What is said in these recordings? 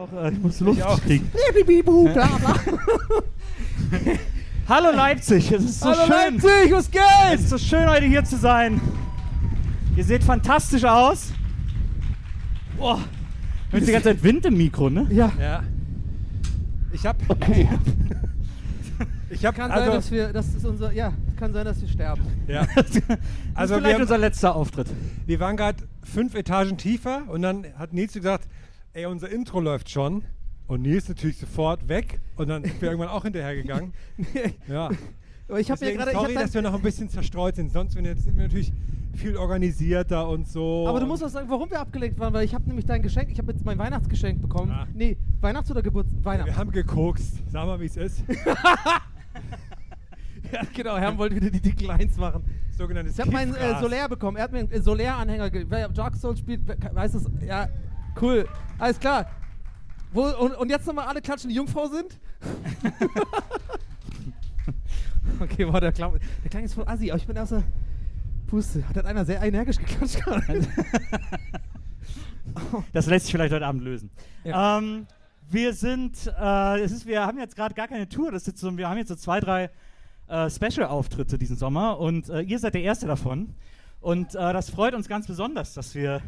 Äh, ich muss Luft auch. kriegen. Bibibu, bla bla. Hallo Leipzig, es ist so Hallo schön. Leipzig, was geht? Es ist so schön heute hier zu sein. Ihr seht fantastisch aus. Boah, mit die ganze Zeit Wind im Mikro, ne? Ja, Ja. Ich hab. ich hab kann sein, also, dass wir, das ist unser, ja, kann sein, dass wir sterben. ja. Also Also vielleicht wir, unser letzter Auftritt. wir waren gerade fünf Etagen tiefer und dann hat Nils gesagt, ey, unser Intro läuft schon. Und Nils natürlich sofort weg und dann sind wir irgendwann auch hinterhergegangen. Ja. Aber ich habe ja gerade, sorry, dass wir noch ein bisschen zerstreut sind. Sonst sind wir, natürlich viel organisierter und so. aber du musst auch sagen, warum wir abgelenkt waren, weil ich habe nämlich dein Geschenk, ich habe jetzt mein Weihnachtsgeschenk bekommen. Ah. Nee, Weihnachts- oder Geburt, Weihnachts. Wir haben gekokst. Sag mal, wie es ist. ja, genau, Herr wollte wieder die dicken Lines machen. Sogenanntes Ich habe meinen äh. Solär bekommen. Er hat mir einen äh, Solär-Anhänger. Wer Dark Souls spielt, weiß es. Ja, cool. Alles klar. Wo, und, und jetzt nochmal alle klatschen, die Jungfrau sind? okay, boah, der Klang, der Klang ist voll assi, aber ich bin aus der Puste. Hat dann einer sehr energisch geklatscht gerade? Das lässt sich vielleicht heute Abend lösen. Ja. Ähm, wir sind, äh, es ist, wir haben jetzt gerade gar keine Tour. Das ist so, wir haben jetzt so zwei, drei äh, Special-Auftritte diesen Sommer und äh, ihr seid der erste davon. Und äh, das freut uns ganz besonders, dass wir,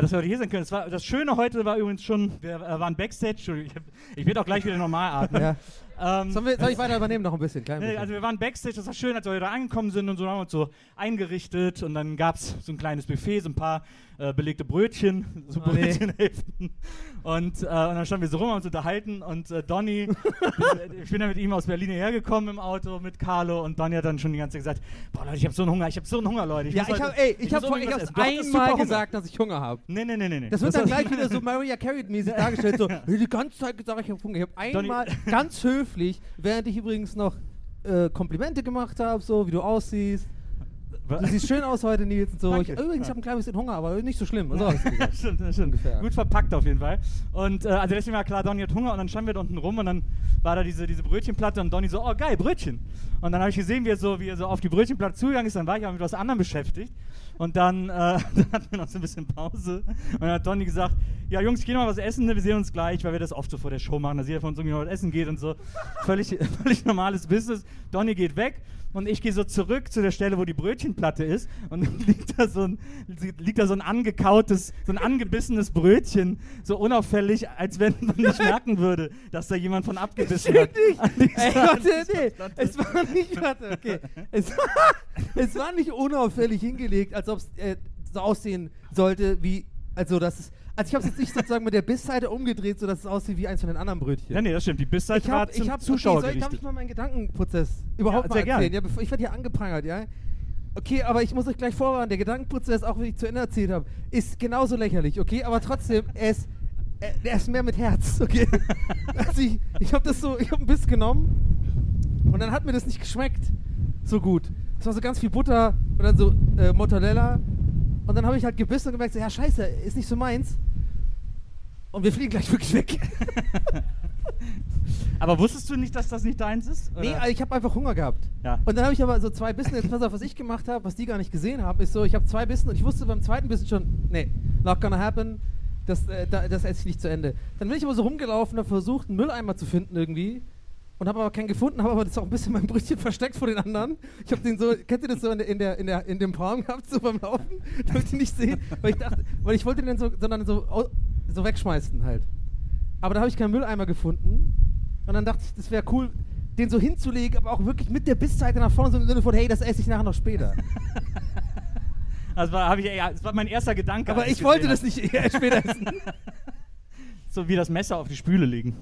dass wir heute hier sein können. Das, war, das Schöne heute war übrigens schon, wir äh, waren Backstage. Ich, ich werde auch gleich wieder normal atmen. ja. Ähm, Sollen wir, soll ich weiter übernehmen noch ein bisschen? Klein Nee, bisschen. also wir waren Backstage, das war schön, als wir da angekommen sind und so haben wir uns so eingerichtet und dann gab es so ein kleines Buffet, so ein paar äh, belegte Brötchen, so Oh, nee. Brötchenhälften. Und, äh, und dann standen wir so rum und uns unterhalten und äh, Donny, ich bin ja mit ihm aus Berlin hergekommen im Auto mit Carlo und Donny hat dann schon die ganze Zeit gesagt, boah Leute, ich habe so einen Hunger, ich habe so einen Hunger, Leute. Ich ja, ich habe ich hab ich hattest super einmal gesagt, dass ich Hunger habe. Nee, nee, nee, nee. nee. Das wird Das dann gleich wieder so Mariah Carey-mäßig dargestellt. So, die ganze Zeit gesagt, ich habe Hunger. Ich habe Donny- einmal ganz höflich, während ich übrigens noch äh, Komplimente gemacht habe, so wie du aussiehst. Du siehst schön aus heute, Nils. Und so. Ich, übrigens, ich habe ein klein bisschen Hunger, aber nicht so schlimm. So, hast du gesagt. stimmt, stimmt. Gut verpackt auf jeden Fall. Und äh, also deswegen war klar, Donny hat Hunger und dann standen wir da unten rum und dann war da diese, diese Brötchenplatte und Donny so, oh geil, Brötchen. Und dann habe ich gesehen, wie er, so, wie er so auf die Brötchenplatte zugegangen ist, dann war ich aber mit was anderem beschäftigt. Und dann, äh, dann hatten wir noch so ein bisschen Pause. Und dann hat Donny gesagt, ja Jungs, ich gehe mal was essen, ne? wir sehen uns gleich, weil wir das oft so vor der Show machen, dass jeder von uns irgendwie noch was essen geht und so. Völlig, völlig normales Business. Donny geht weg und ich gehe so zurück zu der Stelle, wo die Brötchenplatte ist und dann liegt da so ein, liegt da so ein angekautes, so ein angebissenes Brötchen, so unauffällig, als wenn man nicht merken würde, dass da jemand von abgebissen hat. Dieser- Ey, warte, nee. Es war nicht, warte, okay. Es, es war nicht unauffällig hingelegt, als ob es äh, so aussehen sollte, wie, also das ist, also ich habe es jetzt nicht sozusagen mit der Bissseite umgedreht, sodass es aussieht wie eins von den anderen Brötchen. Ja, nee, das stimmt. Die Bissseite ich war ich habe, Zuschauer okay, soll, darf ich mal meinen Gedankenprozess überhaupt Ja, mal erzählen? Ja, bevor, ich werde hier angeprangert, ja. Okay, aber ich muss euch gleich vorwarnen, der Gedankenprozess, auch wenn ich zu Ende erzählt habe, ist genauso lächerlich, okay? Aber trotzdem, er ist, er, er ist mehr mit Herz, okay? also ich, ich habe das so, ich habe ein Biss genommen und dann hat mir das nicht geschmeckt so gut. Es war so ganz viel Butter und dann so äh, Mozzarella und dann habe ich halt gebissen und gemerkt, so, ja scheiße, ist nicht so meins. Und wir fliegen gleich wirklich weg. Aber wusstest du nicht, dass das nicht deins ist? Nee, oder? ich habe einfach Hunger gehabt. Ja. Und dann habe ich aber so zwei Bissen, jetzt pass auf, was ich gemacht habe, was die gar nicht gesehen haben, ist so, ich habe zwei Bissen und ich wusste beim zweiten Bissen schon, nee, not gonna happen, das, äh, da, das esse ich nicht zu Ende. Dann bin ich aber so rumgelaufen, habe versucht, einen Mülleimer zu finden irgendwie und habe aber keinen gefunden, habe aber das auch ein bisschen mein Brötchen versteckt vor den anderen. Ich habe den so, kennt ihr das so in, der, in, der, in, der, in dem Palm gehabt, so beim Laufen, damit die nicht sehen, weil ich dachte, weil ich wollte den so, sondern so, so wegschmeißen halt. Aber da habe ich keinen Mülleimer gefunden. Und dann dachte ich, das wäre cool, den so hinzulegen, aber auch wirklich mit der Bissseite nach vorne, so im Sinne von, hey, das esse ich nachher noch später. Das war, ich, ja, das war mein erster Gedanke. aber ich wollte das nicht eher später essen. So wie das Messer auf die Spüle legen.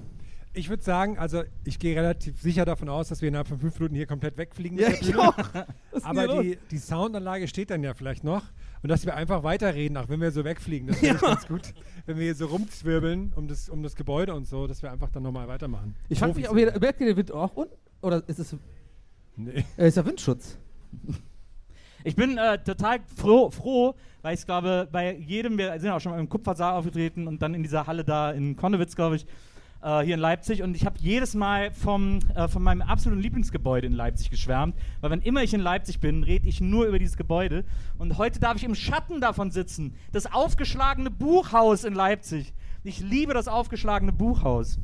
Ich würde sagen, also ich gehe relativ sicher davon aus, dass wir innerhalb von fünf Minuten hier komplett wegfliegen. ja, ich auch. Aber die, die Soundanlage steht dann ja vielleicht noch. Und dass wir einfach weiterreden, auch wenn wir so wegfliegen. Das finde ich ganz gut. Wenn wir hier so rumzwirbeln um das, um das Gebäude und so, dass wir einfach dann nochmal weitermachen. Ich fand mich, Profis aber merkt ihr den Wind auch unten? Oder ist es Nee. äh, ist der Windschutz? Ich bin äh, total froh, froh, weil ich glaube, bei jedem, wir sind auch schon mal im Kupfersaal aufgetreten und dann in dieser Halle da in Konnewitz, glaube ich, äh, hier in Leipzig. Und ich habe jedes Mal vom, äh, von meinem absoluten Lieblingsgebäude in Leipzig geschwärmt, weil wann immer ich in Leipzig bin, rede ich nur über dieses Gebäude. Und heute darf ich im Schatten davon sitzen. Das aufgeschlagene Buchhaus in Leipzig. Ich liebe das aufgeschlagene Buchhaus.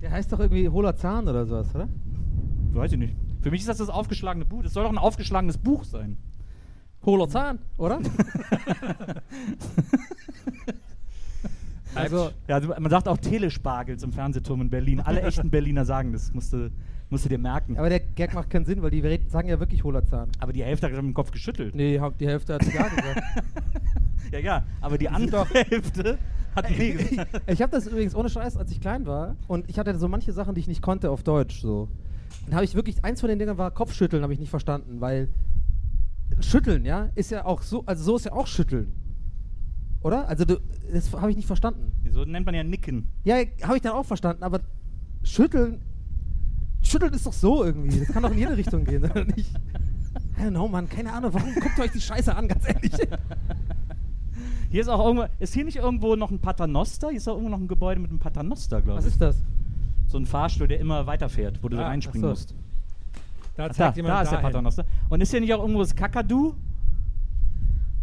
Der heißt doch irgendwie Hohler Zahn oder sowas, oder? Weiß ich nicht. Für mich ist das das aufgeschlagene Buch. Das soll doch ein aufgeschlagenes Buch sein. Hohler Zahn, oder? also, Ja, also man sagt auch Telespargels im Fernsehturm in Berlin. Alle echten Berliner sagen das. Musst du, musst du dir merken. aber der Gag macht keinen Sinn, weil die reden- sagen ja wirklich Hohler Zahn. Aber die Hälfte hat mit dem Kopf geschüttelt. Nee, die Hälfte hat gar gesagt. Ja, ja. Aber die andere Hälfte hat nee gesagt. ich habe das übrigens ohne Scheiß, als ich klein war und ich hatte so manche Sachen, die ich nicht konnte auf Deutsch. So. Dann habe ich wirklich, eins von den Dingen war Kopfschütteln, habe ich nicht verstanden, weil Schütteln, ja, ist ja auch so, also so ist ja auch Schütteln. Oder? Also du, das habe ich nicht verstanden. So nennt man ja Nicken. Ja, habe ich dann auch verstanden, aber Schütteln, Schütteln ist doch so irgendwie. Das kann doch in jede Richtung gehen, oder nicht? I don't know, Mann, keine Ahnung. Warum guckt ihr euch die Scheiße an, ganz ehrlich? Hier ist auch irgendwo, ist hier nicht irgendwo noch ein Paternoster? Hier ist doch irgendwo noch ein Gebäude mit einem Paternoster, glaube Was ich. ist das? So ein Fahrstuhl, der immer weiterfährt, wo du Ah, da reinspringen so. musst. Da Ach, da, da ist der dahin. Paternoster. Und ist hier nicht auch irgendwo das Kakadu?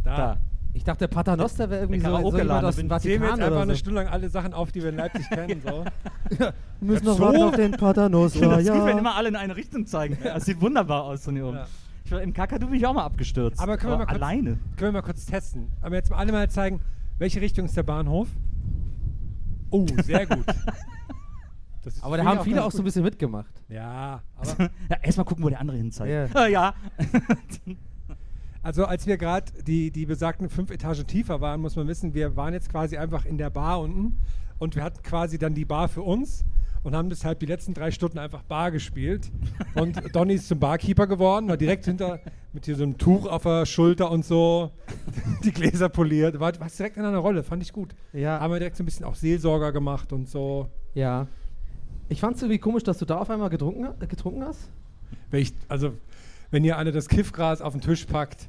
Da. Da. Ich dachte, der Paternoster wäre irgendwie Der so, so jemand aus dem Zählen wir Vatikan jetzt einfach eine. Stunde lang alle Sachen auf, die wir in Leipzig kennen. So. Wir müssen noch So? warten auf den Paternoster, das gut, wenn ja. immer alle in eine Richtung zeigen. Das sieht wunderbar aus von hier oben. Ja. Ich war, Im Kakadu bin ich auch mal abgestürzt. Aber können wir mal kurz, alleine. Können wir mal kurz testen. Aber jetzt mal alle mal zeigen, welche Richtung ist der Bahnhof? Oh, sehr gut. Das ist Aber da haben auch viele auch so ein bisschen mitgemacht. Ja, aber ja, erstmal gucken, wo der andere hinzeigt. Äh, ja. Also als wir gerade die, die besagten fünf Etagen tiefer waren, muss man wissen, wir waren jetzt quasi einfach in der Bar unten und wir hatten quasi dann die Bar für uns und haben deshalb die letzten drei Stunden einfach Bar gespielt. Und Donny ist zum Barkeeper geworden, war direkt hinter mit hier so einem Tuch auf der Schulter und so, die Gläser poliert. War, warst direkt in einer Rolle, fand ich gut. Ja. Haben wir direkt so ein bisschen auch Seelsorger gemacht und so. Ja. Ich fand es irgendwie komisch, dass du da auf einmal getrunken, getrunken hast. Wenn ich, also, wenn ihr alle das Kiffgras auf den Tisch packt,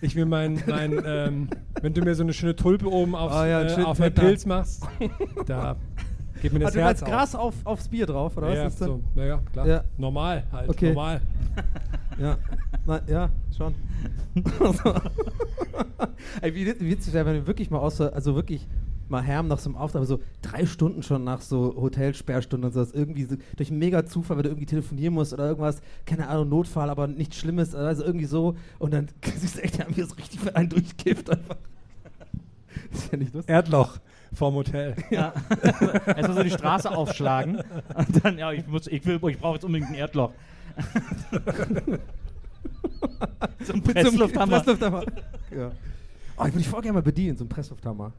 ich mir mein, mein ähm, wenn du mir so eine schöne Tulpe oben aufs, Ah ja, äh, auf meinen. Pilz machst, da geht mir das Also du Herz meinst auf. Gras auf, aufs Bier drauf, oder was ja, ist das? so, naja, klar. Ja. Normal halt, Okay. normal. Ja. Na, ja, schon. Ey, wie wie witzig wäre, wenn wir wirklich mal außer, also wirklich mal Herm nach so einem Auftrag, aber so drei Stunden schon nach so Hotelsperrstunden und so, dass irgendwie so durch einen mega Zufall, wenn du irgendwie telefonieren musst oder irgendwas, keine Ahnung, Notfall, aber nichts Schlimmes, also irgendwie so und dann siehst du echt, die haben hier so richtig für einen durchkippt einfach. Das ist ja nicht lustig. Erdloch vorm Hotel. ja. Erstmal so die Straße aufschlagen. Und dann, ja, ich, muss, ich, will, ich brauche jetzt unbedingt ein Erdloch. So ein Presslufthammer. Presslufthammer. ja. Oh, ich würde dich voll gerne mal bedienen, so ein Presslufthammer.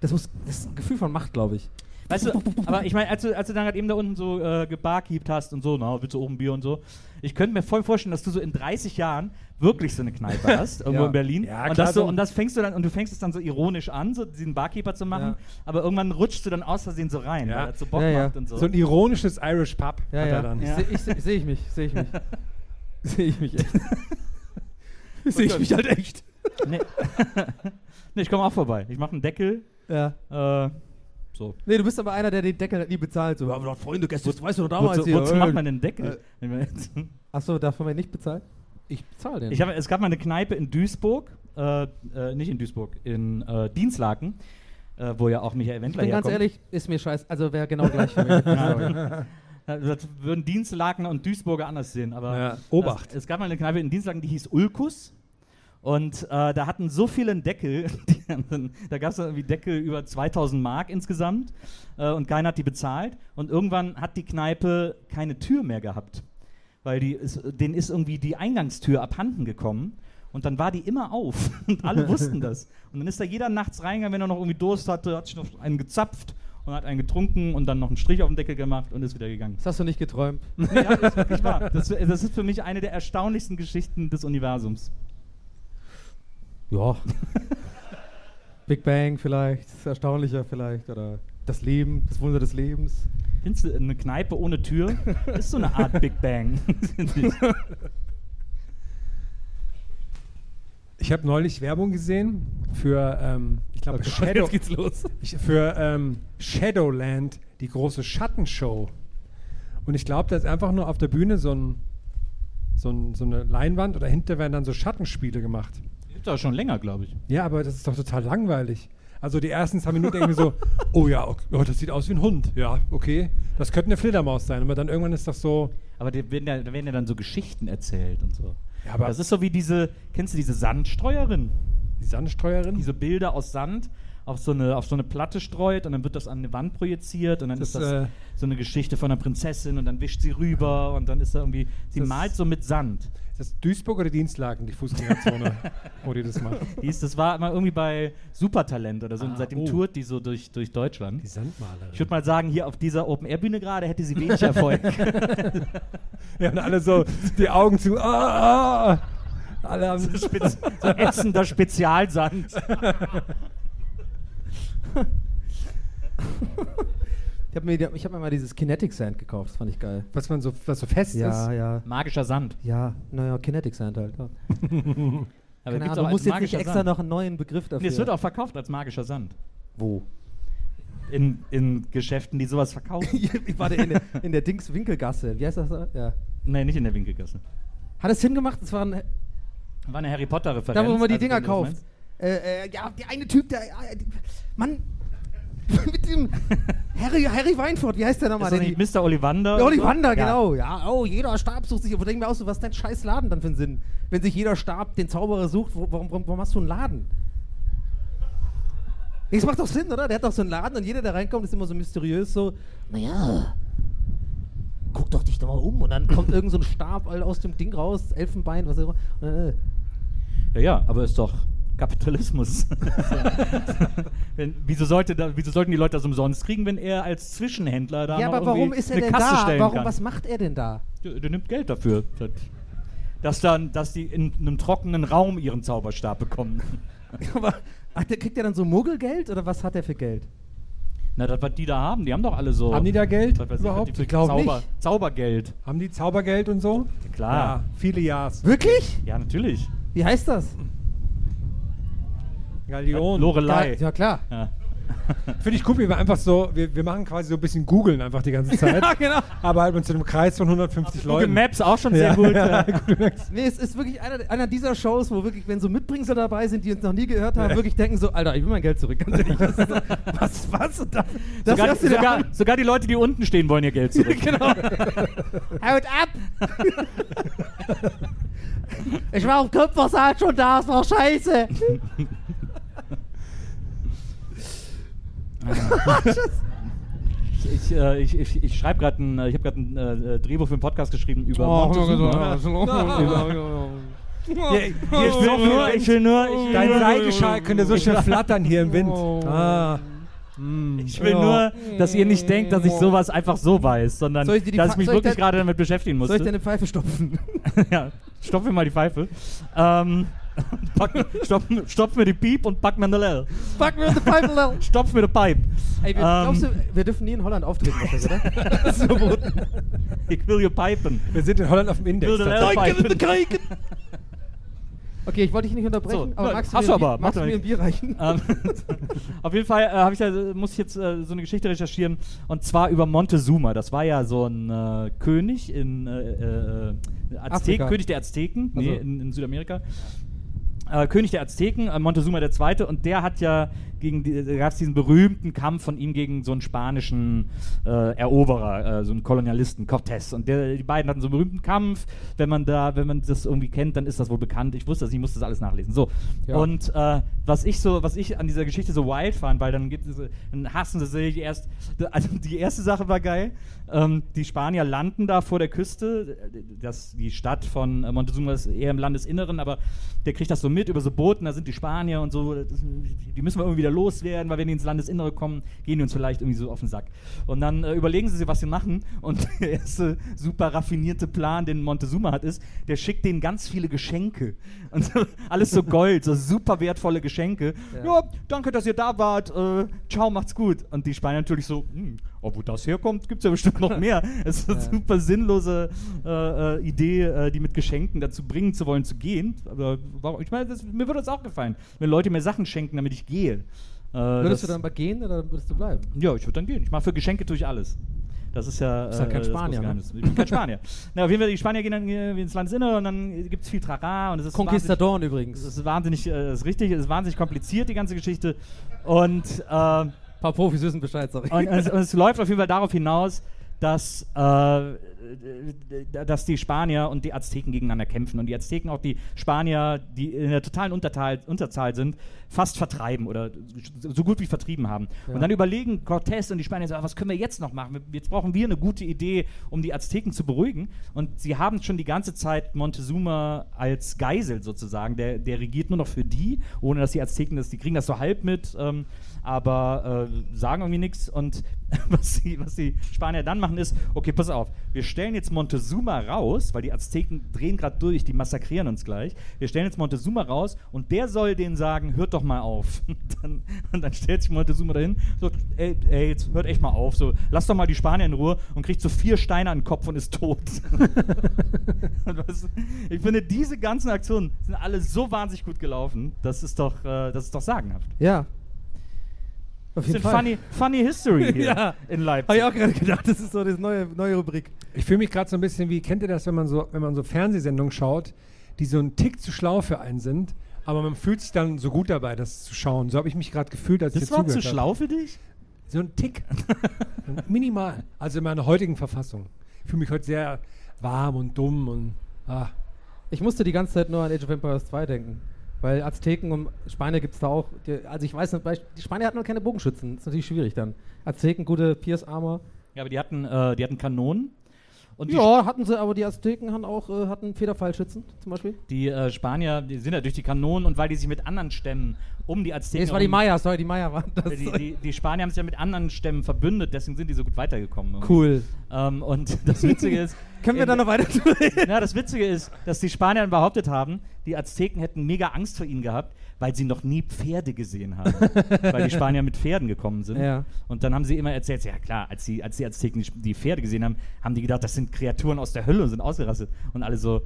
Das, muss, das ist ein Gefühl von Macht, glaube ich. Weißt du, aber ich meine, als du, als du dann gerade eben da unten so äh, gebarkeept hast und so, na, willst du oben Bier und so, ich könnte mir voll vorstellen, dass du so in 30 Jahren wirklich so eine Kneipe hast, irgendwo Ja. in Berlin. Ja, und, klar, das so, und das fängst du dann, und du fängst es dann so ironisch an, so diesen Barkeeper zu machen, Ja. aber irgendwann rutschst du dann aus Versehen so rein, Ja. weil das so Bock Ja, ja. macht und so. So ein ironisches Irish Pub Ja, hat ja. er dann. Ich Ja. sehe ich seh, seh ich mich, sehe ich mich. sehe ich mich echt. sehe ich mich halt echt. nee. nee, ich komme auch vorbei. Ich mache einen Deckel. Ja. Äh, So. Nee, du bist aber einer, der den Deckel halt nie bezahlt. So, aber doch Freunde, Gäste, das weißt du doch damals Wozu, hier. wozu Äh. macht man den Deckel? Jetzt- Achso, darf man nicht bezahlen? Ich bezahle den. Ich hab, es gab mal eine Kneipe in Duisburg, äh, äh, nicht in Duisburg, in äh, Dienstlaken, äh, wo ja auch Michael ich Wendler bin ganz herkommt. ehrlich, ist mir scheiße. Also wäre genau gleich für mich. Sorry. Ja, Das würden Dienstlaken und Duisburger anders sehen. Aber Ja, Obacht. Das, es gab mal eine Kneipe in Dienstlaken, die hieß Ulkus. Und äh, da hatten so viele einen Deckel, hatten, da gab es irgendwie Deckel über 2000 Mark insgesamt äh, und keiner hat die bezahlt. Und irgendwann hat die Kneipe keine Tür mehr gehabt, weil die ist, denen ist irgendwie die Eingangstür abhanden gekommen. Und dann war die immer auf und alle wussten das. Und dann ist da jeder nachts reingegangen, wenn er noch irgendwie Durst hatte, hat sich noch einen gezapft und hat einen getrunken und dann noch einen Strich auf den Deckel gemacht und ist wieder gegangen. Das hast du nicht geträumt. Nee, ja, das ist wirklich wahr. Das, das ist für mich eine der erstaunlichsten Geschichten des Universums. Ja. Big Bang vielleicht, das Erstaunlicher vielleicht. Oder das Leben, das Wunder des Lebens. Findest du, eine Kneipe ohne Tür ist so eine Art Big Bang. Ich habe neulich Werbung gesehen für, ähm, ich glaube, Shadow, Jetzt geht's los. ich, für ähm, Shadowland, die große Schattenshow. Und ich glaube, da ist einfach nur auf der Bühne so, ein, so, ein, so eine Leinwand oder hinter werden dann so Schattenspiele gemacht. Gibt auch schon länger, glaube ich. Ja, aber das ist doch total langweilig. Also die ersten zwei Minuten denken wir so, oh ja, okay, oh, das sieht aus wie ein Hund. Ja, okay. Das könnte eine Fledermaus sein. Aber dann irgendwann ist das so, Aber die werden ja, da werden ja dann so Geschichten erzählt und so. Ja, aber- das ist so wie diese, kennst du diese Sandstreuerin? die Sandstreuerin. Diese Bilder aus Sand auf so, eine, auf so eine Platte streut und dann wird das an eine Wand projiziert und dann Das, ist das äh, so eine Geschichte von einer Prinzessin und dann wischt sie rüber und dann ist da irgendwie, sie malt so mit Sand. Ist das Duisburg oder Dienstlaken, die Fußgängerzone, wo die das macht? Die ist, das war mal irgendwie bei Supertalent oder so und Ah, seitdem oh. tourt die so durch, durch Deutschland. Die Sandmalerin. Ich würde mal sagen, hier auf dieser Open-Air-Bühne gerade hätte sie wenig Erfolg. Ja, und alle so die Augen zu. Ah, ah. Alle haben Spez so ätzender Spezialsand. Ich habe mir, ich hab mir mal dieses Kinetic Sand gekauft, das fand ich geil. was man so, was so fest Ja, ist. ja. Magischer Sand. Ja, naja, Kinetic Sand halt. Ja. Aber Keine Ahnung, du musst jetzt nicht extra Sand. noch einen neuen Begriff dafür. Nee, es wird auch verkauft als magischer Sand. Wo? In, in Geschäften, die sowas verkaufen. ich war in der, in der Dings Winkelgasse. Wie heißt das? da? Ja. nee, nicht in der Winkelgasse. Hat es Sinn gemacht? Das war ein, War eine Harry Potter-Referenz. da, wo man die also, Dinger kauft. Äh, äh, ja, der eine Typ, der. Äh, Mann! mit dem. Harry, Harry Weinfurt, wie heißt der nochmal? Ist Der nicht Mr. Ollivander? Ja, oder so? Ollivander, Ja. genau. Ja, oh, jeder Stab sucht sich. Wo denken wir auch so, was ist dein scheiß Laden dann für einen Sinn? Wenn sich jeder Stab den Zauberer sucht, wo, warum, warum, warum hast du einen Laden? Das macht doch Sinn, oder? Der hat doch so einen Laden und jeder, der reinkommt, ist immer so mysteriös, so, naja, guck doch dich doch mal um. Und dann kommt irgend so ein Stab all aus dem Ding raus, Elfenbein, was auch immer. Dann, äh, Ja, ja, aber ist doch Kapitalismus. wenn, wieso, sollte da, wieso sollten die Leute das umsonst kriegen, wenn er als Zwischenhändler da ja, noch aber warum ist er eine denn Kasse da? stellen Warum, kann? was macht er denn da? Der, der nimmt Geld dafür. Das- Dass, dann, dass die in einem trockenen Raum ihren Zauberstab bekommen. aber hat der, kriegt er dann so Muggelgeld oder was hat er für Geld? Na, das, was die da haben, die haben doch alle so. Haben die da Geld was überhaupt? was die für Ich glaub Zauber, nicht. Zaubergeld. Haben die Zaubergeld und so? Klar. Ja, viele Jahres. Wirklich? Ja, natürlich. Wie heißt das? Galion. Lorelei. Ja, klar. Ja. Finde ich cool, wie wir einfach so, wir, wir machen quasi so ein bisschen googeln einfach die ganze Zeit. genau. Aber halt mit so einem Kreis von 150 Google Leuten. Maps auch schon sehr gut. Ja, Ja. Google Maps. Nee, es ist wirklich einer, einer dieser Shows, wo wirklich, wenn so Mitbringsel dabei sind, die uns noch nie gehört haben, wirklich denken so, Alter, ich will mein Geld zurück. Ganz ehrlich, was, was, was? Das Sogar, dir sogar, sogar die Leute, die unten stehen, wollen ihr Geld zurück. genau. Haut ab! ich war auf Kupfersaat schon da, es war scheiße. Ich, äh, ich, ich, ich schreibe gerade ein, äh, ich habe gerade ein äh, Drehbuch für einen Podcast geschrieben über Oh, Montezuma. Hier, hier Ich will nur, ich will nur, ich will Dein nur, Seidenschal könnte so schön flattern hier im Wind. Oh. Ah. Mm. ich will nur, dass ihr nicht denkt, dass ich sowas einfach so weiß, sondern Soll ich dir die dass ich mich soll ich wirklich gerade damit beschäftigen Soll ich musste. dir eine Pfeife stopfen? ja, stopf mir mal die Pfeife. Ähm, pack, stopf, stopf mir die Piep und pack mir eine Lell. Fuck mir the Pfeife, Lil. Stopf mir die Pipe. Ey, wir, Ähm. glaubst du, wir dürfen nie in Holland auftreten, oder? Das ist verboten. Ich will ihr pipen. Wir sind in Holland auf dem Index. Ihm pipen. den Krieg. Okay, ich wollte dich nicht unterbrechen, So, aber magst du hast mir, aber, Bier- magst du mir ein Bier reichen? Ähm, auf jeden Fall äh, ich da, muss ich jetzt äh, so eine Geschichte recherchieren und zwar über Montezuma. Das war ja so ein äh, König in äh, äh, Aztek, Afrika. König der Azteken, nee, Also. in, in Südamerika. Äh, König der Azteken, äh, Montezuma II. Und der hat ja gegen die, da gab es diesen berühmten Kampf von ihm gegen so einen spanischen äh, Eroberer, äh, so einen Kolonialisten, Cortés. Und der, die beiden hatten so einen berühmten Kampf. Wenn man da, wenn man das irgendwie kennt, dann ist das wohl bekannt. Ich wusste das, ich musste das alles nachlesen. So. Ja. Und äh, was ich so, was ich an dieser Geschichte so wild fand, weil dann gibt es, dann hassen sie sich erst. Also die erste Sache war geil. Ähm, die Spanier landen da vor der Küste. Das, die Stadt von äh, Montezuma ist eher im Landesinneren, aber der kriegt das so mit über so Booten. Da sind die Spanier und so. Das, die müssen wir irgendwie wieder loswerden, weil wenn die ins Landesinnere kommen, gehen die uns vielleicht irgendwie so auf den Sack. Und dann äh, überlegen sie sich, was sie machen. Und der erste super raffinierte Plan, den Montezuma hat, ist, der schickt denen ganz viele Geschenke. Und alles so Gold, so super wertvolle Geschenke. Ja, danke, dass ihr da wart. Äh, ciao, macht's gut. Und die Spanier natürlich so, hm, oh, wo das herkommt, gibt's ja bestimmt noch mehr. Es ist eine Ja. super sinnlose äh, äh, Idee, äh, die mit Geschenken dazu bringen zu wollen, zu gehen. Aber ich meine, das, mir würde das auch gefallen, wenn Leute mir Sachen schenken, damit ich gehe. Äh, Würdest das- du dann mal gehen oder würdest du bleiben? ja, ich würde dann gehen. Ich mache für Geschenke tue ich alles. Das ist ja. Bist ja kein das Spanier, ne? Ich bin kein Spanier. Na, auf jeden Fall, die Spanier gehen dann äh, ins Landesinnere und dann gibt es viel Trara und es ist Conquistadoren übrigens. Es ist wahnsinnig, äh, es ist richtig, es ist wahnsinnig kompliziert, die ganze Geschichte. Und, äh, paar Profis wissen Bescheid, sorry. und, es, es läuft auf jeden Fall darauf hinaus, dass, äh, dass die Spanier und die Azteken gegeneinander kämpfen und die Azteken auch die Spanier, die in der totalen Unterteil, Unterzahl sind, fast vertreiben oder so gut wie vertrieben haben. Ja. Und dann überlegen Cortés und die Spanier so, ah, was können wir jetzt noch machen? Jetzt brauchen wir eine gute Idee, um die Azteken zu beruhigen. Und sie haben schon die ganze Zeit Montezuma als Geisel sozusagen. Der, der regiert nur noch für die, ohne dass die Azteken das, die kriegen das so halb mit, ähm, aber äh, sagen irgendwie nichts. Und was die, was die Spanier dann machen ist, okay, pass auf, wir stellen jetzt Montezuma raus, weil die Azteken drehen gerade durch, die massakrieren uns gleich. Wir stellen jetzt Montezuma raus und der soll denen sagen, hört doch mal auf. Und dann, und dann stellt sich Montezuma dahin, sagt, ey, ey, jetzt hört echt mal auf, so, lass doch mal die Spanier in Ruhe und kriegt so vier Steine an den Kopf und ist tot. ich finde, diese ganzen Aktionen sind alle so wahnsinnig gut gelaufen, das ist doch, äh, das ist doch sagenhaft. Ja. Auf Das jeden sind Fall. funny, funny History hier Ja. in Habe Leipzig. ich auch gerade gedacht, das ist so das neue, neue Rubrik. Ich fühle mich gerade so ein bisschen wie, kennt ihr das, wenn man so, wenn man so Fernsehsendungen schaut, die so einen Tick zu schlau für einen sind, aber man fühlt sich dann so gut dabei, das zu schauen. So habe ich mich gerade gefühlt, als ich Das hier war zu zugehört habe. schlau für dich? So ein Tick. Minimal. Also in meiner heutigen Verfassung. Ich fühle mich heute sehr warm und dumm und ah. Ich musste die ganze Zeit nur an Age of Empires 2 denken. Weil Azteken und Spanier gibt es da auch. Die, also ich weiß nicht, die Spanier hatten noch keine Bogenschützen. Das ist natürlich schwierig dann. Azteken, gute Pierce Armor. Ja, aber die hatten, äh, die hatten Kanonen. Und Ja, hatten sie, aber die Azteken hatten auch äh, hatten Federpfeilschützen zum Beispiel. die äh, Spanier, die sind ja durch die Kanonen und weil die sich mit anderen Stämmen um die Azteken. Nee, es war die Maya, sorry, die Maya waren das. Die, die, die Spanier haben sich ja mit anderen Stämmen verbündet, deswegen sind die so gut weitergekommen. irgendwie. cool. Ähm, und das Witzige ist. Können wir dann noch weiter? Ja, das Witzige ist, dass die Spanier behauptet haben, die Azteken hätten mega Angst vor ihnen gehabt, weil sie noch nie Pferde gesehen haben. weil die Spanier mit Pferden gekommen sind. Ja. Und dann haben sie immer erzählt, ja klar, als die, als die Azteken die, die Pferde gesehen haben, haben die gedacht, das sind Kreaturen aus der Hölle und sind ausgerastet. Und alle so,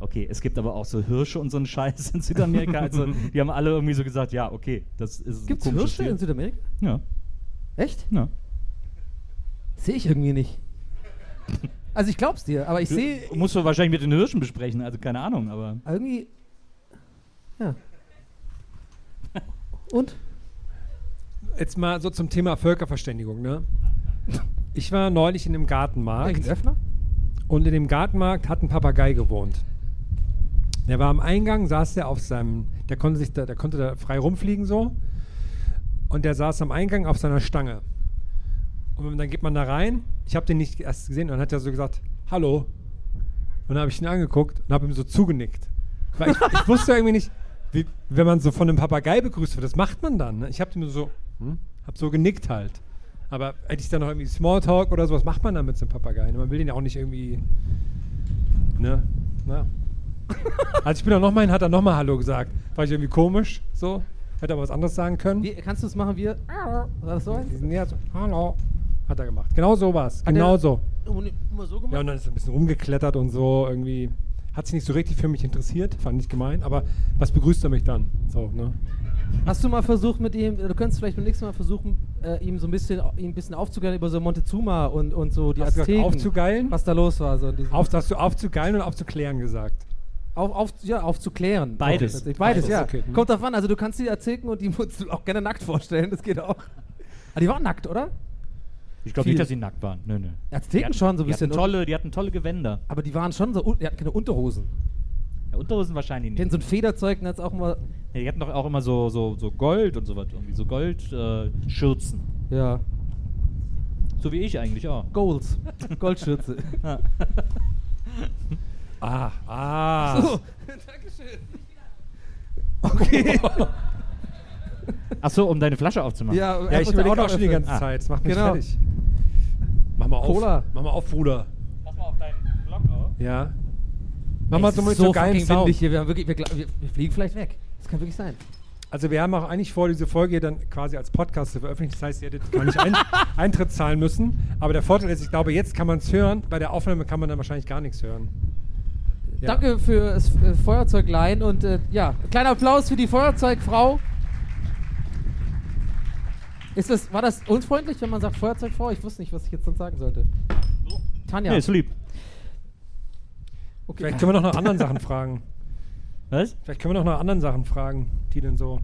okay, es gibt aber auch so Hirsche und so einen Scheiß in Südamerika. Also die haben alle irgendwie so gesagt, ja, okay, das ist Gibt es Hirsche in Tier. Südamerika? Ja, Echt? ja. Sehe ich irgendwie nicht. Also ich glaub's dir, aber ich sehe Musst du wahrscheinlich mit den Hirschen besprechen, also keine Ahnung, aber. irgendwie. Ja. Und? Jetzt mal so zum Thema Völkerverständigung, ne? Ich war neulich in einem Gartenmarkt Öffner? und in dem Gartenmarkt hat ein Papagei gewohnt. Der war am Eingang, saß der auf seinem, der konnte sich da, der konnte da frei rumfliegen so. Und der saß am Eingang auf seiner Stange. Und dann geht man da rein. Ich habe den nicht erst gesehen und dann hat er so gesagt, hallo. Und dann habe ich ihn angeguckt und habe ihm so zugenickt. Weil ich, ich wusste irgendwie nicht, wie, wenn man so von einem Papagei begrüßt wird, das macht man dann. Ne? Ich habe ihm so, hm, habe so genickt halt. Aber hätte ich dann noch irgendwie Smalltalk oder sowas, macht man dann mit so einem Papagei. Ne? Man will den ja auch nicht irgendwie, ne? Na. Also ich bin dann nochmal hin, hat er nochmal Hallo gesagt. War ich irgendwie komisch, so. Hätte aber was anderes sagen können. Wie, kannst du es machen, wir? War das so eins? Die sind näher so, Hallo. Hat er gemacht. Genau so war's. Hat Genau so. Immer so gemacht? Ja, und dann ist er ein bisschen rumgeklettert und so irgendwie. Hat sich nicht so richtig für mich interessiert, fand ich gemein, aber was begrüßt er mich dann? So, ne? Hast du mal versucht mit ihm, du könntest vielleicht beim nächsten Mal versuchen, äh, ihm so ein bisschen, ihm ein bisschen aufzugeilen über so Montezuma und, und so die Hast du gesagt, Azteken. aufzugeilen? Was da los war. So Auf, hast du aufzugeilen oder aufzuklären gesagt? auf, auf, ja, aufzuklären. Beides. Beides, Beides, ja. okay. Kommt davon, also du kannst die Azteken und die musst du auch gerne nackt vorstellen, das geht auch. Aber die waren nackt, oder? Ich glaube nicht, dass sie nackt waren. Nö, nö. Azteken Die hatten- schon so ein die hatten bisschen. Tolle, die hatten tolle Gewänder. Aber die waren schon so, die hatten keine Unterhosen. Ja, Unterhosen wahrscheinlich Die hatten nicht. so ein Federzeug und auch mal, Ja, die hatten doch auch immer so, so, so Gold und sowas. Irgendwie so Goldschürzen. Äh, ja, so wie ich eigentlich auch. Golds, Goldschürze. Ah, ah. So, Dankeschön. Okay. Achso, um deine Flasche aufzumachen. ja, Ja, ich überlege auch schon die ganze Ah. Zeit. Das macht mich Genau. fertig. Mach mal auf. Cola. Mach mal auf, Bruder. Pass mal auf deinen Block auf. Ja. Mach mal Es so geilen Sound. windig hier. Wir, haben wirklich, wir, wir, wir fliegen vielleicht weg. Das kann wirklich sein. Also wir haben auch eigentlich vor, diese Folge dann quasi als Podcast zu veröffentlichen. Das heißt, ihr hättet gar nicht ein Eintritt zahlen müssen. Aber der Vorteil ist, ich glaube, jetzt kann man es hören. Bei der Aufnahme kann man dann wahrscheinlich gar nichts hören. Ja. Danke für das äh, Feuerzeugleihen und äh, ja, kleiner Applaus für die Feuerzeugfrau. Ist das, war das unfreundlich, wenn man sagt Feuerzeugfrau? Ich wusste nicht, was ich jetzt sonst sagen sollte. Tanja. Nee, ist lieb. okay. Vielleicht können wir noch nach anderen Sachen fragen. Was? Vielleicht können wir noch nach anderen Sachen fragen, die denn so.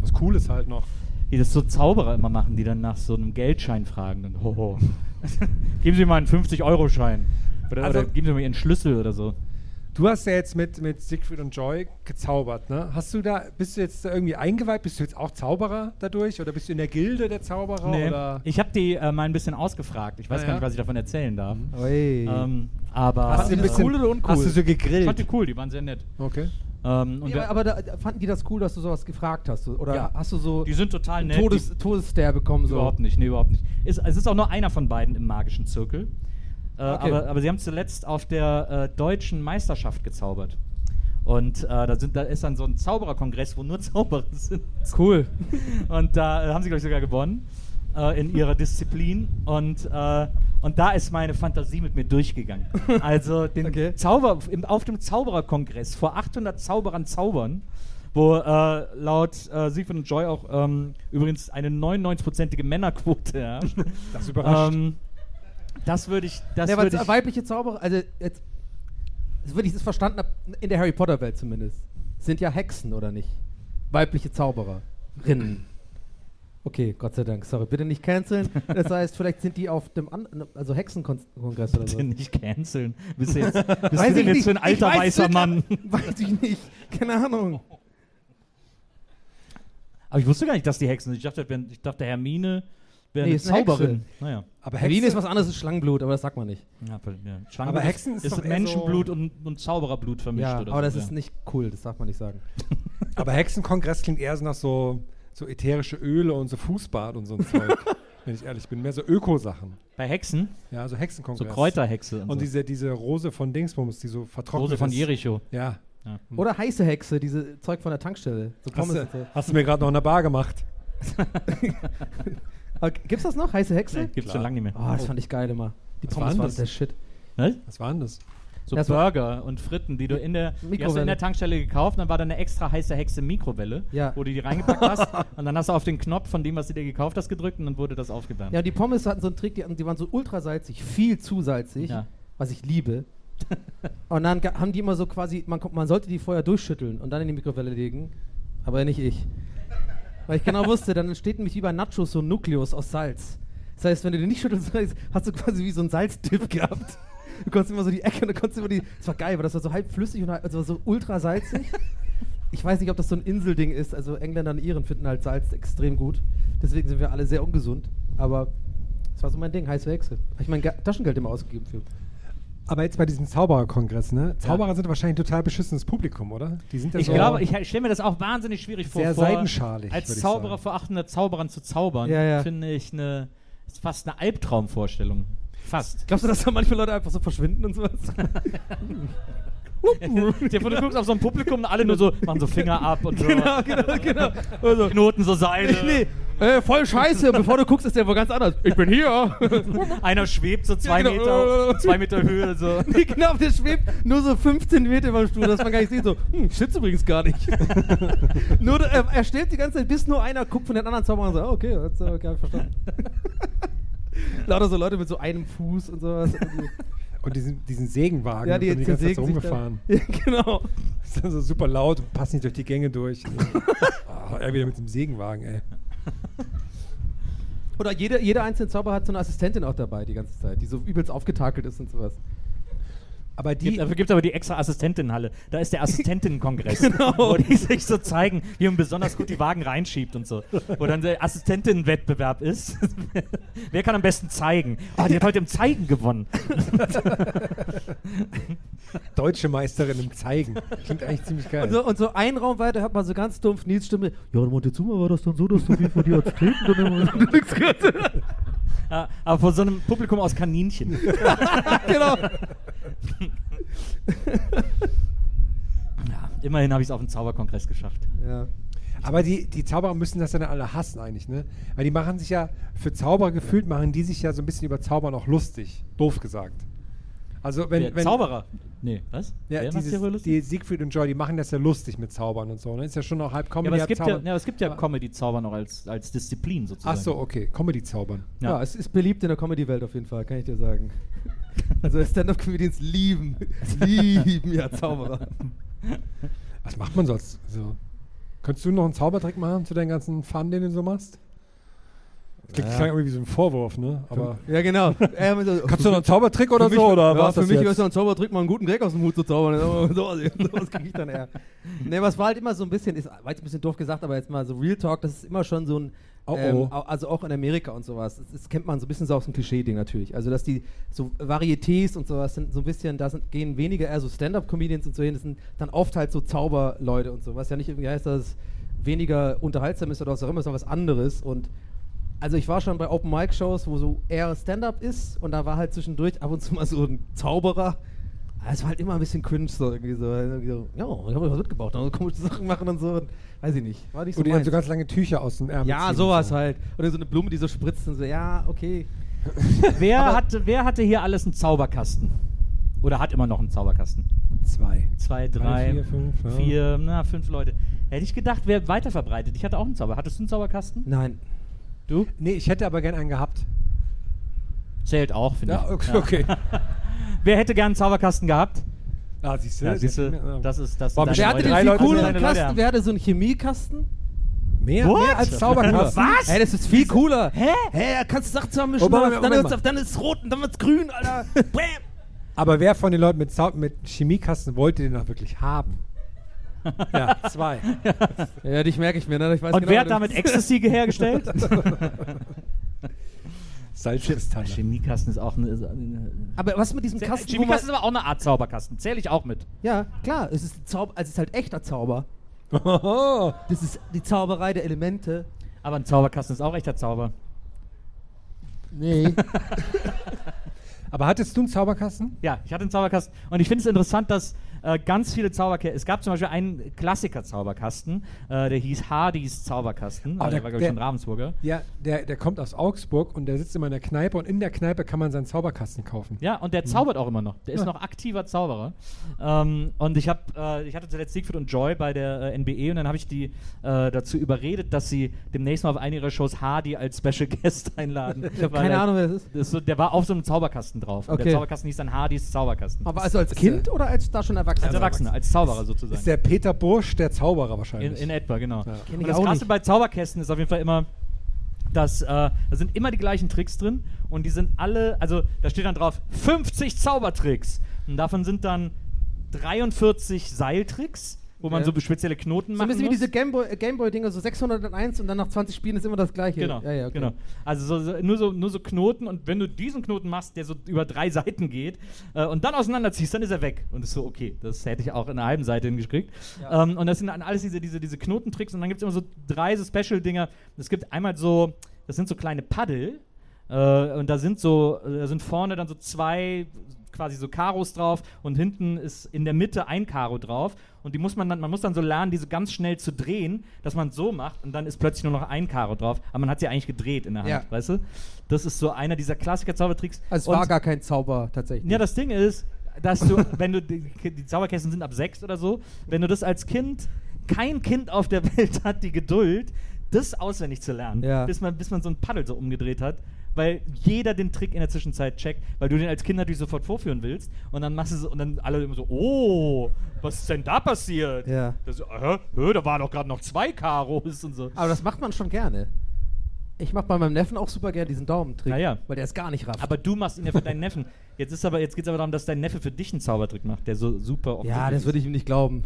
Was cool ist halt noch. Wie das so Zauberer immer machen, die dann nach so einem Geldschein fragen. Und, hoho. geben Sie mal einen 50-Euro-Schein. Oder, Also- oder geben Sie mir Ihren Schlüssel oder so. Du hast ja jetzt mit, mit Siegfried und Joy gezaubert, ne? Hast du da, bist du jetzt da irgendwie eingeweiht? Bist du jetzt auch Zauberer dadurch? Oder bist du in der Gilde der Zauberer? Oder? Ich habe die äh, mal ein bisschen ausgefragt. Ich weiß Ah, gar ja? nicht, was ich davon erzählen darf. Ähm, aber Hast du ein bisschen, cool oder uncool? Hast du so ich gegrillt? fand die cool, die waren sehr nett. Okay. Ähm, und Nee, wir- aber da, fanden die das cool, dass du sowas gefragt hast? Oder Ja. hast du so die sind total nett. Todes, die, Todesstern bekommen? So? Überhaupt nicht, nee, überhaupt nicht. Ist, es ist auch nur einer von beiden im magischen Zirkel. Äh, Okay. aber, aber sie haben zuletzt auf der äh, deutschen Meisterschaft gezaubert. Und äh, da, sind, da ist dann so ein Zaubererkongress, wo nur Zauberer sind. Cool. Und da äh, haben sie, glaube ich, sogar gewonnen äh, in ihrer Disziplin. Und, und da ist meine Fantasie mit mir durchgegangen. Also den Okay. Zauber, im, auf dem Zaubererkongress vor 800 Zauberern zaubern, wo äh, laut äh, Siegfried und Joy auch ähm, übrigens eine 99-prozentige Männerquote herrscht. Das überrascht. ähm, das würde ich, das Ja, würde ich, weibliche Zauberer, also jetzt, das würde ich das verstanden habe, in der Harry Potter Welt zumindest, sind ja Hexen oder nicht? Weibliche Zaubererinnen. Okay, Gott sei Dank, sorry, bitte nicht canceln. Das heißt, vielleicht sind die auf dem An also Hexenkongress oder so. bitte nicht canceln. Bist du jetzt, bist Weiß du ich denn jetzt für ein Ich alter weiß weißer Mann? Weiß ich nicht, keine Ahnung. Aber ich wusste gar nicht, dass die Hexen sind. Ich dachte, wenn- ich dachte Hermine wäre Nee, eine ist eine Zauberin. Hexe. Naja. aber Hermine ist was anderes als Schlangenblut, aber das sagt man nicht. Ja, aber, ja. Aber Hexen ist ist, doch ist Menschenblut so- und, und Zaubererblut vermischt. Ja, oder aber so, das ist nicht cool, das darf man nicht sagen. Aber Hexenkongress klingt eher so nach so, so ätherische Öle und so Fußbad und so ein Zeug. wenn ich ehrlich bin. Mehr so Öko-Sachen. Bei Hexen, Ja, so so Hexenkongress. Kräuterhexe und, Und so. diese, diese Rose von Dingsbums, die so vertrocknet Rose von ist. Jericho. Ja. Ja. Oder heiße Hexe, diese Zeug von der Tankstelle. So Hast du, so. hast du mir gerade noch in der Bar gemacht. Aber Gibt's das noch? Heiße Hexe? Nee, gibt's schon lange nicht mehr. Oh, das fand ich geil immer. Die Was Pommes waren das? der Shit. Was? Was war denn das? So Ja, so- Burger und Fritten, die du in der, die hast du Mikrowelle. in der Tankstelle gekauft, dann war da eine extra heiße Hexe Mikrowelle, Ja. wo du die reingepackt hast und dann hast du auf den Knopf von dem, was du dir gekauft hast, gedrückt und dann wurde das aufgewärmt. Ja, die Pommes hatten so einen Trick, die, die waren so ultra salzig, viel zu salzig, Ja. was ich liebe. und dann haben die immer so quasi, man, man sollte die vorher durchschütteln und dann in die Mikrowelle legen, aber nicht ich. Weil ich genau wusste, dann entsteht nämlich wie bei Nachos so ein Nukleus aus Salz. Das heißt, wenn du den nicht schüttelst, hast du quasi wie so einen Salzdip gehabt. Du konntest immer so die Ecke und dann konntest du immer die. Das war geil, weil das war so halb flüssig und halb, also so ultra salzig. Ich weiß nicht, ob das so ein Inselding ist. Also Engländer und Iren finden halt Salz extrem gut. Deswegen sind wir alle sehr ungesund. Aber das war so mein Ding, heiße Hexe. Habe ich mein Ge Taschengeld immer ausgegeben für. Aber jetzt bei diesem Zaubererkongress, ne? Zauberer sind wahrscheinlich ein total beschissenes Publikum, oder? Die sind ja Ich so glaube, ich, ich stelle mir das auch wahnsinnig schwierig vor, Sehr vor seidenschalig, als Zauberer vor 800 Zauberern zu zaubern. Ja, ja. Finde ich eine, ist fast eine Albtraumvorstellung. Fast. Glaubst du, dass da manche Leute einfach so verschwinden und sowas? Der du guckst auf so ein Publikum und alle nur so, machen so Finger ab und so. genau, genau, genau. Also, Knoten so Seile. nee, Äh, voll scheiße. Bevor du guckst, ist der wohl ganz anders. Ich bin hier. Einer schwebt so zwei Ja, genau. Meter, zwei Meter Höhe. So. Nee, genau, der schwebt nur so 15 Meter über dem Stuhl, dass man gar nicht sieht. So, hm, ich sitze übrigens gar nicht. nur, äh, er steht die ganze Zeit, bis nur einer guckt von den anderen Zauberern und sagt, oh, okay, das okay, hab ich verstanden. Lauter so Leute mit so einem Fuß und sowas. Und diesen, diesen Sägenwagen, Ja, die, sind die die ganze Zeit so rumgefahren. Ja, genau. Das ist dann so super laut und passt nicht durch die Gänge durch. oh, er wieder mit dem Sägenwagen, ey. Oder jeder, jeder einzelne Zauberer hat so eine Assistentin auch dabei die ganze Zeit, die so übelst aufgetakelt ist und sowas. Aber Gibt, die, dafür gibt es aber die extra Assistentinnenhalle. Da ist der Assistentinnenkongress, Genau. wo die sich so zeigen, wie man besonders gut die Wagen reinschiebt und so. Wo dann der Assistentinnenwettbewerb ist. Wer kann am besten zeigen? Ah, die hat heute im Zeigen gewonnen. deutsche Meisterin im Zeigen. Klingt eigentlich ziemlich geil. Und so, und so ein Raum weiter hört man so ganz dumpf Nils Stimme. Ja, in Montezuma war das dann so, dass du wie von die Azteken dann immer nichts gehört. Aber vor so einem Publikum aus Kaninchen. genau. Ja, immerhin habe ich es auf den Zauberkongress geschafft. Ja. Aber die, die Zauberer müssen das dann alle hassen eigentlich, ne? Weil die machen sich ja, für Zauberer gefühlt, machen die sich ja so ein bisschen über Zaubern auch lustig. Doof gesagt. Also wenn, Der wenn Zauberer. Nee, was? Ja, Wer macht dieses, die Siegfried und Joy, die machen das ja lustig mit Zaubern und so. Ne? Ist ja schon auch halb ja, Comedy, aber es gibt ja, Zaubern. ja, es gibt ja Comedy-Zauber noch als, als Disziplin sozusagen. Ach so, okay. Comedy-Zaubern. Ja. Ja. es ist beliebt in der Comedy-Welt auf jeden Fall, kann ich dir sagen. Also Stand-Up-Comedians lieben, lieben ja Zauberer. Was macht man sonst so? Könntest du noch einen Zaubertrick machen zu deinen ganzen Fun, den du so machst? Das klingt, Ja. klang irgendwie wie so ein Vorwurf, ne? Aber Ja, genau. Ähm, so, kannst du noch einen Zaubertrick oder mich, so? Oder ja, was für mich ist so ein Zaubertrick, mal einen guten Gag aus dem Hut zu zaubern. So, was kriege ich dann eher. Nee, aber es war halt immer so ein bisschen, ist, war jetzt ein bisschen doof gesagt, aber jetzt mal so Real Talk, das ist immer schon so ein, Oh, ähm, oh. also auch in Amerika und sowas, das, das kennt man so ein bisschen so aus dem Klischee-Ding natürlich. Also, dass die so Varietés und sowas sind so ein bisschen, da sind, gehen weniger eher so Stand-Up-Comedians und so hin, das sind dann oft halt so Zauberleute und so, was ja nicht irgendwie heißt, dass es weniger unterhaltsam ist oder was auch immer, sondern was anderes und also ich war schon bei Open Mic Shows, wo so eher Stand-up ist und da war halt zwischendurch ab und zu mal so ein Zauberer. Es war halt immer ein bisschen cringe, so irgendwie so. Irgendwie so ja, ich habe was mitgebracht, und komische Sachen machen und so. Und, weiß ich nicht. War nicht so Und die haben meins. so ganz lange Tücher aus dem Ärmel Ja, sowas und so. halt. Oder so eine Blume, die so spritzt und so. Ja, okay. Wer, Aber- hatte, wer hatte hier alles einen Zauberkasten? Oder hat immer noch einen Zauberkasten? Zwei. Zwei, Drei, drei, vier, fünf, ja. vier, na, fünf Leute. Hätte ich gedacht, wer weiter verbreitet. Ich hatte auch einen Zauber. Hattest du einen Zauberkasten? Nein. Du? Nee, ich hätte aber gern einen gehabt. Zählt auch, finde Ja, ich. okay. okay. Wer hätte gern einen Zauberkasten gehabt? Ah, siehst du? Ja, siehst du, das ist das. Sind Wer hatte den Kasten? Wer hatte so einen Chemiekasten? Mehr, What? mehr als Zauberkasten. Was? Ey, das ist viel cooler. Hä? Hä, da kannst du Sachen zusammenmischen, Oh, Moment, dann, dann ist es rot und dann wird's grün, Alter. Bam. Aber wer von den Leuten mit, Zau mit Chemiekasten wollte den auch wirklich haben? ja, zwei. Ja, dich merke ich mir, ne? Ich weiß Und genau, wer hat damit Ecstasy hergestellt? Salzkristalle. Chemiekasten ist auch eine. eine Aber was mit diesem Kasten, wo man, Chemiekasten ist aber auch eine Art Zauberkasten. Zähle ich auch mit. Ja, klar, es ist, Zauber, also es ist halt echter Zauber. Oh, Das ist die Zauberei der Elemente. Aber ein Zauberkasten ist auch echter Zauber. Nee. Aber hattest du einen Zauberkasten? Ja, ich hatte einen Zauberkasten und ich finde es interessant, dass äh, ganz viele Zauberkästen. Es gab zum Beispiel einen Klassiker-Zauberkasten, äh, der hieß Hardys Zauberkasten. Ah, äh, der, der- war, glaube ich, der- von Ravensburger. Ja, der, der kommt aus Augsburg und der sitzt immer in der Kneipe und in der Kneipe kann man seinen Zauberkasten kaufen. Ja, und der zaubert auch immer noch. Der ist Ja. noch aktiver Zauberer. Ähm, und ich, hab, äh, ich hatte zuletzt Siegfried und Joy bei der äh, NBE und dann habe ich die äh, dazu überredet, dass sie demnächst mal auf eine ihrer Shows Hardy als Special Guest einladen. Ich habe keine Ahnung, wer das ist. Das ist so, der war auf so einem Zauberkasten drauf. Und Okay. der Zauberkasten hieß dann Hardys Zauberkasten. Aber also als Kind der- oder als da schon Erwachsener? als Erwachsener, als Zauberer sozusagen. Ist der Peter Bursch der Zauberer In, wahrscheinlich. in etwa, genau. Ja. Und das Krasse nicht. bei Zauberkästen ist auf jeden Fall immer, dass äh, da sind immer die gleichen Tricks drin und die sind alle, also da steht dann drauf 50 Zaubertricks und davon sind dann 43 Seiltricks, wo man Ja. so spezielle Knoten So machen ein bisschen wie muss. diese Gameboy- äh, Gameboy-Dinger, so 601 und dann nach 20 Spielen ist immer das gleiche. Genau, Ja, ja, okay. genau. Also so, so, nur, so, nur so Knoten und wenn du diesen Knoten machst, der so über drei Seiten geht äh, und dann auseinanderziehst, dann ist er weg. Und ist so, okay, das hätte ich auch in einer halben Seite hingekriegt. Ähm, und das sind dann alles diese, diese, diese Knotentricks und dann gibt es immer so drei so Special-Dinger. Es gibt einmal so, das sind so kleine Paddel. Äh, und da sind so, äh, da sind vorne dann so zwei quasi so Karos drauf und hinten ist in der Mitte ein Karo drauf und die muss man dann, man muss dann so lernen, diese ganz schnell zu drehen, dass man so macht und dann ist plötzlich nur noch ein Karo drauf, aber man hat sie eigentlich gedreht in der Hand, Ja. weißt du? Das ist so einer dieser Klassiker-Zaubertricks. Also es war gar kein Zauber tatsächlich. ja, das Ding ist, dass du, wenn du, die, die Zauberkästen sind ab sechs oder so, wenn du das als Kind, kein Kind auf der Welt hat die Geduld, das auswendig zu lernen, Ja. bis, man, bis man so ein Paddel so umgedreht hat, weil jeder den Trick in der Zwischenzeit checkt, weil du den als Kind natürlich sofort vorführen willst und dann machst du so, und dann alle immer so, oh, was ist denn da passiert? Ja. Das, so, hä, hä, da waren doch gerade noch zwei Karos und so. Aber das macht man schon gerne. Ich mache bei meinem Neffen auch super gerne diesen Daumentrick, Ja, ja. weil der ist gar nicht raff. Aber du machst ihn ja für deinen Neffen. Jetzt ist aber, jetzt geht es aber darum, dass dein Neffe für dich einen Zaubertrick macht, der so super oft ja, das würde ich ihm nicht glauben.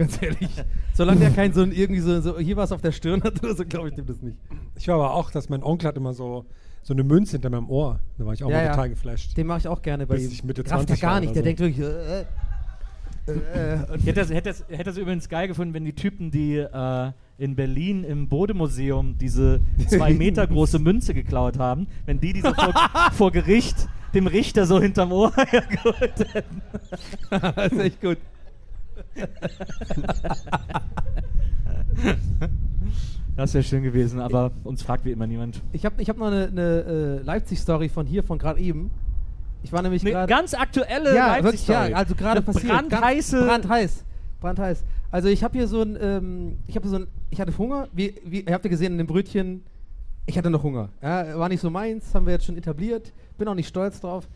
Ganz ehrlich. Solange der kein so ein irgendwie so, so hier was auf der Stirn hat oder so, glaube ich dem das nicht. Ich war aber auch, dass mein Onkel hat immer so, so eine Münze hinter meinem Ohr. Da war ich auch Ja, mal ja. total geflasht. Den mache ich auch gerne bei Bis ihm. ich Mitte Rafft 20 er gar nicht. oder Der so. denkt wirklich, äh, äh, äh, Ich hätte das, hätte, das, hätte das übrigens geil gefunden, wenn die Typen, die äh, in Berlin im Bodemuseum diese zwei Meter große Münze geklaut haben, wenn die diese vor, vor Gericht dem Richter so hinterm Ohr hergeholt hätten. das ist echt gut. Das wäre schön gewesen, aber uns fragt wie immer niemand. Ich habe ich hab noch eine, eine äh, Leipzig-Story von hier, von gerade eben. Ich war nämlich Eine gerade... ganz aktuelle ja, wirklich, ja, Leipzig-Story. also gerade Eine passiert. Ganz Brandheiße. Brandheiß. Brandheiß. Also ich habe hier so ein, ähm, ich habe so ein, ich hatte Hunger, wie, wie, ihr habt ja gesehen in dem Brötchen, ich hatte noch Hunger. Ja, war nicht so meins, haben wir jetzt schon etabliert, bin auch nicht stolz drauf.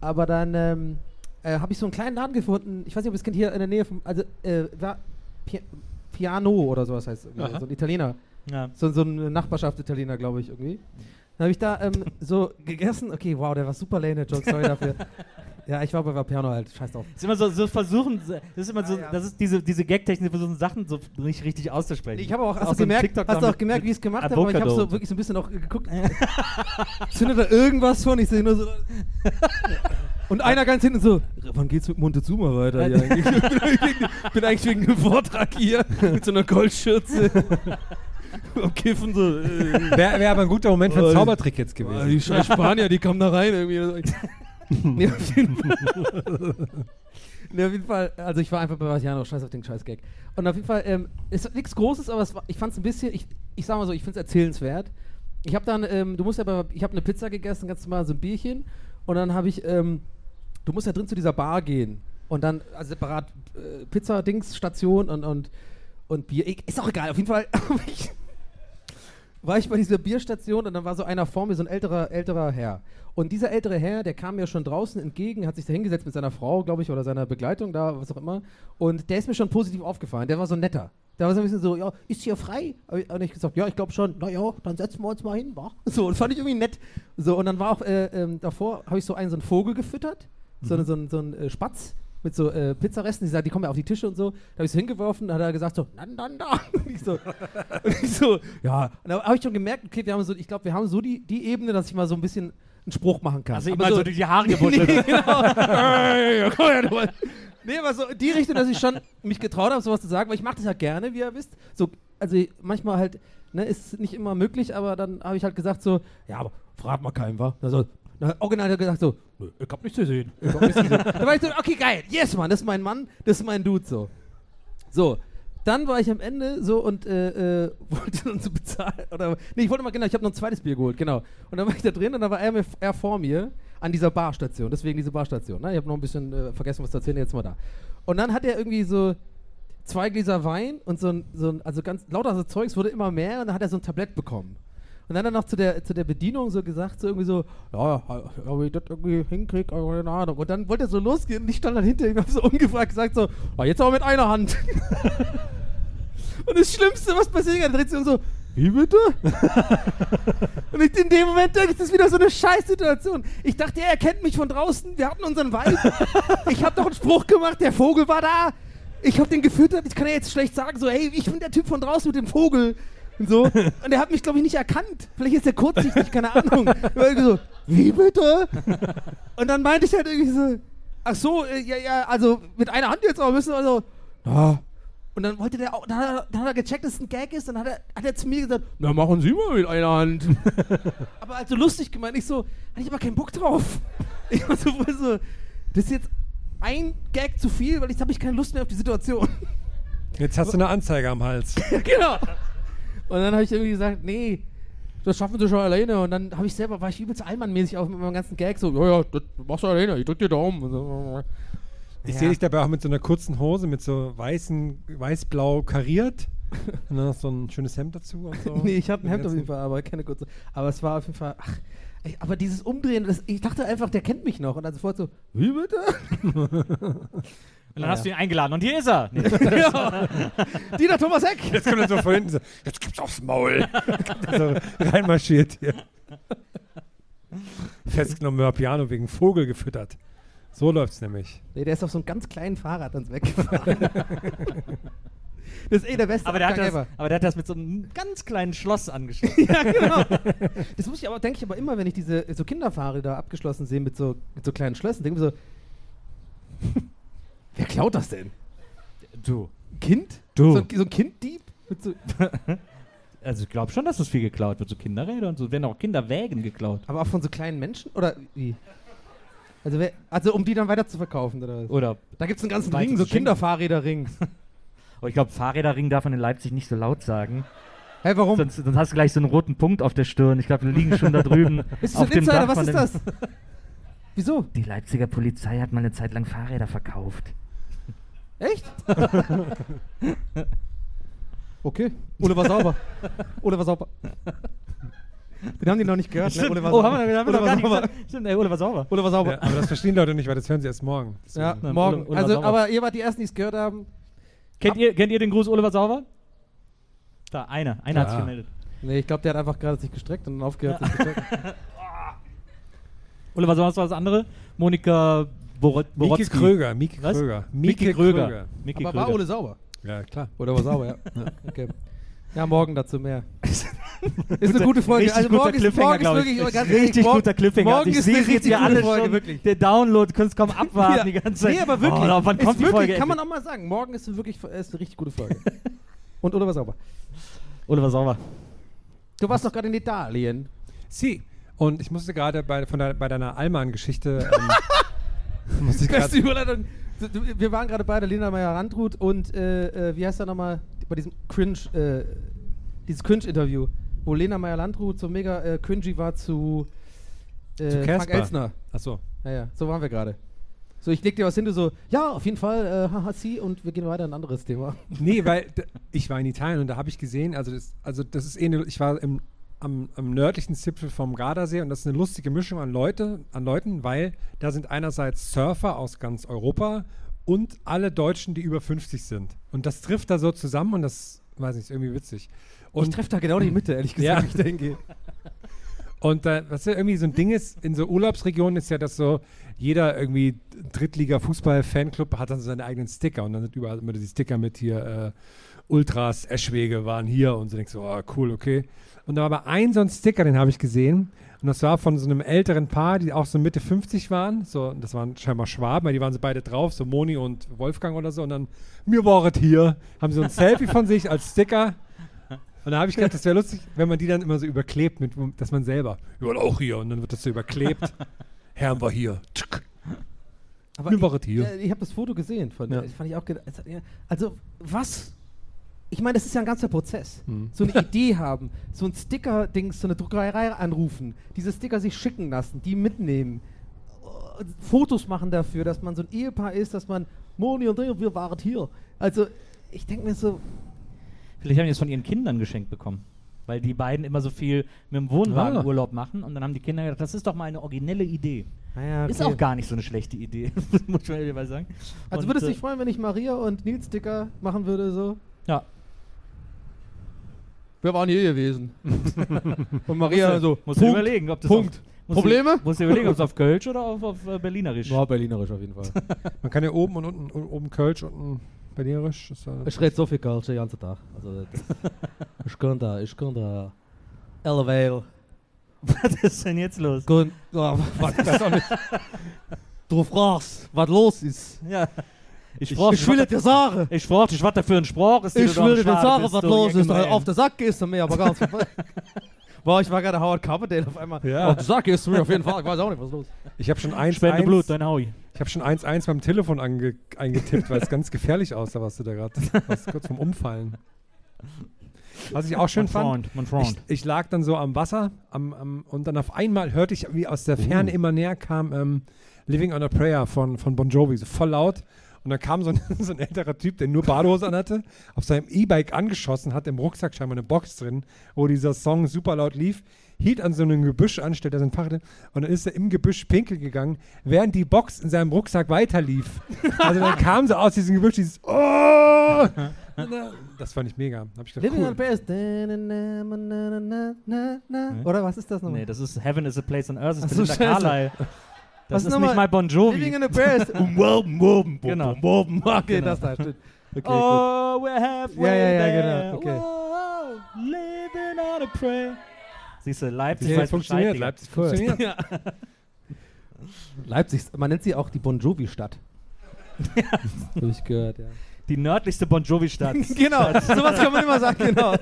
Aber dann ähm, äh, habe ich so einen kleinen Laden gefunden, ich weiß nicht, ob ihr es kennt, hier in der Nähe vom, also, äh, Pi Piano oder sowas heißt, so ein Italiener. Ja. So, so ein Nachbarschaft-Italiener, glaube ich, irgendwie. Dann habe ich da ähm, so gegessen. Okay, wow, der war super der Joke, sorry dafür. Ja, ich war bei Vapiano halt, scheiß drauf. Das ist immer so, so versuchen, das ist immer so, ja. das ist diese, diese Gag-Technik, die versuchen Sachen so nicht richtig auszusprechen. Ich habe auch, hast, Auch du so gemerkt, hast du auch gemerkt, wie ich es gemacht habe? Aber ich habe so wirklich so ein bisschen auch geguckt. Zündet da irgendwas von? Ich sehe nur so. Und einer ganz hinten so, wann geht's mit Montezuma weiter? hier eigentlich? ich bin eigentlich wegen einem Vortrag hier mit so einer Goldschürze. Am Kiffen so. Äh, Wäre wär aber ein guter Moment für Oh, einen die- Zaubertrick jetzt Ah, gewesen. die scheiß Spanier, die kamen da rein irgendwie. nee, auf jeden Fall. nee, auf jeden Fall, also ich war einfach bei Vapiano, scheiß auf den scheiß Gag. Und auf jeden Fall, ähm, ist nichts Großes, aber war, ich fand es ein bisschen, ich, ich sag mal so, ich finde es erzählenswert. Ich habe dann, ähm, du musst ja bei, ich habe eine Pizza gegessen, ganz normal so ein Bierchen. Und dann habe ich, ähm, du musst ja drin zu dieser Bar gehen. Und dann, also separat äh, Pizza-Dings-Station und, und, und Bier. Ich, ist auch egal, auf jeden Fall war ich bei dieser Bierstation und dann war so einer vor mir, so ein älterer, älterer Herr. Und dieser ältere Herr, der kam mir schon draußen entgegen, hat sich da hingesetzt mit seiner Frau, glaube ich, oder seiner Begleitung da, was auch immer. Und der ist mir schon positiv aufgefallen. Der war so netter. Der war so ein bisschen so, ja, ist hier frei? Und ich gesagt, ja, ich glaube schon. Na ja, dann setzen wir uns mal hin, wa? So, und fand ich irgendwie nett. So, und dann war auch, äh, ähm, davor habe ich so einen, so einen Vogel gefüttert. So, Mhm. so, ein- so ein äh, Spatz mit so äh, Pizzaresten, die, sagt, die kommen ja auf die Tische und so. Da habe ich so hingeworfen, da hat er gesagt so, dann, dann, da. Und ich so, und ich so ja. Und da habe ich schon gemerkt, okay, wir haben so, ich glaube, wir haben so die, die Ebene, dass ich mal so ein bisschen einen Spruch machen kann. Also ihm Aber mal so durch die Haare gebunden. nee, genau. Nee, aber so die Richtung, dass ich schon mich getraut habe, sowas zu sagen, weil ich mache das ja gerne, wie ihr wisst. So, also manchmal halt, ne, ist nicht immer möglich, aber dann habe ich halt gesagt so, ja, aber frag mal keinen, wa? Also, original hat er gesagt so, "Nö, ich hab nichts gesehen. Ich hab nichts gesehen. da war ich so, okay, geil, yes, Mann, das ist mein Mann, das ist mein Dude, so. So, dann war ich am Ende so und äh, äh, wollte dann so bezahlen. Oder, nee, ich wollte mal, genau, ich habe noch ein zweites Bier geholt, genau. Und dann war ich da drin und dann war er, er vor mir an dieser Barstation, deswegen diese Barstation. Ne? Ich habe noch ein bisschen äh, vergessen, was zu erzählen, jetzt mal da. Und dann hat er irgendwie so zwei Gläser Wein und so ein, so ein also ganz lauter so Zeugs wurde immer mehr und dann hat er so ein Tablett bekommen. Und dann hat er noch zu der, zu der Bedienung so gesagt, so irgendwie so, ja, ob ich das irgendwie hinkriege, aber keine Ahnung. Und dann wollte er so losgehen und ich stand dann hinter ihm, hab so ungefragt gesagt, so, "Ah, jetzt aber mit einer Hand. und das Schlimmste, was passiert, dann dreht sich um so, wie bitte? und ich, in dem Moment denke ich, das ist wieder so eine Scheißsituation. Ich dachte, er kennt mich von draußen, wir hatten unseren Wald. ich habe doch einen Spruch gemacht, der Vogel war da. Ich habe den gefüttert, ich kann ja jetzt schlecht sagen, so, hey, ich bin der Typ von draußen mit dem Vogel. Und so. Und er hat mich, glaube ich, nicht erkannt. Vielleicht ist er kurzsichtig, keine Ahnung. Und irgendwie so, wie bitte? Und dann meinte ich halt irgendwie so, ach so, äh, ja, ja, also mit einer Hand jetzt aber müssen wir so, ja, Und dann wollte der auch, dann hat, er, dann hat er gecheckt, dass es ein Gag ist, dann hat er, hat er zu mir gesagt, na machen Sie mal mit einer Hand. aber also lustig gemeint, ich so, hatte ich aber keinen Bock drauf. Ich war so, so, das ist jetzt ein Gag zu viel, weil jetzt habe ich keine Lust mehr auf die Situation. Jetzt hast du eine Anzeige am Hals. genau. Und dann habe ich irgendwie gesagt, nee, das schaffen sie schon alleine. Und dann habe ich selber, war ich übelst allmannmäßig auf mit meinem ganzen Gag so, ja, ja, das machst du alleine, ich drück dir Daumen. Und so. Ich Ja. sehe dich dabei auch mit so einer kurzen Hose, mit so weißen, weiß-blau kariert. Und dann noch so ein schönes Hemd dazu und so. nee, ich habe ein Hemd auf jeden Fall, aber keine kurze. Aber es war auf jeden Fall, ach, ey, aber dieses Umdrehen, das, ich dachte einfach, der kennt mich noch. Und dann sofort so, wie bitte? Und dann hast du ihn eingeladen und hier ist er. Nee. ja. Dieter Thomas Heck. Jetzt kommt er so von hinten so, jetzt gibt's aufs Maul. so reinmarschiert hier. Festgenommen Piano wegen Vogel gefüttert. So läuft's nämlich. Nee, der ist auf so einem ganz kleinen Fahrrad ans Weggefahren. das ist eh der beste Aber der, das, ever. aber der hat das mit so einem ganz kleinen Schloss angeschlossen. ja, genau. Das muss ich aber, denke ich aber immer, wenn ich diese so Kinderfahrräder abgeschlossen sehe mit so, mit so kleinen Schlössern, denke ich mir so, wer klaut das denn? Du. Kind? Du. So, ein- so ein Kinddieb? Mit so, Also ich glaube schon, dass das viel geklaut wird. So Kinderräder und so. Werden auch Kinderwägen geklaut. aber auch von so kleinen Menschen? Oder wie? Also, wer, also um die dann weiter zu verkaufen, oder was? Oder. Da gibt es einen ganzen Weiter Ring, so schenken. Kinderfahrräder-Ring. Aber ich glaube, Fahrräderring darf man in Leipzig nicht so laut sagen. Hä, warum? Sonst, sonst hast du gleich so einen roten Punkt auf der Stirn. Ich glaube, wir liegen schon da drüben. ist das auf ein dem Insider? Dach Was von ist dem- das? Wieso? Die Leipziger Polizei hat mal eine Zeit lang Fahrräder verkauft. Echt? okay. Ole war sauber. Ole war sauber. Den haben die noch nicht gehört, ne? Ole war oh, sauber. haben wir, haben wir Ole noch war gar nicht sauber. gesagt. Stimmt, ey, Ole war sauber. Ole war sauber. Ja, aber das verstehen Leute nicht, weil das hören sie erst morgen. Ja, Deswegen- Ja, morgen. Ole- Ole also, aber ihr wart die Ersten, die es gehört haben. Kennt ihr, kennt ihr den Gruß Ole war sauber? Da, einer. Einer hat Ja. sich gemeldet. Nee, ich glaube, der hat einfach gerade sich gestreckt und dann aufgehört, sich gestreckt. Ole war sauber, was war das andere? Monika Borot Mieke Borotzki. Kröger, Mieke Was? Kröger. Mieke Kröger. Mieke aber war Kröger. Ole sauber? Ja, klar. Oder war sauber, ja. ja. Okay. Ja, morgen dazu mehr. ist eine gute Folge. Richtig also guter morgen ist, Cliffhanger, morgen ist wirklich ganz Richtig ehrlich, morgen- guter Cliffhanger. Morgen ich ist sehe jetzt richtig hier gute alle Folge, schon. wirklich. Der Download, könntest kaum abwarten Ja. die ganze Zeit. Nee, aber wirklich. Oh, wann ist kommt die wirklich, Folge Kann man auch mal sagen. Morgen ist wirklich ist eine richtig gute Folge. Und Ole war sauber. Ole war sauber. Du warst doch gerade in Italien. Sie. Und ich musste gerade bei, von der, bei deiner Allmann-Geschichte. Ähm, musste ich Beste Überleitung. Wir waren gerade bei der Lena Meyer-Landrut und äh, äh, wie heißt er nochmal? Bei diesem Cringe, äh, dieses Cringe-Interview, wo Lena Meyer-Landrut so mega äh, cringy war zu, äh, Zu Frank. Elsner. achso. Ja, ja, so waren wir gerade. So, ich leg dir was hin, du so, ja, auf jeden Fall, äh, haha, sie und wir gehen weiter in ein anderes Thema. Nee, weil ich war in Italien und da habe ich gesehen, also das, also das ist eine, ich war im, am, am nördlichen Zipfel vom Gardasee und das ist eine lustige Mischung an Leute, an Leuten, weil da sind einerseits Surfer aus ganz Europa und alle Deutschen, die über 50 sind. Und das trifft da so zusammen und das, weiß nicht, ist irgendwie witzig. ich Und treffe da genau die Mitte, ehrlich gesagt, Ja. ich da hingehe. Und äh, was ja irgendwie so ein Ding ist, in so Urlaubsregionen ist ja das so, jeder irgendwie Drittliga-Fußball-Fanclub hat dann so seine eigenen Sticker und dann sind überall immer die Sticker mit hier, äh, Ultras, Eschwege waren hier und so denkst du, oh, cool, okay. Und da war aber ein so ein Sticker, den habe ich gesehen und das war von so einem älteren Paar, die auch so Mitte 50 waren, so, das waren scheinbar Schwaben, weil die waren so beide drauf, so Moni und Wolfgang oder so und dann, mir waret hier, haben so ein Selfie von sich als Sticker und da habe ich gedacht, das wäre lustig, wenn man die dann immer so überklebt, mit, dass man selber, ja, auch hier. Und dann wird das so überklebt. Herrn war hier. Tschuk. Aber Mir ich, waret hier. äh, ich habe das Foto gesehen von Ja. das fand ich auch Also, was? Ich meine, das ist ja ein ganzer Prozess. Mhm. So eine Idee haben, so ein Sticker-Dings, so eine Druckerei anrufen, diese Sticker sich schicken lassen, die mitnehmen, äh, Fotos machen dafür, dass man so ein Ehepaar ist, dass man Moni und ich, wir waren hier. Also, ich denke mir so, Vielleicht haben die es von ihren Kindern geschenkt bekommen. Weil die beiden immer so viel mit dem Wohnwagen Ah. Urlaub machen und dann haben die Kinder gedacht, das ist doch mal eine originelle Idee. naja, Ist auch gar nicht so eine schlechte Idee, muss man ehrlich mal sagen. Also Und, würdest du äh, dich freuen, wenn ich Maria und Nils Sticker machen würde, so? Ja. Wir waren hier gewesen. und Maria so, Musst du überlegen, ob das Punkt. Auf, Probleme? Musst du überlegen, ob es auf Kölsch oder auf, auf äh, Berlinerisch. Ja, berlinerisch auf jeden Fall. Man kann ja oben und unten, oben Kölsch, unten Berlinerisch. Ist, äh, Ich rede so viel Kölsch den ganzen Tag. Also, ich kann da, ich kann da. Elevale. Was ist denn jetzt los? Gun oh, was das nicht? Du fragst, was los ist. Ja. Ich frage Ich will dir sagen. ich frag dich, was da für ein Spruch ist. Ich will dir sagen, was los ist. Auf der Sack gehst du mir aber ganz. Boah, ich war gerade Howard Carpendale auf einmal. Ja. Auf der Sack gehst du mir auf jeden Fall. Ich weiß auch nicht, was ist los. Ich habe schon 1 Spende Blut, dein Howie. Ich habe schon 1-1 beim Telefon ange eingetippt, weil es ganz gefährlich aussah, was du da gerade. Was kurz vom Umfallen. Was ich auch schön Mein fand. Freund, mein Ich, Freund. ich lag dann so am Wasser am, am, und dann auf einmal hörte ich, wie aus der Ferne immer näher kam ähm, Living on a Prayer von, von Bon Jovi, so voll laut. Und dann kam so ein, so ein älterer Typ, der nur Badehose anhatte, auf seinem E-Bike angeschossen, hat im Rucksack scheinbar eine Box drin, wo dieser Song super laut lief, hielt an so einem Gebüsch an, stellte sein Fahrrad hin und dann ist er im Gebüsch pinkel gegangen, während die Box in seinem Rucksack weiterlief. Also dann kam so aus diesem Gebüsch dieses Oh! Das fand ich mega. Hab ich gedacht, Living on cool. Paris. Na, na. Oder was ist das nochmal? Nee, das ist Heaven is a Place on Earth. Das Ach ist so, Belinda scheiße. Carlyle. Das Was ist nochmal? nicht mal Bon Jovi. Living in a. Woben, woben, Genau. Okay, Genau. das da, stimmt. Okay, gut. Oh, we're halfway Ja, ja, ja, there. genau, okay. Whoa, living on a prayer. Siehst du, Leipzig Ja, weiß funktioniert, Bescheid, Leipzig funktioniert. Leipzig, man nennt sie auch die Bon Jovi-Stadt. Hab ich gehört, ja. Die nördlichste Bon Jovi-Stadt. genau, sowas kann man immer sagen, genau.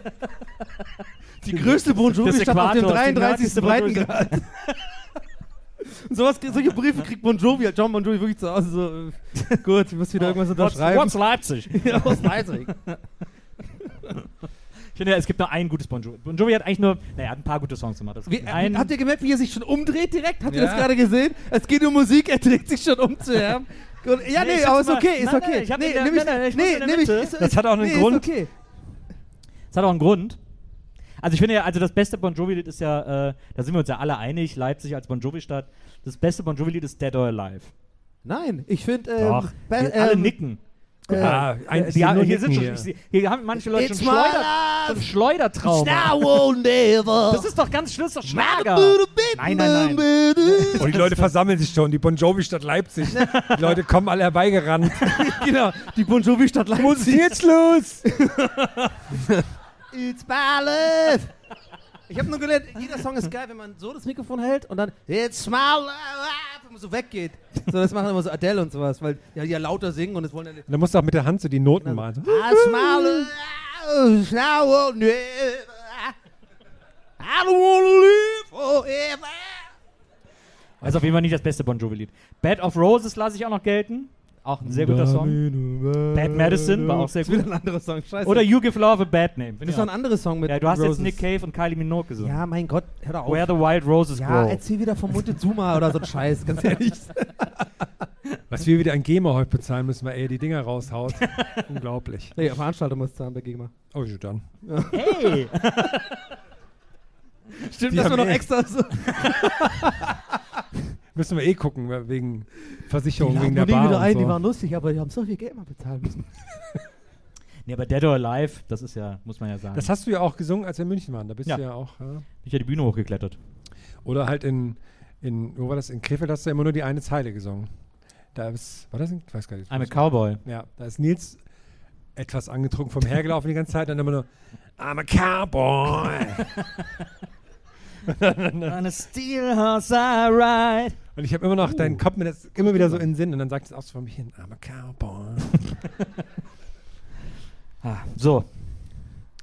Die größte Bon Jovi-Stadt auf dem Äquators, die 33. nördlichste Bon Jovi- Breitengrad. Und sowas, solche Briefe kriegt Bon Jovi, halt John Bon Jovi wirklich zu Hause so, äh, gut, ich muss wieder irgendwas What's, unterschreiben. what's Leipzig? ja, aus Leipzig. Ich finde, es gibt nur ein gutes Bon Jovi. Bon Jovi hat eigentlich nur, naja, hat ein paar gute Songs gemacht. Das Wie, ein, habt ihr gemerkt, wie er sich schon umdreht direkt? Habt ihr Ja. das gerade gesehen? Es geht um Musik, er dreht sich schon um zu hören. Gut, Ja, Nee, nee, ich aber ist okay, ist Nein, okay. nein, ich hab nee, der- ich, nein, nein, ich nee, in der nehm ich, Mitte. ist, Das hat auch einen nee, Grund. Ist okay. das hat auch einen Grund. Also ich finde ja, also das beste Bon Jovi-Lied ist ja, äh, da sind wir uns ja alle einig, Leipzig als Bon Jovi-Stadt. Das beste Bon Jovi-Lied ist Dead or Alive. Nein, ich finde. Ähm, Doch, wir alle ähm, nicken. äh, Ah, Äh, eigentlich die, nur hier, sind schon, hier. hier haben manche Leute It's schon, Schleuder, schon never. Das ist doch ganz schlimm, das ist doch Schlager. Nein, nein, nein. Und Oh, die Leute versammeln sich schon, die Bon Jovi-Stadt Leipzig. Die Leute kommen alle herbeigerannt. genau, die Bon Jovi-Stadt Was ist Leipzig. jetzt los? It's my life. Ich habe nur gelernt, jeder Song ist geil, wenn man so das Mikrofon hält und dann It's my life, wenn man so weggeht. So, das machen immer so Adele und sowas, weil ja, die ja lauter singen und es wollen ja Da musst du auch mit der Hand so die Noten malen. It's my or never. I don't wanna live forever. Ist auf jeden Fall nicht das beste Bon Jovi-Lied. Bad of Roses lasse ich auch noch gelten. Auch ein sehr guter Song. Bad Medicine war auch sehr Das ist wieder gut. ein anderer Song, scheiße. Oder You Give Love a Bad Name. Das ich ist noch ein auch. anderer Song mit Ja, du hast Roses. jetzt Nick Cave und Kylie Minogue gesungen. Ja, mein Gott, hör doch auf. Where the Wild Roses ja, Grow. erzähl wieder vom Montezuma oder so ein Scheiß, ganz ehrlich. Was wir wieder an GEMA heute bezahlen müssen, weil er die Dinger raushaut. Unglaublich. Nee, Veranstalter muss zahlen bei GEMA. Oh, ja, dann. Hey! Stimmt, Die dass wir noch extra so. Müssen wir eh gucken, wegen Versicherung, Die wegen der Bar wieder ein, und die so. waren lustig, aber die haben so viel Geld mal bezahlen müssen. nee, aber Dead or Alive, das ist ja, muss man ja sagen. Das hast du ja auch gesungen, als wir in München waren. Da bist Ja. du ja auch. Ja. Bin ich ja die Bühne hochgeklettert. Oder halt in, in, wo war das? In Krefeld hast du ja immer nur die eine Zeile gesungen. Da ist, war das in, ich weiß gar nicht. I'm a Cowboy. Ja, da ist Nils etwas angetrunken vom Hergelaufen die ganze Zeit, dann immer nur I'm a Cowboy. On a steel horse I ride. Und ich habe immer noch, Uh. dein Kopf mir das immer wieder so in den Sinn und dann sagt es auch so von mir hin, I'm a Cowboy. Ah, so,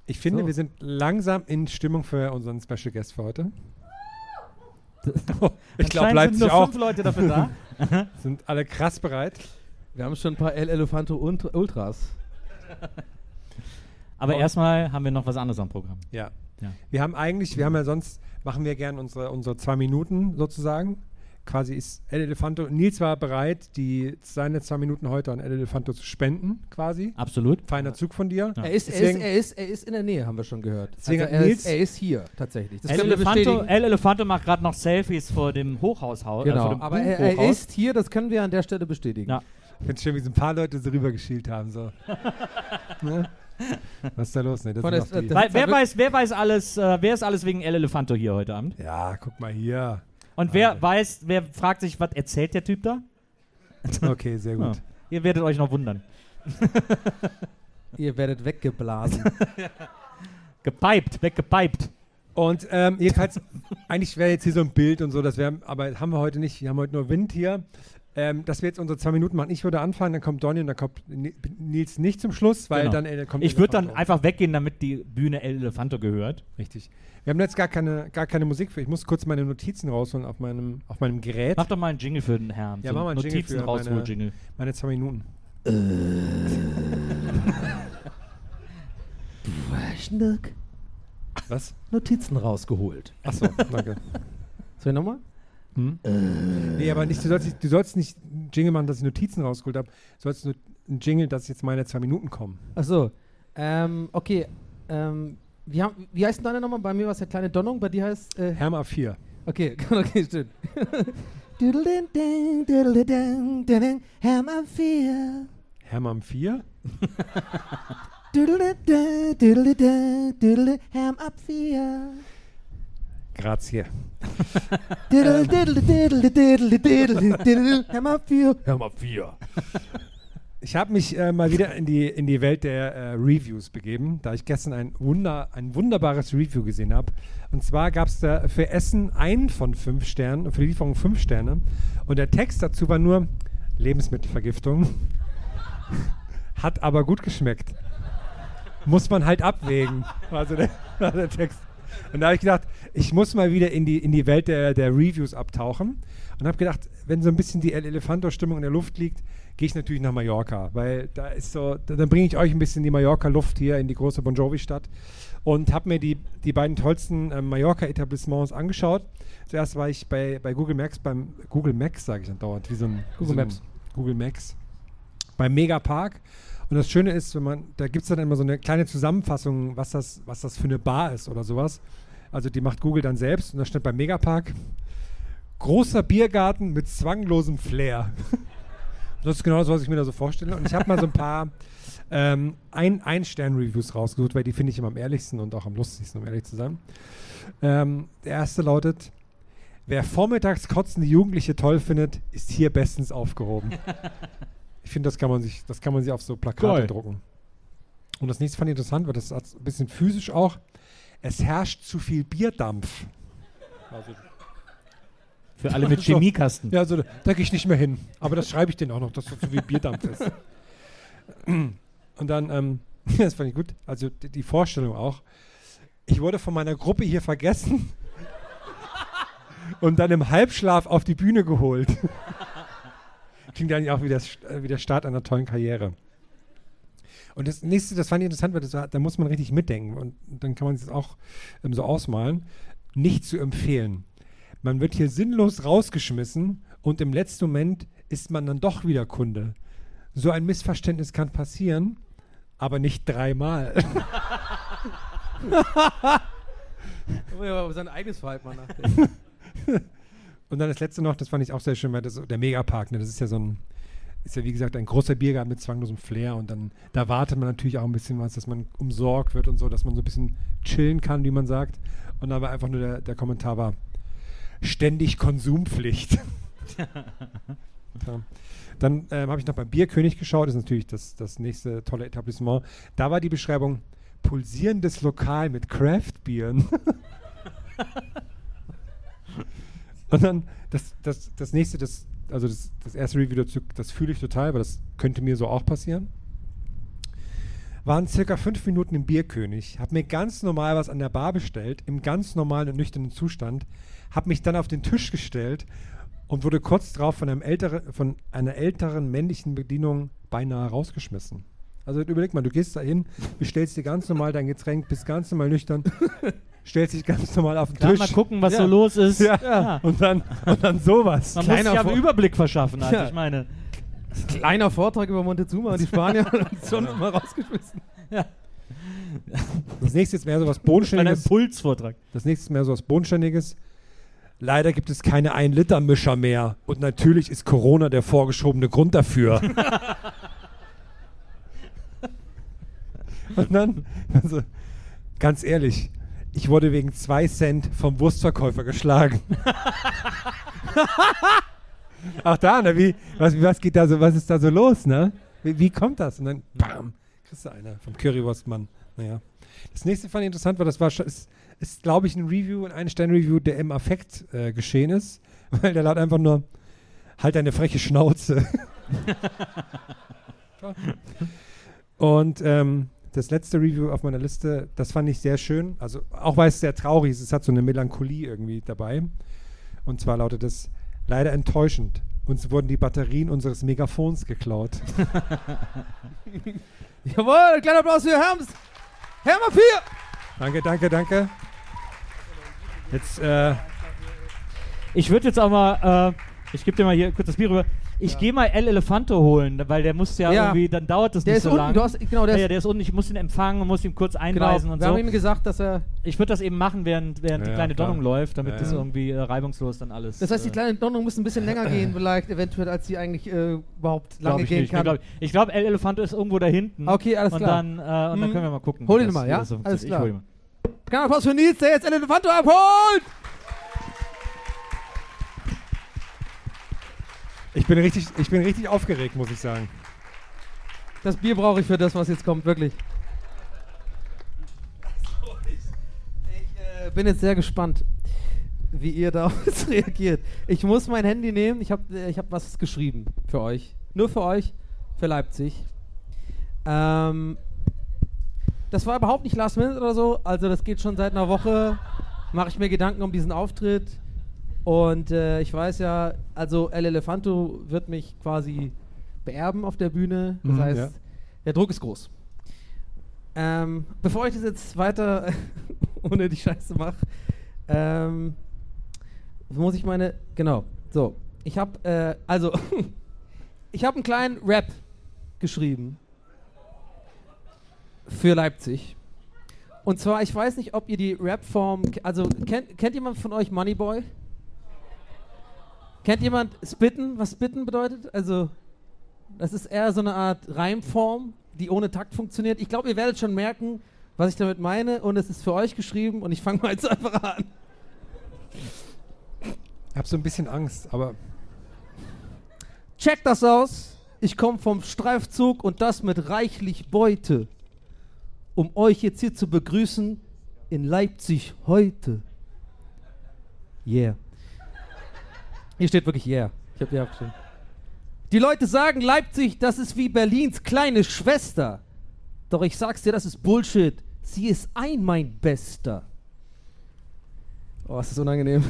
Ich finde, So. wir sind langsam in Stimmung für unseren Special Guest für heute. ich glaube, Leipzig sind nur auch. fünf Leute dafür da. Sind alle krass bereit. Wir haben schon ein paar El Elefanto Ult- Ultras. Aber Und- erstmal haben wir noch was anderes am Programm. Ja. Ja. Wir haben eigentlich, wir haben ja sonst, machen wir gern unsere, unsere zwei Minuten sozusagen. Quasi ist El Elefanto, Nils war bereit, die, seine zwei Minuten heute an El Elefanto zu spenden, quasi. Absolut. Feiner Zug von dir. Ja. Er, ist, er, ist, er, ist, er ist in der Nähe, haben wir schon gehört. Deswegen also er, Nils- ist, er ist hier, tatsächlich. Das El Elefanto. El Elefanto macht gerade noch Selfies vor dem Hochhaushaus. äh, Genau, dem aber er, er ist hier, das können wir an der Stelle bestätigen. Ja. Ich finde schön, wie so ein paar Leute so rübergeschielt haben. So. ne? Was ist da los? Ne, das das- Weil, wer, weiß, wer weiß alles, äh, wer ist alles wegen El Elefanto hier heute Abend? ja, guck mal hier. Und wer weiß, wer fragt sich, was erzählt der Typ da? Okay, sehr gut. Ja. Ihr werdet euch noch wundern. Ihr werdet weggeblasen. Gepiped, weggepiped. Und ähm, jedenfalls, eigentlich wäre jetzt hier so ein Bild und so, das wäre, aber haben wir heute nicht. Wir haben heute nur Wind hier. Ähm, dass wir jetzt unsere zwei Minuten machen. Ich würde anfangen, dann kommt Donny und dann kommt Ni- Nils nicht zum Schluss, weil Genau. dann äh, kommt Ich würde dann einfach weggehen, damit die Bühne El Elefanto gehört. Richtig. Wir haben jetzt gar keine, gar keine Musik für. Ich muss kurz meine Notizen rausholen auf meinem, auf meinem Gerät. Mach doch mal einen Jingle für den Herrn. Ja, so mach mal einen Jingle Notizen für rausholen, meine- Jingle. Meine zwei Minuten. Schnuck. Was? Notizen rausgeholt. Achso, danke. Soll ich nochmal? Hm? Nee, aber nicht, du, sollst nicht, du sollst nicht einen Jingle machen, dass ich Notizen rausgeholt habe. Du sollst nur einen Jingle, dass jetzt meine zwei Minuten kommen. Achso. Ähm, okay. Ähm, wie, haben, wie heißt denn deine nochmal? Bei mir war es ja kleine Donnung, bei dir heißt. Äh, Herm A4. okay, okay, stimmt. Doodle-ding-ding, doodle-ding, doodle-ding, Hammer 4. Herm A4? Grazie. Diddle, diddle, diddle, diddle, diddle, diddle, Ham ab 4. Herm A4. Ich habe mich äh, mal wieder in die, in die Welt der äh, Reviews begeben, da ich gestern ein, Wunder, ein wunderbares Review gesehen habe. Und zwar gab es da für Essen einen von fünf Sternen, für die Lieferung fünf Sterne. Und der Text dazu war nur Lebensmittelvergiftung. Hat aber gut geschmeckt. Muss man halt abwägen, war so der, war der Text. Und da habe ich gedacht, ich muss mal wieder in die, in die Welt der, der Reviews abtauchen. Und habe gedacht, wenn so ein bisschen die El Elefanto-Stimmung in der Luft liegt, gehe ich natürlich nach Mallorca, weil da ist so, da, dann bringe ich euch ein bisschen die Mallorca-Luft hier in die große Bon Jovi-Stadt und habe mir die, die beiden tollsten ähm, Mallorca-Etablissements angeschaut. Zuerst war ich bei, bei Google Maps, beim Google Max, sage ich dann dauernd, wie so ein Google so ein Maps. Google Max, beim Megapark. Und das Schöne ist, wenn man, da gibt es dann immer so eine kleine Zusammenfassung, was das, was das für eine Bar ist oder sowas. Also die macht Google dann selbst und da steht beim Megapark großer Biergarten mit zwanglosem Flair. das ist genau das, was ich mir da so vorstelle. Und ich habe mal so ein paar ähm, ein, Ein-Stern-Reviews rausgesucht, weil die finde ich immer am ehrlichsten und auch am lustigsten, um ehrlich zu sein. Ähm, der erste lautet: Wer vormittags kotzende Jugendliche toll findet, ist hier bestens aufgehoben. ich finde, das kann man sich, das kann man sich auf so Plakate Geil. drucken. Und das nächste fand ich interessant, weil das ist ein bisschen physisch auch. Es herrscht zu viel Bierdampf. Also, Für alle mit. Chemiekasten. ja, also da gehe ich nicht mehr hin. Aber das schreibe ich denen auch noch, dass das so viel Bierdampf ist. Und dann, ähm, das fand ich gut, also die, die Vorstellung auch. Ich wurde von meiner Gruppe hier vergessen und dann im Halbschlaf auf die Bühne geholt. Klingt eigentlich auch wie St- äh, wie der Start einer tollen Karriere. Und das nächste, das fand ich interessant, weil das, da muss man richtig mitdenken und dann kann man es auch ähm, so ausmalen. Nicht zu empfehlen. Man wird hier sinnlos rausgeschmissen und im letzten Moment ist man dann doch wieder Kunde. So ein Missverständnis kann passieren, aber nicht dreimal. Ja, über sein eigenes Verhalten mal nachdenken. Und dann das letzte noch, das fand ich auch sehr schön, weil das der Megapark, ne, das ist ja so ein, ist ja wie gesagt ein großer Biergarten mit zwanglosem Flair und dann, da wartet man natürlich auch ein bisschen was, dass man umsorgt wird und so, dass man so ein bisschen chillen kann, wie man sagt. Und dann war einfach nur der, der Kommentar war, ständig Konsumpflicht. ja. Dann ähm, habe ich noch beim Bierkönig geschaut, das ist natürlich das, das nächste tolle Etablissement. Da war die Beschreibung, pulsierendes Lokal mit Craft-Bieren. Und dann das, das, das nächste, das, also das, das erste Review dazu, das fühle ich total, weil das könnte mir so auch passieren. Waren circa fünf Minuten im Bierkönig, habe mir ganz normal was an der Bar bestellt, im ganz normalen und nüchternen Zustand, habe mich dann auf den Tisch gestellt und wurde kurz darauf von, von einer älteren männlichen Bedienung beinahe rausgeschmissen. Also überleg mal, du gehst da hin, bestellst dir ganz normal dein Getränk, bist ganz normal nüchtern, stellst dich ganz normal auf den Klar, Tisch. mal gucken, was Ja. so los ist. Ja. Ja. Und dann, und dann sowas. Man muss Kleiner sich ja Vor- einen Überblick verschaffen. Also Ja. ich meine, Kleiner Vortrag über Montezuma und die Spanier und schon immer rausgeschmissen. Das nächste ist mehr so was Bodenständiges. Impulsvortrag. Das nächste ist mehr so was Bodenständiges. Leider gibt es keine 1-Liter-Mischer mehr. Und natürlich ist Corona der vorgeschobene Grund dafür. Und dann, also, ganz ehrlich, ich wurde wegen 2 Cent vom Wurstverkäufer geschlagen. Auch da, ne? Wie, was, was geht da so, was ist da so los, ne? Wie, wie kommt das? Und dann, bam, kriegst du eine vom Currywurstmann. Naja. Das nächste fand ich interessant, weil das war ist, ist glaube ich, ein Review, ein Ein-Stern-Review, der im Affekt äh, geschehen ist. Weil der laut einfach nur, halt deine freche Schnauze. Und ähm, das letzte Review auf meiner Liste, das fand ich sehr schön. Also auch weil es sehr traurig ist, es hat so eine Melancholie irgendwie dabei. Und zwar lautet es, leider enttäuschend. Uns wurden die Batterien unseres Megafons geklaut. Jawohl, kleiner Applaus für Herms. Hermer 4. danke, danke, danke. Jetzt, äh, Ich würde jetzt auch mal, äh, ich gebe dir mal hier kurz das Bier rüber. Ich gehe mal El Elefante holen, weil der muss ja, Ja. irgendwie, dann dauert das Der nicht ist so unten, lang. du hast, genau, der ja, ja, ist, der ist unten. Ich muss ihn empfangen und muss ihm kurz genau, einweisen wir und haben so. ihm gesagt, dass er, Ich würde das eben machen, während, während die Ja, kleine klar. Donnung läuft, damit Ja, das ja. irgendwie äh, reibungslos dann alles. das heißt, die äh, kleine Donnung muss ein bisschen länger gehen, vielleicht, eventuell, als sie eigentlich äh, überhaupt glaub lange ich gehen nicht. Nee, kann. glaub ich ich glaube, El Elefante ist irgendwo da hinten. Okay, alles und klar. Dann, äh, und dann Mhm. können wir mal gucken. Hol ihn das- mal, ja? Alles klar. Ich hol ihn mal. Kleiner Applaus für Nils, der jetzt El Elefanto abholt. Ich, bin richtig, ich bin richtig aufgeregt, muss ich sagen. Das Bier brauche ich für das, was jetzt kommt, wirklich. Ich äh, bin jetzt sehr gespannt, wie ihr darauf jetzt reagiert. Ich muss mein Handy nehmen. Ich habe äh, ich hab was geschrieben für euch. Nur für euch, für Leipzig. Ähm, das war überhaupt nicht Last Minute oder so. Also das geht schon seit einer Woche. Mache ich mir Gedanken um diesen Auftritt. Und äh, ich weiß ja, also El Elefanto wird mich quasi beerben auf der Bühne. Das Mhm, heißt, ja. der Druck ist groß. Ähm, bevor ich das jetzt weiter ohne die Scheiße mache, ähm, muss ich meine. Genau. So. Ich habe, äh, also, ich habe einen kleinen Rap geschrieben für Leipzig. Und zwar, ich weiß nicht, ob ihr die Rap-Form, also kennt, kennt jemand von euch Moneyboy? Kennt jemand Spitten, was Spitten bedeutet? Also, das ist eher so eine Art Reimform, die ohne Takt funktioniert. Ich glaube, ihr werdet schon merken, was ich damit meine und es ist für euch geschrieben und ich fange mal jetzt einfach an. Ich habe so ein bisschen Angst, aber Check das aus. Ich komme vom Streifzug und das mit reichlich Beute, um euch jetzt hier zu begrüßen in Leipzig heute. Yeah. Hier steht wirklich yeah. Ich habe hier abgeschrieben. Die Leute sagen Leipzig, das ist wie Berlins kleine Schwester. Doch ich sag's dir, das ist Bullshit. Sie ist ein mein Bester. Oh, ist das unangenehm.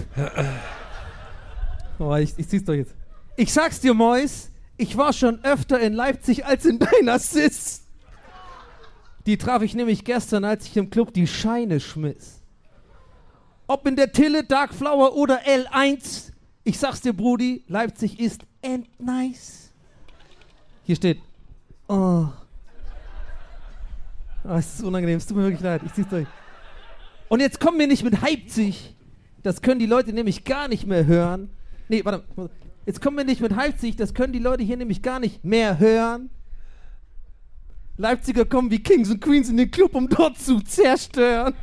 Oh, ich, ich zieh's doch jetzt. Ich sag's dir, Mois, ich war schon öfter in Leipzig als in deiner Sis. Die traf ich nämlich gestern, als ich im Club die Scheine schmiss. Ob in der Tille, Dark Flower oder L1, ich sag's dir, Brudi, Leipzig ist endnice. Hier steht, oh. oh. Es ist unangenehm, es tut mir wirklich leid, ich zieh's durch. Und jetzt kommen wir nicht mit Leipzig. Das können die Leute nämlich gar nicht mehr hören. Nee, warte. Jetzt kommen wir nicht mit Leipzig, das können die Leute hier nämlich gar nicht mehr hören. Leipziger kommen wie Kings und Queens in den Club, um dort zu zerstören.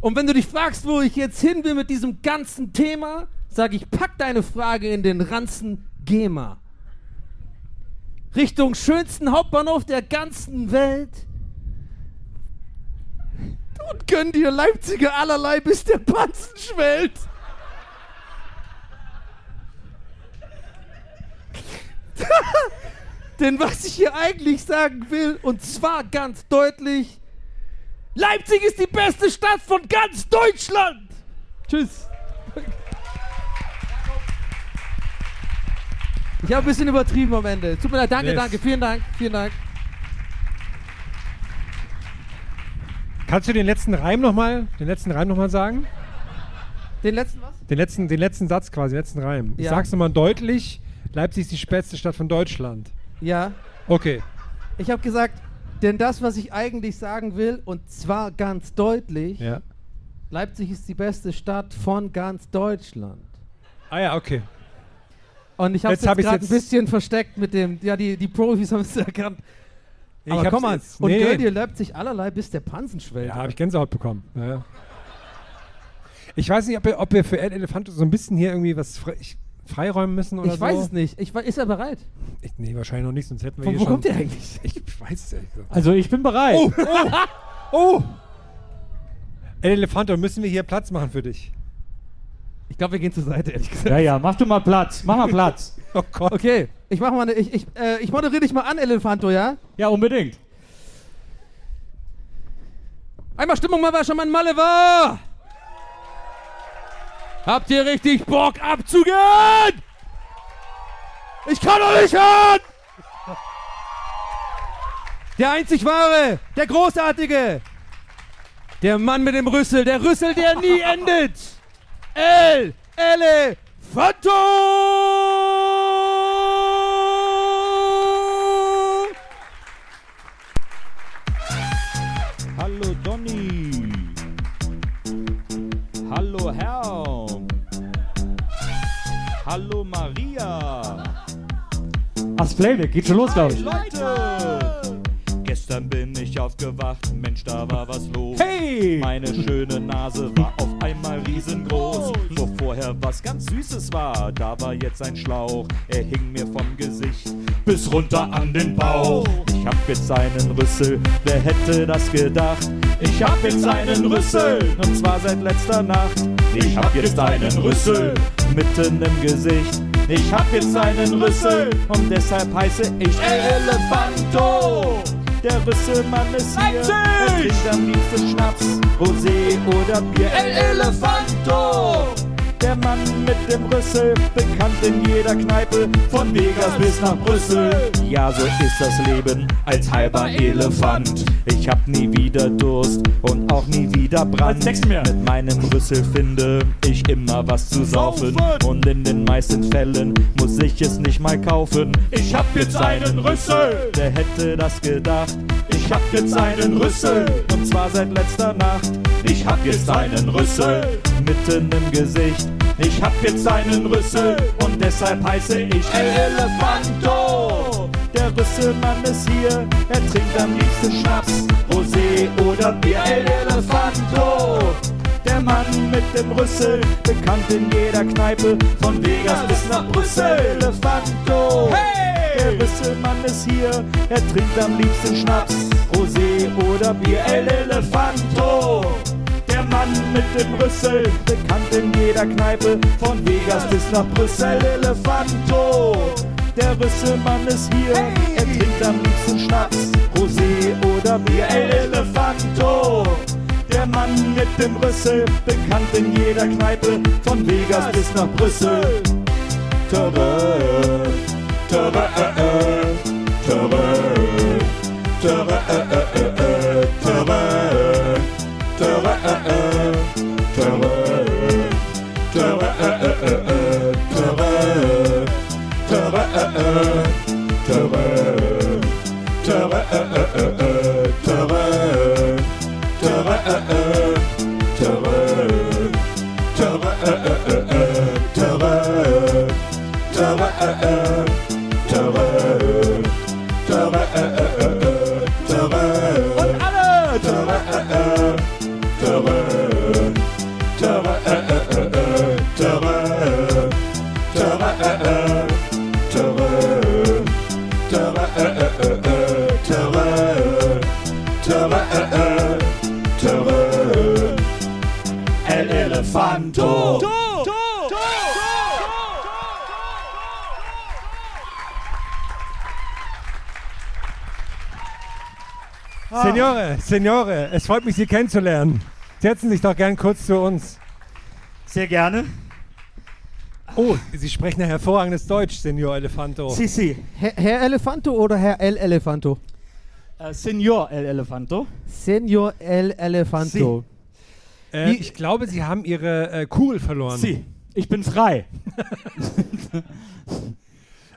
Und wenn du dich fragst, wo ich jetzt hin will mit diesem ganzen Thema, sage ich, pack deine Frage in den Ranzen GEMA. Richtung schönsten Hauptbahnhof der ganzen Welt. Und gönn dir Leipziger allerlei, bis der Panzen schwellt. Denn was ich hier eigentlich sagen will, und zwar ganz deutlich, Leipzig ist die beste Stadt von ganz Deutschland. Tschüss. Ich habe ein bisschen übertrieben am Ende. Tut mir leid, danke, Yes. danke, vielen Dank, vielen Dank. kannst du den letzten Reim nochmal, den letzten Reim noch mal sagen? Den letzten was? Den letzten, den letzten Satz quasi, den letzten Reim. Ich Ja. sag's nochmal deutlich, Leipzig ist die spätste Stadt von Deutschland. Ja. Okay. Ich habe gesagt, denn das, was ich eigentlich sagen will, und zwar ganz deutlich, Ja. Leipzig ist die beste Stadt von ganz Deutschland. Ah ja, okay. Und ich habe Jetzt es gerade ein bisschen versteckt mit dem, ja, die, die Profis haben es erkannt. Ich Aber komm mal, jetzt- und nee. gönn dir Leipzig allerlei, bis der Pansen schwellt. Ja, habe ich Gänsehaut bekommen. Ja, ja. Ich weiß nicht, ob wir, ob wir für El Elefanto so ein bisschen hier irgendwie was ich, freiräumen müssen oder ich so. weiß es nicht. Ich, ist er bereit? Ich, nee, wahrscheinlich noch nicht, sonst hätten wir Von hier wo schon... kommt der eigentlich? Ich weiß es ehrlich gesagt. Also ich bin bereit. Oh, oh, oh! El Elefanto, müssen wir hier Platz machen für dich? Ich glaube, wir gehen zur Seite, ehrlich gesagt. Ja, ja, mach du mal Platz. Mach mal Platz. Oh Gott. Okay, ich mach mal eine, ich, ich, äh, ich moderiere dich mal an, Elefanto, ja? Ja, unbedingt. Einmal Stimmung mal, wer schon mal in Malle war. Habt ihr richtig Bock abzugehen? Ich kann doch nicht hören! Der einzig wahre, der großartige, der Mann mit dem Rüssel, der Rüssel, der nie endet. El Elefanto! Ach, Playback, geht schon los, glaube ich. Leute! Gestern bin ich aufgewacht, Mensch, da war was los. Hey! Meine schöne Nase war auf einmal riesengroß. Wo vorher was ganz Süßes war, da war jetzt ein Schlauch. Er hing mir vom Gesicht bis runter an den Bauch. Ich hab jetzt einen Rüssel, wer hätte das gedacht? Ich hab jetzt einen Rüssel, und zwar seit letzter Nacht. Ich hab jetzt einen Rüssel mitten im Gesicht. Ich hab jetzt einen Rüssel und deshalb heiße ich El Elefanto. Der Rüsselmann ist hier, er trinkt am liebsten Schnaps, Rosé oder Bier. El Elefanto! Der Mann mit dem Rüssel, bekannt in jeder Kneipe, von Vegas bis nach Brüssel. Ja, so ist das Leben als halber Elefant. Ich hab nie wieder Durst und auch nie wieder Brand. Mit meinem Rüssel finde ich immer was zu saufen. Und in den meisten Fällen muss ich es nicht mal kaufen. Ich hab jetzt einen Rüssel, wer hätte das gedacht? Ich hab jetzt einen Rüssel, und zwar seit letzter Nacht. Ich hab jetzt einen Rüssel, mitten im Gesicht. Ich hab jetzt einen Rüssel, und deshalb heiße ich El Elefanto. Der Rüsselmann ist hier, er trinkt am liebsten Schnaps, Rosé oder Bier. El Elefanto. Der Mann mit dem Rüssel, bekannt in jeder Kneipe, von Vegas bis nach Brüssel. Elefanto. Der Rüsselmann ist hier, er trinkt am liebsten Schnaps, Rosé oder Bier. El Elefanto. Der Mann mit dem Rüssel, bekannt in jeder Kneipe, von Vegas bis nach Brüssel. Elefanto. Der Rüsselmann ist hier, er trinkt am liebsten Schnaps, Rosé oder Bier. El Elefanto. Der Mann mit dem Rüssel, bekannt in jeder Kneipe, von Vegas bis nach Brüssel. Töre, töre, äh, töre, töre, Signore, es freut mich, Sie kennenzulernen. Setzen Sie sich doch gern kurz zu uns. Sehr gerne. Oh, Sie sprechen ein hervorragendes Deutsch, Signor Elefanto. Si, si. Herr, Herr Elefanto oder Herr El Elefanto? Äh, Signor El Elefanto. Senior El Elefanto. Äh, ich glaube, Sie haben Ihre äh, Kugel verloren. Si. Ich bin frei.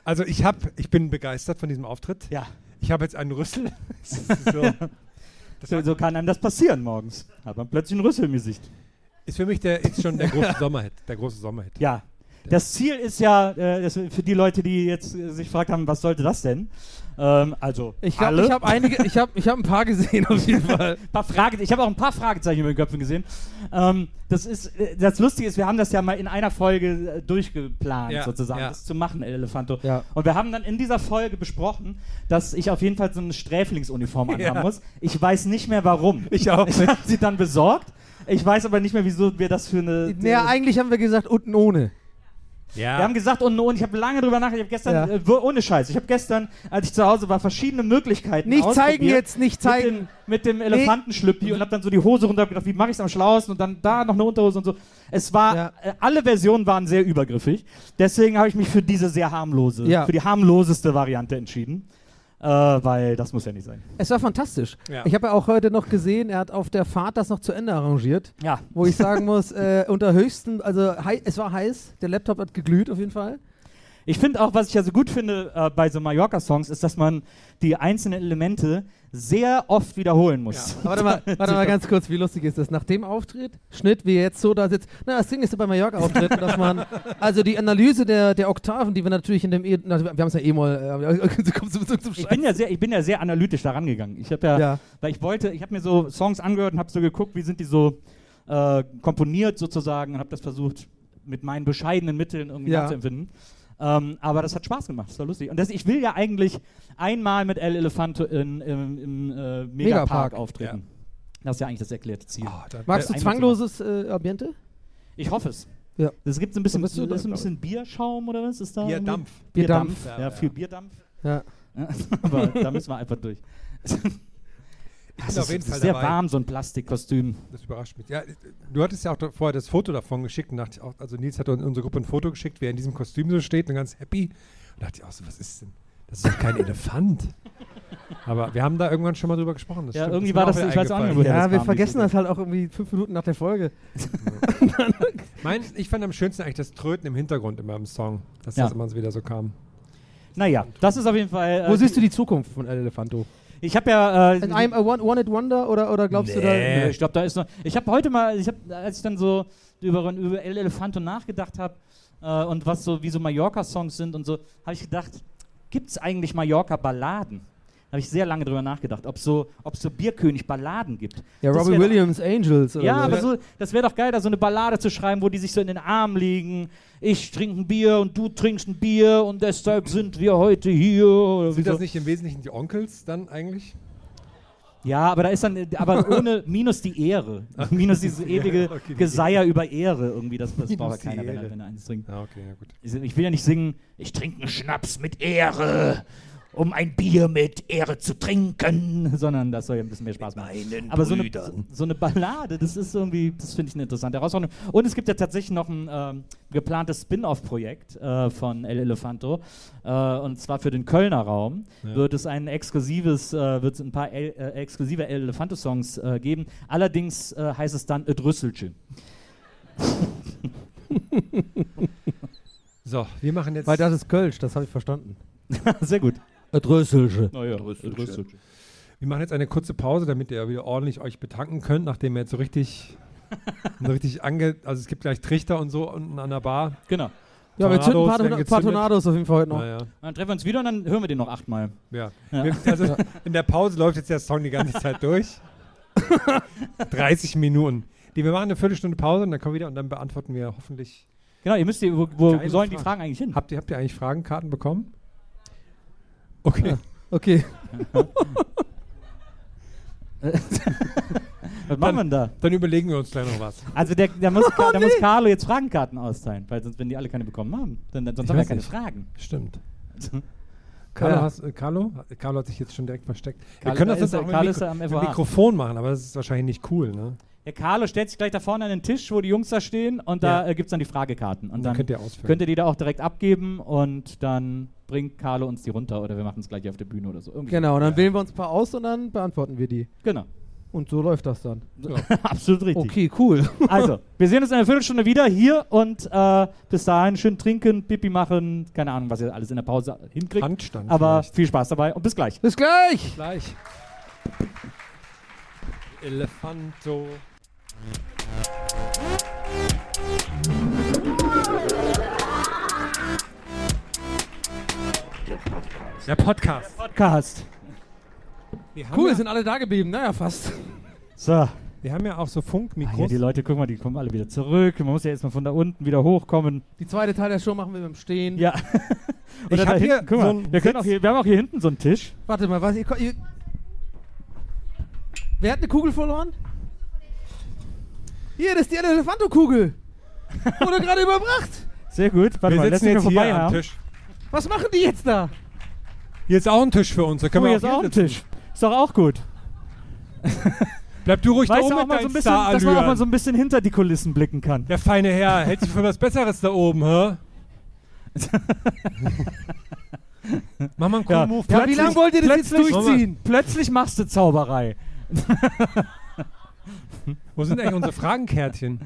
Also ich hab, ich bin begeistert von diesem Auftritt. Ja. Ich habe jetzt einen Rüssel. So, So, so kann einem das passieren morgens. Hat man plötzlich einen Rüssel im Gesicht. ist für mich der, ist schon der große Sommerhit. Der große Sommerhit. Ja. Das Ziel ist ja, äh, das für die Leute, die jetzt äh, sich gefragt haben, was sollte das denn? Ähm, also, Ich glaube, alle. ich habe einige, ich habe ich hab ein paar gesehen auf jeden Fall. paar Frage, ich habe auch ein paar Fragezeichen über den Köpfen gesehen. Ähm, das ist, äh, das Lustige ist, wir haben das ja mal in einer Folge äh, durchgeplant, Ja, sozusagen, ja. das zu machen, El Elefanto. Ja. Und wir haben dann in dieser Folge besprochen, dass ich auf jeden Fall so eine Sträflingsuniform anhaben muss. Ich weiß nicht mehr warum. Ich auch Ich habe sie dann besorgt Ich weiß aber nicht mehr, wieso wir das für eine. Naja, eigentlich haben wir gesagt, unten ohne. Ja. Wir haben gesagt, und, und ich habe lange drüber nachgedacht. Ich habe gestern, Ja. äh, ohne Scheiß, ich habe gestern, als ich zu Hause war, verschiedene Möglichkeiten Nicht zeigen jetzt, nicht zeigen. Mit dem, mit dem Elefantenschlüppi und habe dann so die Hose runter gedacht, wie mache ich es am schlauesten und dann da noch eine Unterhose und so. Es war, Ja. äh, alle Versionen waren sehr übergriffig. Deswegen habe ich mich für diese sehr harmlose, Ja. für die harmloseste Variante entschieden. Äh, weil das muss ja nicht sein. Es war fantastisch. Ja. Ich habe ja auch heute noch gesehen, er hat auf der Fahrt das noch zu Ende arrangiert. Ja. Wo ich sagen muss, äh, unter höchsten, also hei es war heiß, der Laptop hat geglüht auf jeden Fall. Ich finde auch, was ich ja so gut finde äh, bei so Mallorca-Songs, ist, dass man die einzelnen Elemente sehr oft wiederholen muss. Warte mal, warte mal ganz kurz, wie lustig ist das? Nach dem Auftritt, Schnitt, wie jetzt so da sitzt. Na, das Ding ist ja bei Mallorca-Auftritten, dass man, also die Analyse der, der Oktaven, die wir natürlich in dem, e na, wir haben es ja eh mal, äh, du kommst zum, zum Ich bin ja sehr, ich bin ja sehr analytisch da rangegangen. Ich habe ja, Ja. weil ich wollte, ich habe mir so Songs angehört und habe so geguckt, wie sind die so äh, komponiert sozusagen und habe das versucht mit meinen bescheidenen Mitteln irgendwie Ja. nachzuempfinden. Ähm, aber das hat Spaß gemacht, das war lustig. Und das, ich will ja eigentlich einmal mit El Elefanto in, im, im äh, Megapark Megapark. auftreten. Das ist ja eigentlich das erklärte Ziel. Oh, Magst du Äh, zwangloses äh, Ambiente? Ich hoffe es. Ja. Gibt so ein bisschen, da, ist ein bisschen Bierschaum oder was ist da? irgendwie? Bierdampf. Bierdampf. Ja, viel Bierdampf. Ja. Ja, aber da müssen wir einfach durch. Das ist, auf jeden das Fall ist sehr dabei. warm, so ein Plastikkostüm. Das überrascht mich. Ja, du hattest ja auch da- vorher das Foto davon geschickt und dachte ich auch, also Nils hat in unsere Gruppe ein Foto geschickt, wer in diesem Kostüm so steht und ganz happy. Und dachte ich auch so, was ist denn? Das ist doch kein Elefant. Aber wir haben da irgendwann schon mal drüber gesprochen. Das Ja, stimmt. irgendwie mir war das- ich weiß auch nicht, woher Ja, das wir vergessen das halt auch irgendwie fünf Minuten nach der Folge. Mein, ich fand am schönsten eigentlich das Tröten im Hintergrund immer im Song, dass Ja. das immer wieder so kam. Naja, das ist auf jeden Fall. Äh, Wo siehst du die Zukunft von El Elefanto? Ich habe ja. Äh, In einem A One, One It Wonder oder, oder glaubst du da? Nee, ich glaube, da ist noch. Ich habe heute mal, ich hab, als ich dann so über, über El Elefanto nachgedacht habe äh, und was so wie so Mallorca-Songs sind und so, habe ich gedacht, gibt es eigentlich Mallorca-Balladen? Da habe ich sehr lange drüber nachgedacht, ob so, ob so Bierkönig-Balladen gibt. Ja, Das Robbie wär doch- Williams, Angels. Oder Ja, so. aber so, das wäre doch geil, da so eine Ballade zu schreiben, wo die sich so in den Arm liegen. Ich trinke ein Bier und du trinkst ein Bier und deshalb sind wir heute hier. Sind so. das nicht im Wesentlichen die Onkels dann eigentlich? Ja, aber da ist dann, aber ohne minus die Ehre. Minus dieses ewige okay, die Geseier über Ehre irgendwie. Das, das braucht ja keiner, wenn er, wenn er eins trinkt. Ja, okay, ja gut. Ich will ja nicht singen, ich trinke einen Schnaps mit Ehre, um ein Bier mit Ehre zu trinken, sondern das soll ja ein bisschen mehr Spaß machen. Aber so eine, so, eine Ballade, das ist irgendwie, das finde ich eine interessante Herausforderung. Und es gibt ja tatsächlich noch ein ähm, geplantes Spin-off-Projekt äh, von El Elefanto, äh, und zwar für den Kölner Raum Ja. wird es ein exklusives, äh, wird es ein paar El, äh, exklusive El Elefanto-Songs äh, geben. Allerdings äh, heißt es dann Et Rüsselchen. So, wir machen jetzt. Weil das ist Kölsch, das habe ich verstanden. Sehr gut. Drösselche. Naja, Wir machen jetzt eine kurze Pause, damit ihr wieder ordentlich euch betanken könnt, nachdem ihr jetzt so richtig, so richtig ange... Also es gibt gleich Trichter und so unten an der Bar. Genau. Ja, wir zünden ein paar, Tornados paar. Tornados auf jeden Fall heute noch. Naja, Dann treffen wir uns wieder und dann hören wir den noch achtmal. ja. Ja. Also in der Pause läuft jetzt der Song die ganze Zeit durch. 30 Minuten. Die, wir machen eine Viertelstunde Pause und dann kommen wir wieder und dann beantworten wir hoffentlich... Genau, ihr müsst ihr, wo, wo sollen die Frage. Fragen eigentlich hin? Habt ihr, habt ihr eigentlich Fragenkarten bekommen? Okay. Okay. Was machen wir denn da? Dann überlegen wir uns gleich noch was. Also der, der, muss, Ka- der muss Carlo jetzt Fragenkarten austeilen, weil sonst, wenn die alle keine bekommen haben, dann, dann sonst Ich haben wir weiß keine nicht. Fragen. Stimmt. Carlo, Ja. hast, äh, Carlo? Carlo hat sich jetzt schon direkt versteckt. Carlo- wir können das jetzt auch mit, Carlo Mikro mit. Mikrofon machen, aber das ist wahrscheinlich nicht cool. Ne? Der Carlo stellt sich gleich da vorne an den Tisch, wo die Jungs da stehen und da Ja. äh, gibt es dann die Fragekarten. Und Und dann dann könnt ihr ausfüllen. könnt ihr die da auch direkt abgeben und dann bringt Carlo uns die runter oder wir machen es gleich auf der Bühne oder so. Irgendwie Genau, und dann wählen wir uns ein paar aus und dann beantworten wir die. Genau. Und so läuft das dann. Absolut richtig. Okay, cool. Also, wir sehen uns in einer Viertelstunde wieder hier und äh, bis dahin schön trinken, Pipi machen, keine Ahnung, was ihr alles in der Pause hinkriegt. Handstand. Aber vielleicht. viel Spaß dabei und bis gleich. Bis gleich! gleich. Elefanto. Der Podcast. Podcast. Wir haben, Cool, ja, sind alle da geblieben. Naja, fast. So. Ah, wir haben ja auch so Funkmikros. die Leute, guck mal, die kommen alle wieder zurück. Man muss ja erstmal von da unten wieder hochkommen. Die zweite Teil der Show machen wir mit dem Stehen. Ja. Ich Oder hab da hier hinten, guck so mal, einen wir, können auch hier, wir haben auch hier hinten so einen Tisch. Warte mal, was? Ihr, ihr, wer hat eine Kugel verloren? Hier, das ist die Elefantokugel. Wurde gerade überbracht. Sehr gut. Warte Wir mal, sitzen jetzt vorbei hier am haben. Tisch. Was machen die jetzt da? Hier ist auch ein Tisch für uns. Da können Oh, wir hier ist hier auch ein sitzen. Tisch. Ist doch auch gut. Bleib du ruhig Weißt da du, oben auch mit mal so bisschen, dass man auch mal so ein bisschen hinter die Kulissen blicken kann. Der feine Herr hält sich für was Besseres da oben, hä? Mach mal einen coolen Ja. Move. Ja, wie lange wollt ihr das jetzt durchziehen? Plötzlich machst du Zauberei. Wo sind eigentlich unsere Fragenkärtchen?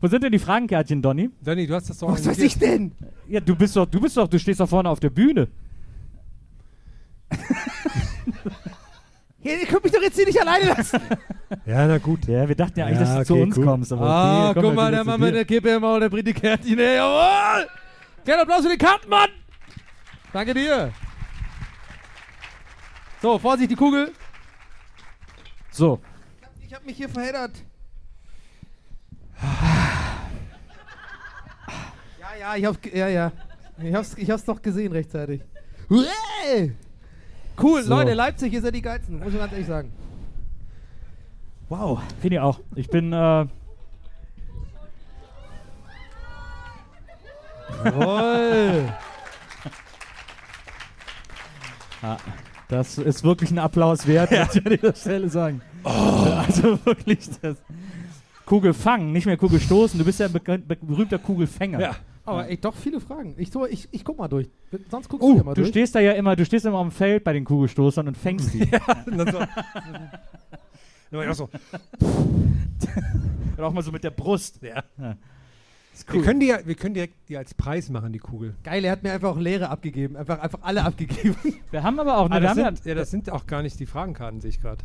Wo sind denn die Fragenkärtchen, Donny? Danny, du hast das doch Was weiß ich denn? Ja, du bist doch, du bist doch, du stehst doch vorne auf der Bühne. Hier, ihr könnt mich doch jetzt hier nicht alleine lassen. Ja, na gut. Ja, wir dachten ja eigentlich, Ja, dass du zu okay, uns cool. kommst. Aber Ah, okay, komm, guck mal, der Mann zu mit der Kippe im Maul, der bringt die Kärtchen her. Jawohl! Kleiner Applaus für den Kartenmann! Danke dir. So, Vorsicht, die Kugel. So, Ich hab mich hier verheddert. Ja, ja, ich hab's, ge- ja, ja. Ich hab's, ich hab's doch gesehen rechtzeitig. Uäh! Cool, So. Leute, Leipzig, ihr seid die Geilsten, muss ich ganz ehrlich sagen. wow, finde ich auch. Ich bin, äh, Jawohl. ja, das ist wirklich ein Applaus wert, muss ich an dieser Stelle sagen. Also wirklich, das Kugel fangen, nicht mehr Kugel stoßen. Du bist ja ein berühmter Kugelfänger. Ja. Aber ey, doch viele Fragen. Ich, tu- ich, ich guck mal durch. Sonst guckst Oh, du ja mal du durch. stehst da ja immer, du stehst immer am Feld bei den Kugelstoßern und fängst die. Und dann so. Dann war ich auch so. Und auch mal so mit der Brust. Ja. Ist Wir, können die, ja- wir können direkt die als Preis machen, die Kugel. Geil, er hat mir einfach auch Leere abgegeben. Einfach, einfach alle abgegeben. Wir haben aber auch, Ah, wir das, ja, sind, ja, das sind auch gar nicht die Fragenkarten, sehe ich gerade.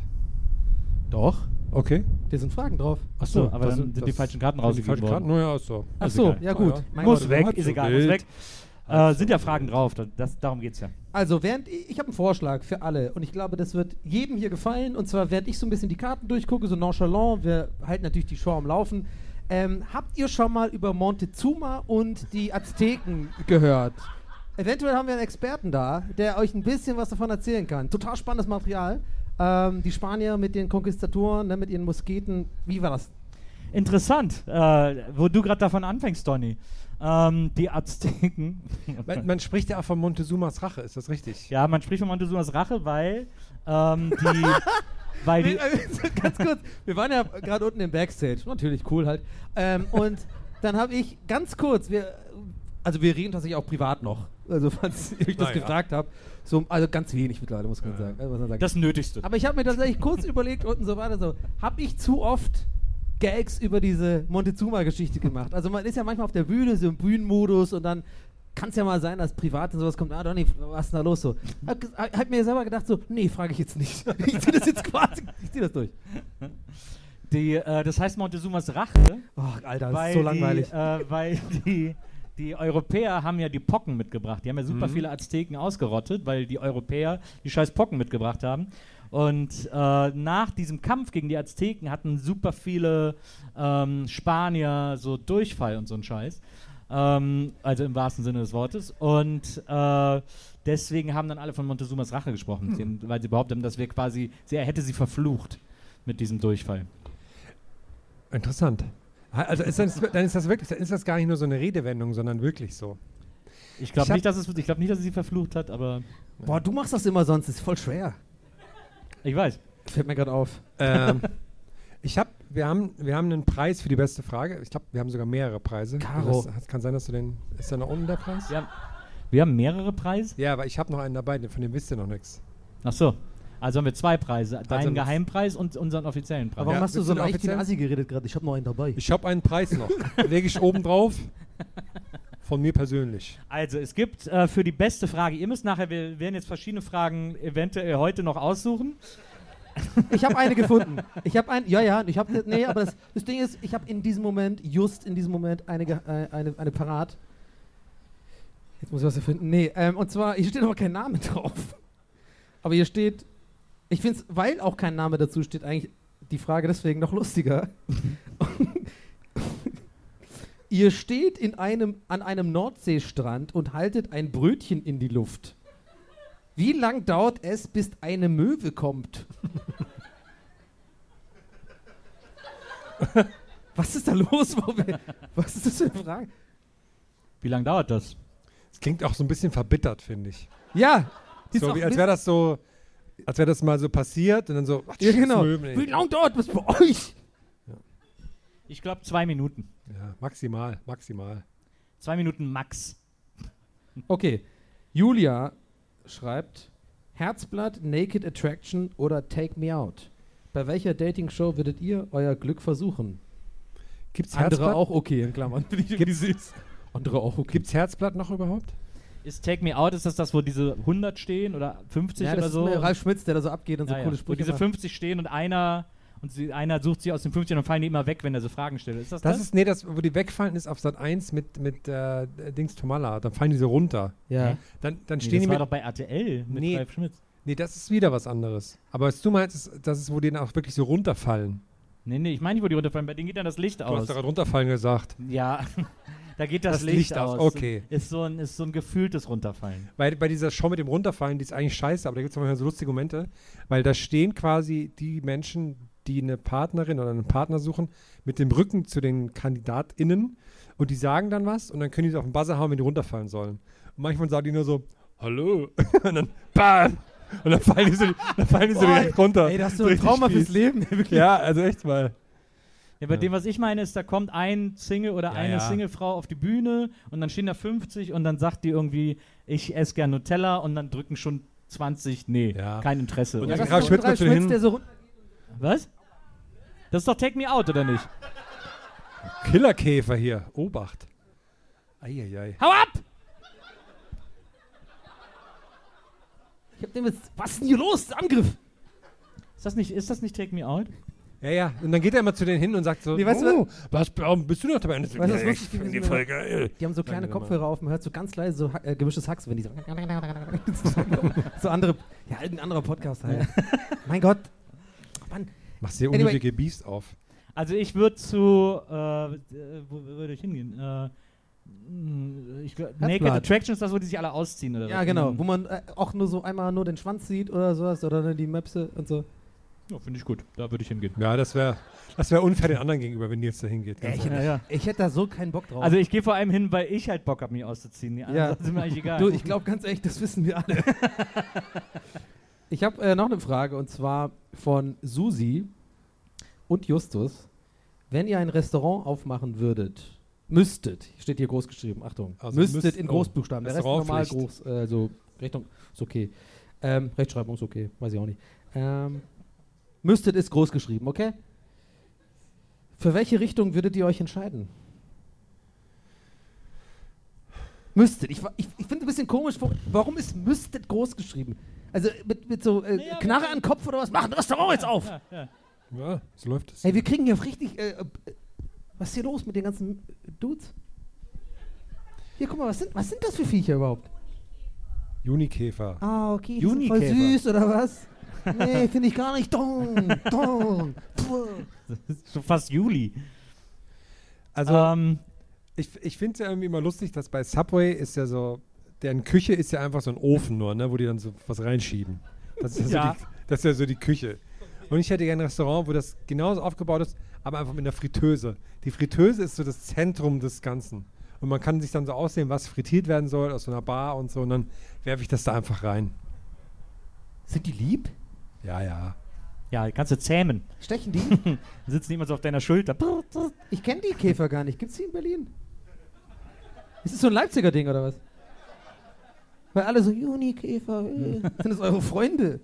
Doch. Okay. Da sind Fragen drauf. Achso, aber das dann sind- die falschen Karten rausgegeben falschen Karten. worden. Naja, ist so. Ach so, ja gut. Ja, ja. Muss Gott. weg, ist so egal, muss weg. Äh, sind ja Fragen drauf, da- das, darum geht's ja. Also, während ich, ich habe einen Vorschlag für alle und ich glaube, das wird jedem hier gefallen. Und zwar, während ich so ein bisschen die Karten durchgucke, so nonchalant, wir halten natürlich die Show am Laufen. Ähm, habt ihr schon mal über Montezuma und die Azteken gehört? Eventuell haben wir einen Experten da, der euch ein bisschen was davon erzählen kann. Total spannendes Material. Ähm, die Spanier mit den Konquistatoren, ne, mit ihren Musketen. Wie war das? Interessant, äh, wo du gerade davon anfängst, Donny. Ähm, die Azteken. Man, man spricht ja auch von Montezumas Rache, ist das richtig? ja, man spricht von Montezumas Rache, weil ähm, die. weil die Wir, äh, ganz kurz, wir waren ja gerade unten im Backstage, natürlich cool halt. Ähm, und dann habe ich ganz kurz, wir, also wir reden tatsächlich auch privat noch, also falls ihr euch das Na ja. gefragt habt, so, also ganz wenig mittlerweile, muss man sagen. Muss man sagen. das Nötigste. Aber ich habe mir tatsächlich kurz überlegt unten so weiter, so, habe ich zu oft Gags über diese Montezuma-Geschichte gemacht? Also man ist ja manchmal auf der Bühne, so im Bühnenmodus und dann kann es ja mal sein, dass privat und sowas kommt, ah Donny, was ist denn da los so? Hab, hab mir selber gedacht so, nee, frage ich jetzt nicht. Ich zieh das jetzt quasi, ich zieh das durch. Die, äh, das heißt Montezumas Rache, Ach, Alter, das ist so langweilig. Die, äh, weil die, die Europäer haben ja die Pocken mitgebracht. Die haben ja super Mhm. viele Azteken ausgerottet, weil die Europäer die scheiß Pocken mitgebracht haben. Und äh, nach diesem Kampf gegen die Azteken hatten super viele ähm, Spanier so Durchfall und so ein Scheiß. Ähm, also im wahrsten Sinne des Wortes. Und äh, deswegen haben dann alle von Montezumas Rache gesprochen, Hm. sie, weil sie behauptet haben, dass wir quasi, sie, er hätte sie verflucht mit diesem Durchfall. Interessant. Also ist das, dann ist das wirklich, dann ist das gar nicht nur so eine Redewendung, sondern wirklich so. Ich glaube nicht, dass es, ich glaube nicht, dass sie verflucht hat, aber Boah, du machst das immer sonst, das ist voll schwer. ich weiß. Fällt mir gerade auf. Ähm, ich habe, wir haben, wir haben einen Preis für die beste Frage. Ich glaube, wir haben sogar mehrere Preise. Caro. Das, kann sein, dass du den, ist da noch unten der Preis? Wir haben, wir haben mehrere Preise. Ja, aber ich habe noch einen dabei, von dem wisst ihr noch nichts. Ach so. Also haben wir zwei Preise. Deinen Also- Geheimpreis und unseren offiziellen Preis. Aber warum Ja, hast du so du den leicht wie ein offiziellen? Assi geredet gerade? Ich habe noch einen dabei. Ich habe einen Preis noch. Lege ich oben drauf. Von mir persönlich. Also, es gibt äh, für die beste Frage, ihr müsst nachher, wir werden jetzt verschiedene Fragen eventuell heute noch aussuchen. Ich habe eine gefunden. Ich habe ein, ja, ja, ich habe, nee, aber das, das Ding ist, ich habe in diesem Moment, just in diesem Moment, eine, ge- äh, eine, eine parat. Jetzt muss ich was erfinden. Nee, ähm, und zwar, hier steht aber kein Name drauf. Aber hier steht, ich finde es, weil auch kein Name dazu steht, eigentlich die Frage deswegen noch lustiger. ihr steht in einem, an einem Nordseestrand und haltet ein Brötchen in die Luft. Wie lang dauert es, bis eine Möwe kommt? Was ist da los? Was ist das für eine Frage? Wie lange dauert das? Es klingt auch so ein bisschen verbittert, finde ich. Ja. So wie, als wäre das so, als wäre das mal so passiert und dann so, ach, Ja, genau. Möbel, Wie lange dauert das bei euch? Ich glaube zwei Minuten. Ja, maximal, maximal. Zwei Minuten max. Okay. Julia schreibt: Herzblatt, Naked Attraction oder Take Me Out. Bei welcher Dating-Show würdet ihr euer Glück versuchen? Gibt's Andere Herzblatt? auch okay, in Klammern. Süß. Andere auch okay. Gibt's Herzblatt noch überhaupt? Ist Take Me Out, ist das das, wo diese 100 stehen oder 50 ja, oder das so? ist Ralf Schmitz, der da so abgeht und so Ja, coole ja. Wo Sprüche diese macht. 50 stehen und einer und sie, einer sucht sie aus den 50 und dann fallen die immer weg, wenn er so Fragen stellt. Ist das das? Das ist, nee, das, wo die wegfallen, ist auf Sat 1 mit, mit äh, Dings Tomala. Dann fallen die so runter. Ja. Dann, dann nee, stehen das die war mit. doch bei RTL mit Nee. Ralf Schmitz. Nee, das ist wieder was anderes. Aber was du meinst, ist, das ist, wo die dann auch wirklich so runterfallen. Nee, nee, ich meine nicht, wo die runterfallen. Bei denen geht dann das Licht Du aus. hast doch gerade runterfallen gesagt. Ja, da geht das, Das Licht, Licht aus. okay. Ist so, ein, ist so ein gefühltes Runterfallen. Bei, bei dieser Show mit dem Runterfallen, die ist eigentlich scheiße, aber da gibt es manchmal so lustige Momente, weil da stehen quasi die Menschen, die eine Partnerin oder einen Partner suchen, mit dem Rücken zu den KandidatInnen und die sagen dann was und dann können die so auf den Buzzer hauen, wenn die runterfallen sollen. Und manchmal sagen die nur so, hallo, und dann BAM! Und dann fallen die so, dann fallen die so Boah, direkt runter. Ey, das ist So ein Trauma fürs Leben. Wirklich. Ja, also echt mal. Ja, bei Ja. dem, was ich meine, ist, da kommt ein Single oder Ja, eine ja. Singlefrau auf die Bühne und dann stehen da 50 und dann sagt die irgendwie, ich esse gern Nutella und dann drücken schon 20, nee, Ja. kein Interesse. Und dann so Schmitz kommt hin. der so was? Das ist doch Take Me Out, oder nicht? Killerkäfer hier, Obacht. Eieiei. Hau ab! Ich hab dem jetzt. Was ist denn hier los? Angriff! Ist das nicht, ist das nicht Take Me Out? Ja, ja. Und dann geht er immer zu denen hin und sagt so, Nee, weißt du oh, was, warum bist du noch dabei? Und Weißt du, was ja, ich gewesen die voll geil. Die haben so kleine wir Kopfhörer auf, man hört so ganz leise so äh, gemischtes Hacks, wenn die so. so andere. Ja, ein anderer Podcast halt. mein Gott. Mann. Machst dir Anyway. unnötige Beast auf. Also ich würde zu, äh, wo würde ich hingehen? Äh, mh, ich glaub, Naked. Attraction ist das, wo die sich alle ausziehen, oder Ja, was? genau. Mhm. Wo man äh, auch nur so einmal nur den Schwanz sieht oder sowas oder die Möpse und so. Ja, finde ich gut. Da würde ich hingehen. Ja, das wäre das wär unfair den anderen gegenüber, wenn die jetzt da hingeht. Ja, ich, Ja, ja. ich hätte da so keinen Bock drauf. Also ich gehe vor allem hin, weil ich halt Bock habe, mich auszuziehen. Die anderen sind mir eigentlich egal. du, ich glaube ganz ehrlich, das wissen wir alle. ich habe äh, noch eine Frage und zwar von Susi und Justus. Wenn ihr ein Restaurant aufmachen würdet, müsstet, steht hier groß geschrieben, Achtung, Also müsstet müsst- in oh, Großbuchstaben, der Rest normal groß, äh, so Richtung ist okay. Ähm, Rechtschreibung ist okay, weiß ich auch nicht. Ähm, müsstet ist groß geschrieben, okay? Für welche Richtung würdet ihr euch entscheiden? Müsstet. Ich, ich, ich finde ein bisschen komisch, warum ist müsstet groß geschrieben? Also mit, mit so äh, Naja, Knarre an den Kopf oder was? Mach ein Restaurant jetzt auf! Ja, ja. Ja, so läuft es. Ey, wir kriegen hier richtig. Äh, äh, was ist hier los mit den ganzen äh, Dudes? Hier, guck mal, was sind, was sind das für Viecher überhaupt? Junikäfer. Ah, okay, sind voll Junikäfer. süß oder was? Nee, finde ich gar nicht. Dong, dong, puh. Das ist schon fast Juli. Also, ähm, ich, ich finde es ja irgendwie immer lustig, dass bei Subway ist ja so, deren Küche ist ja einfach so ein Ofen nur, ne, wo die dann so was reinschieben. Das ist ja, Ja. So, die, das ist ja so die Küche. Und ich hätte gerne ein Restaurant, wo das genauso aufgebaut ist, aber einfach mit einer Fritteuse. Die Fritteuse ist so das Zentrum des Ganzen. Und man kann sich dann so aussehen, was frittiert werden soll aus so einer Bar und so. Und dann werfe ich das da einfach rein. Sind die lieb? Ja, ja. ja, kannst du zähmen. Stechen die? Dann sitzen die immer so auf deiner Schulter. Ich kenne die Käfer gar nicht. Gibt's die in Berlin? Ist das so ein Leipziger Ding oder was? Weil alle so Junikäfer, äh, sind das eure Freunde?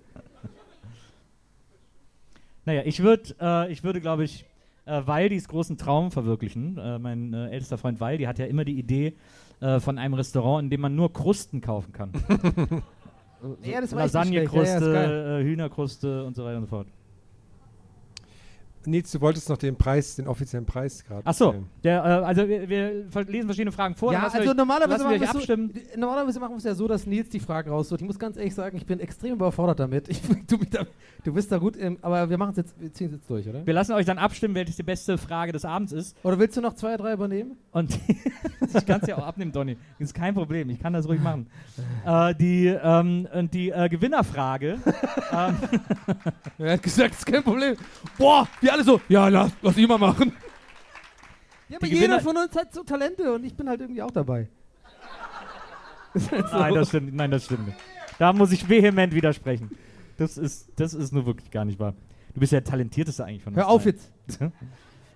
Naja, ich, würd, äh, ich würde, glaube ich, äh, Waldis großen Traum verwirklichen. Äh, mein äh, ältester Freund Waldi hat ja immer die Idee äh, von einem Restaurant, in dem man nur Krusten kaufen kann. Ja, das schlecht. Ja, ja, äh, Hühnerkruste und so weiter und so fort. Nils, du wolltest noch den Preis, den offiziellen Preis gerade. Achso, äh, also wir, wir lesen verschiedene Fragen vor. ja, also euch- normalerweise machen, wir so, abstimmen. d- normalerweise machen wir es ja so, dass Nils die Fragen raussucht. Ich muss ganz ehrlich sagen, ich bin extrem überfordert damit. Ich, du, da, du bist da gut, im, aber wir machen es jetzt, wir ziehen es jetzt durch, oder? Wir lassen euch dann abstimmen, welches die beste Frage des Abends ist. Oder willst du noch zwei, drei übernehmen? Und ich kann es ja auch abnehmen, Donny. Ist kein Problem. Ich kann das ruhig machen. äh, die ähm, und die äh, Gewinnerfrage. ähm, Er hat gesagt, ist kein Problem. Boah, wir alle so, ja, lass, lass ihn mal machen. Ja, aber Die jeder Gewinner- von uns hat so Talente und ich bin halt irgendwie auch dabei. Ist halt so. Nein, das stimmt, nein, das stimmt nicht. Da muss ich vehement widersprechen. Das ist, das ist nur wirklich gar nicht wahr. Du bist ja der talentierteste eigentlich von uns. Hör auf dreien. jetzt.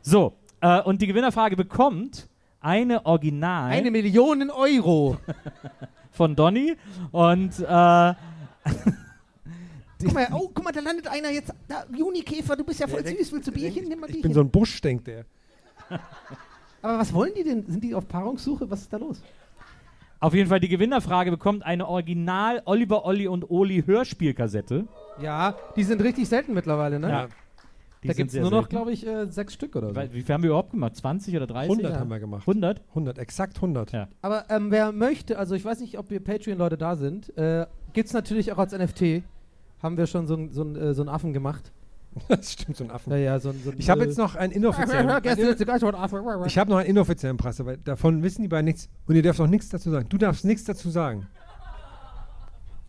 So, äh, und die Gewinnerfrage bekommt eine Original Eine Million Euro. von Donny und äh, Guck mal, oh, guck mal, da landet einer jetzt. Da, Junikäfer, du bist ja voll süß. Willst du Bierchen? Nimm mal Ich Bierchen. bin so ein Busch, denkt der. aber was wollen die denn? Sind die auf Paarungssuche? Was ist da los? auf jeden Fall die Gewinnerfrage bekommt eine Original Oliver Olli und Oli Hörspielkassette. Ja, die sind richtig selten mittlerweile, ne? Ja. Die da gibt es nur noch, selten. glaube ich, äh, sechs Stück oder so. Weil- Wie viel haben wir überhaupt gemacht? 20 oder 30? 100 ja. haben wir gemacht. 100? 100, exakt 100. Ja. Aber ähm, wer möchte, also ich weiß nicht, ob wir Patreon-Leute da sind, äh, gibt es natürlich auch als NFT. Haben wir schon so einen so ein, äh, so einen Affen gemacht. Das stimmt, so ein Affen. Ja, ja, so ein. So ein Ich habe äh, jetzt noch einen inoffiziellen. Ich habe noch einen inoffiziellen Preis, aber davon wissen die beiden nichts. Und ihr dürft auch nichts dazu sagen. Du darfst nichts dazu sagen.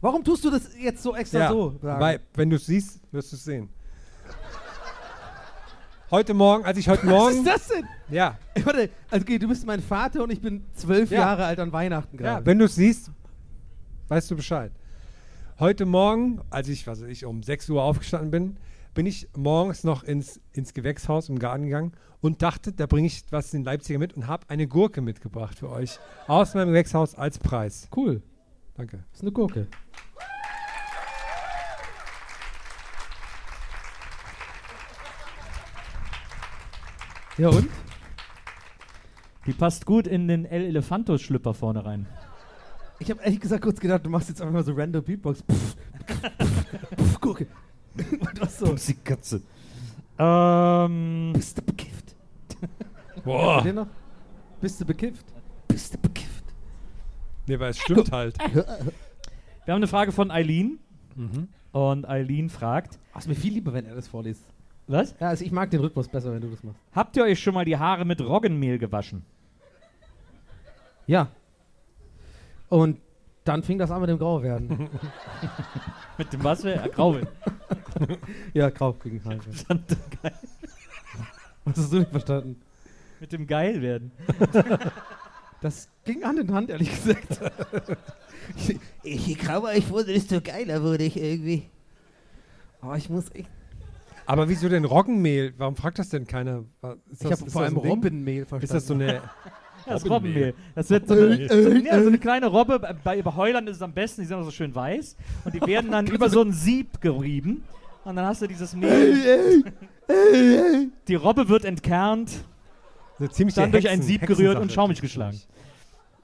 Warum tust du das jetzt so extra so? sagen? weil, wenn du es siehst, wirst du es sehen. Heute Morgen, als ich heute Was Morgen. ist das denn? Ja, Ey, Warte, also okay, du bist mein Vater und ich bin zwölf Ja. Jahre alt an Weihnachten ja, gerade. wenn du es siehst, weißt du Bescheid. Heute Morgen, als ich, was weiß ich, um 6 Uhr aufgestanden bin, bin ich morgens noch ins, ins Gewächshaus im Garten gegangen und dachte, da bringe ich was in Leipziger mit und habe eine Gurke mitgebracht für euch aus meinem Gewächshaus als Preis. cool. Danke. Das ist eine Gurke. Ja und? Die passt gut in den El Elefanto-Schlüpper vorne rein. Ich habe ehrlich gesagt kurz gedacht, du machst jetzt einfach mal so random Beatbox. Pff, pff, pff, Gurke. Und was so? Die Katze. Ähm, Bist du bekifft? Boah. Den noch? Bist du bekifft? Bist du bekifft? Nee, weil es stimmt halt. wir haben eine Frage von Eileen. Und Eileen fragt, ist mir viel lieber, wenn er das vorliest. was? Ja, also ich mag den Rhythmus besser, wenn du das machst. Habt ihr euch schon mal die Haare mit Roggenmehl gewaschen? Ja. Und dann fing das an mit dem Grauwerden. Mit dem was? Äh, Grauwel. ja, grau gegen Haare. Was hast du nicht verstanden? mit dem Geilwerden. Das ging Hand in Hand, ehrlich gesagt. je grauer ich wurde, desto geiler wurde ich irgendwie. Aber ich muss echt. Aber wieso denn Roggenmehl? Warum fragt das denn keiner? Ist Ich das- habe vor allem? Robbenmehl verstanden. Ist das so eine. Das Robbenmehl. Das wird so eine, ja, so eine kleine Robbe. Bei, bei Heulern ist es am besten, die sind auch so schön weiß. Und die werden dann über so ein Sieb gerieben. Und dann hast du dieses Mehl. Die Robbe wird entkernt, eine ziemliche dann durch ein Sieb gerührt und schaumig geschlagen.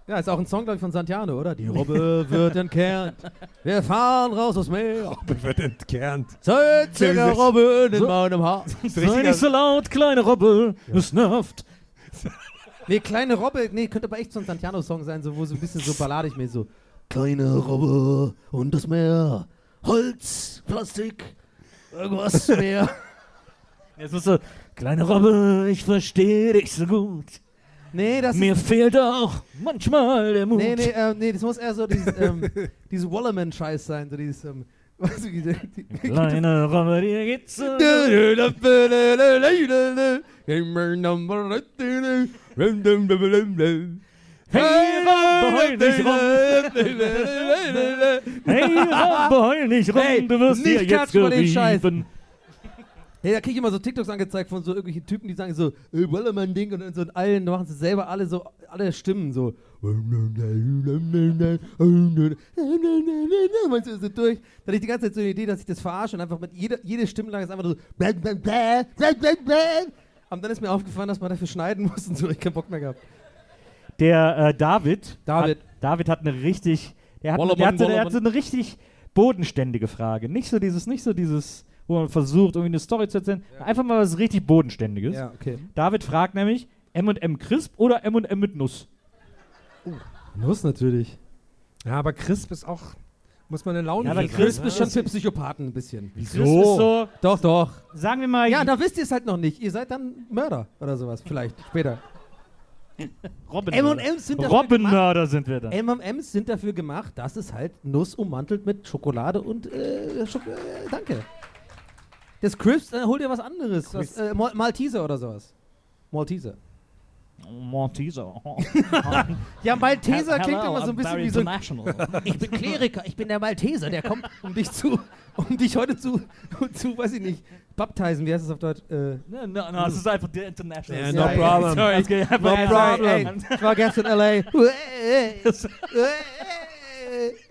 Ja, ist auch ein Song, glaube ich, von Santiano, oder? Die Robbe wird entkernt. Wir fahren raus aufs Meer. wird entkernt. Einzige Robbe in meinem Haar. Sei nicht so laut, kleine Robbe, es nervt. Nee, kleine Robbe, nee, könnte aber echt so ein Santiano-Song sein, so, wo so ein bisschen so balladig mäßig so. Kleine Robbe und das Meer. Holz, Plastik, irgendwas mehr. Jetzt musst du, kleine Robbe, ich verstehe dich so gut. nee, das Mir fehlt auch manchmal der Mut. Nee, nee, ähm, nee, das muss eher so dieses, ähm, dieses Wallerman-Scheiß sein, so dieses, ähm, weißt du, die, die, Kleine Robbe, dir geht's. Hey, Robbe, heul nicht rum. Hey, Robbe, heul nicht rum, Hey, du wirst nicht hier jetzt gerieben. Hey, da krieg ich immer so TikToks angezeigt von so irgendwelchen Typen, die sagen so, ey, Wallerman-Ding und dann so in allen, da machen sie selber alle so, alle Stimmen so. Meinst du so durch? Da hatte ich die ganze Zeit so eine Idee, dass ich das verarsche und einfach mit jeder, jede Stimmlage ist einfach so. Und dann ist mir aufgefallen, dass man dafür schneiden muss und so, ich keinen Bock mehr gehabt. Der äh, David, David. Hat, David hat eine richtig, der hat, Wallermann, der, hat so, der hat so eine richtig bodenständige Frage. Nicht so dieses, nicht so dieses, wo man versucht, irgendwie eine Story zu erzählen. Einfach mal was richtig Bodenständiges. Ja, okay. David fragt nämlich, M&M Crisp oder M&M mit Nuss? Nuss natürlich. Ja, aber Crisp ist auch. Muss man eine Laune Ja, aber Crisp ist schon für Psychopathen ein bisschen. Crisp ist so, Doch, doch. sagen wir mal, Ja, da wisst ihr es halt noch nicht. Ihr seid dann Mörder oder sowas, vielleicht später. M&M's sind dafür Robbenmörder sind wir dann. M&M's sind dafür gemacht, dass es halt Nuss ummantelt mit Schokolade und äh, Schok äh, danke. Das Crisps, äh, hol dir was anderes. Was, äh, Mal Malteser oder sowas. Malteser. Malteser. Ja, Malteser klingt Hello, immer so ein bisschen wie so ein. Ich bin Kleriker, ich bin der Malteser, der kommt, um dich zu, um dich heute zu, zu, weiß ich nicht, baptisen, wie heißt das auf Deutsch? Äh, No, no, no, es ist einfach der International. Ja, no Sorry. problem. Sorry, es geht einfach no problem. Ey, ich war gestern in L.A.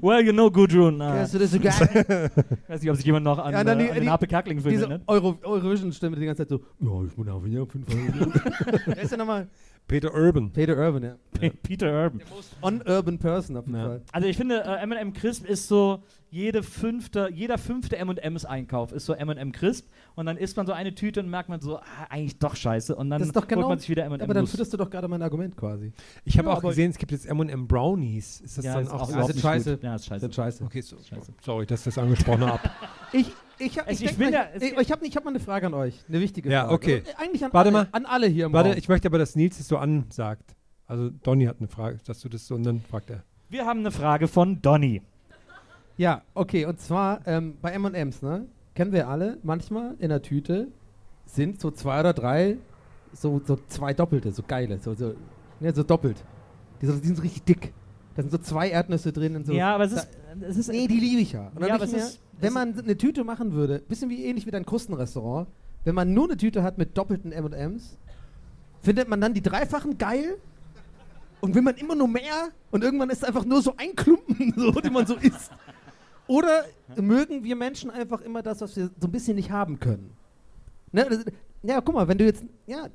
Well, you know, Gudrun. Uh, Kennst du das so geil? ich weiß nicht, ob sich jemand noch an, Ja, dann äh, die- an den Harpe Kerkeling-Film Diese erinnert. Euro, Eurovision-Stimme die ganze Zeit so, ja, ich bin auf jeden Fall. Wer ist denn nochmal? Peter Urban. Peter Urban, ja. Pe- Peter Urban. On-Urban Person auf jeden Ja. Fall. Also ich finde, äh, M&M Crisp ist so, jede fünfte, jeder fünfte M&M's Einkauf ist so M&M Crisp und dann isst man so eine Tüte und merkt man so, ah, eigentlich doch scheiße und dann Das ist doch genau, holt man sich wieder M&M aber dann fütterst du doch gerade mein Argument quasi. Ich habe Ja, auch gesehen, es gibt jetzt M&M Brownies. Ist das ja, dann ist auch, auch so? überhaupt sind nicht scheiße. Gut. Ja, ist scheiße. Sind scheiße. Okay, so, Scheiße. sorry, dass ich das angesprochen habe. Ich, ich habe Also ich ich mal- ja- ich, ich hab, ich hab mal eine Frage an euch. Eine wichtige Ja, Frage. okay. Äh, Eigentlich an, Warte alle, mal. an alle hier im Warte, Raum. ich möchte aber, dass Nils es so ansagt. Also Donny hat eine Frage, dass du das so und dann fragt er. Wir haben eine Frage von Donny. Ja, okay, und zwar ähm, bei M&M's, ne? Kennen wir alle, manchmal in der Tüte sind so zwei oder drei, so, so zwei Doppelte, so geile, so, so, ne, so doppelt. Die, so, die sind so richtig dick. Da sind so zwei Erdnüsse drin und so. ja, aber es Da- ist, es ist Nee, die liebe ich ja. Und Ja, aber es mir, ist- wenn man eine Tüte machen würde, bisschen wie ähnlich wie dein Krustenrestaurant, wenn man nur eine Tüte hat mit doppelten M&M's, findet man dann die dreifachen geil und will man immer nur mehr und irgendwann ist es einfach nur so ein Klumpen, so, den man so isst. Oder mögen wir Menschen einfach immer das, was wir so ein bisschen nicht haben können? Ne? Das, ja, guck mal, wenn du jetzt, ja,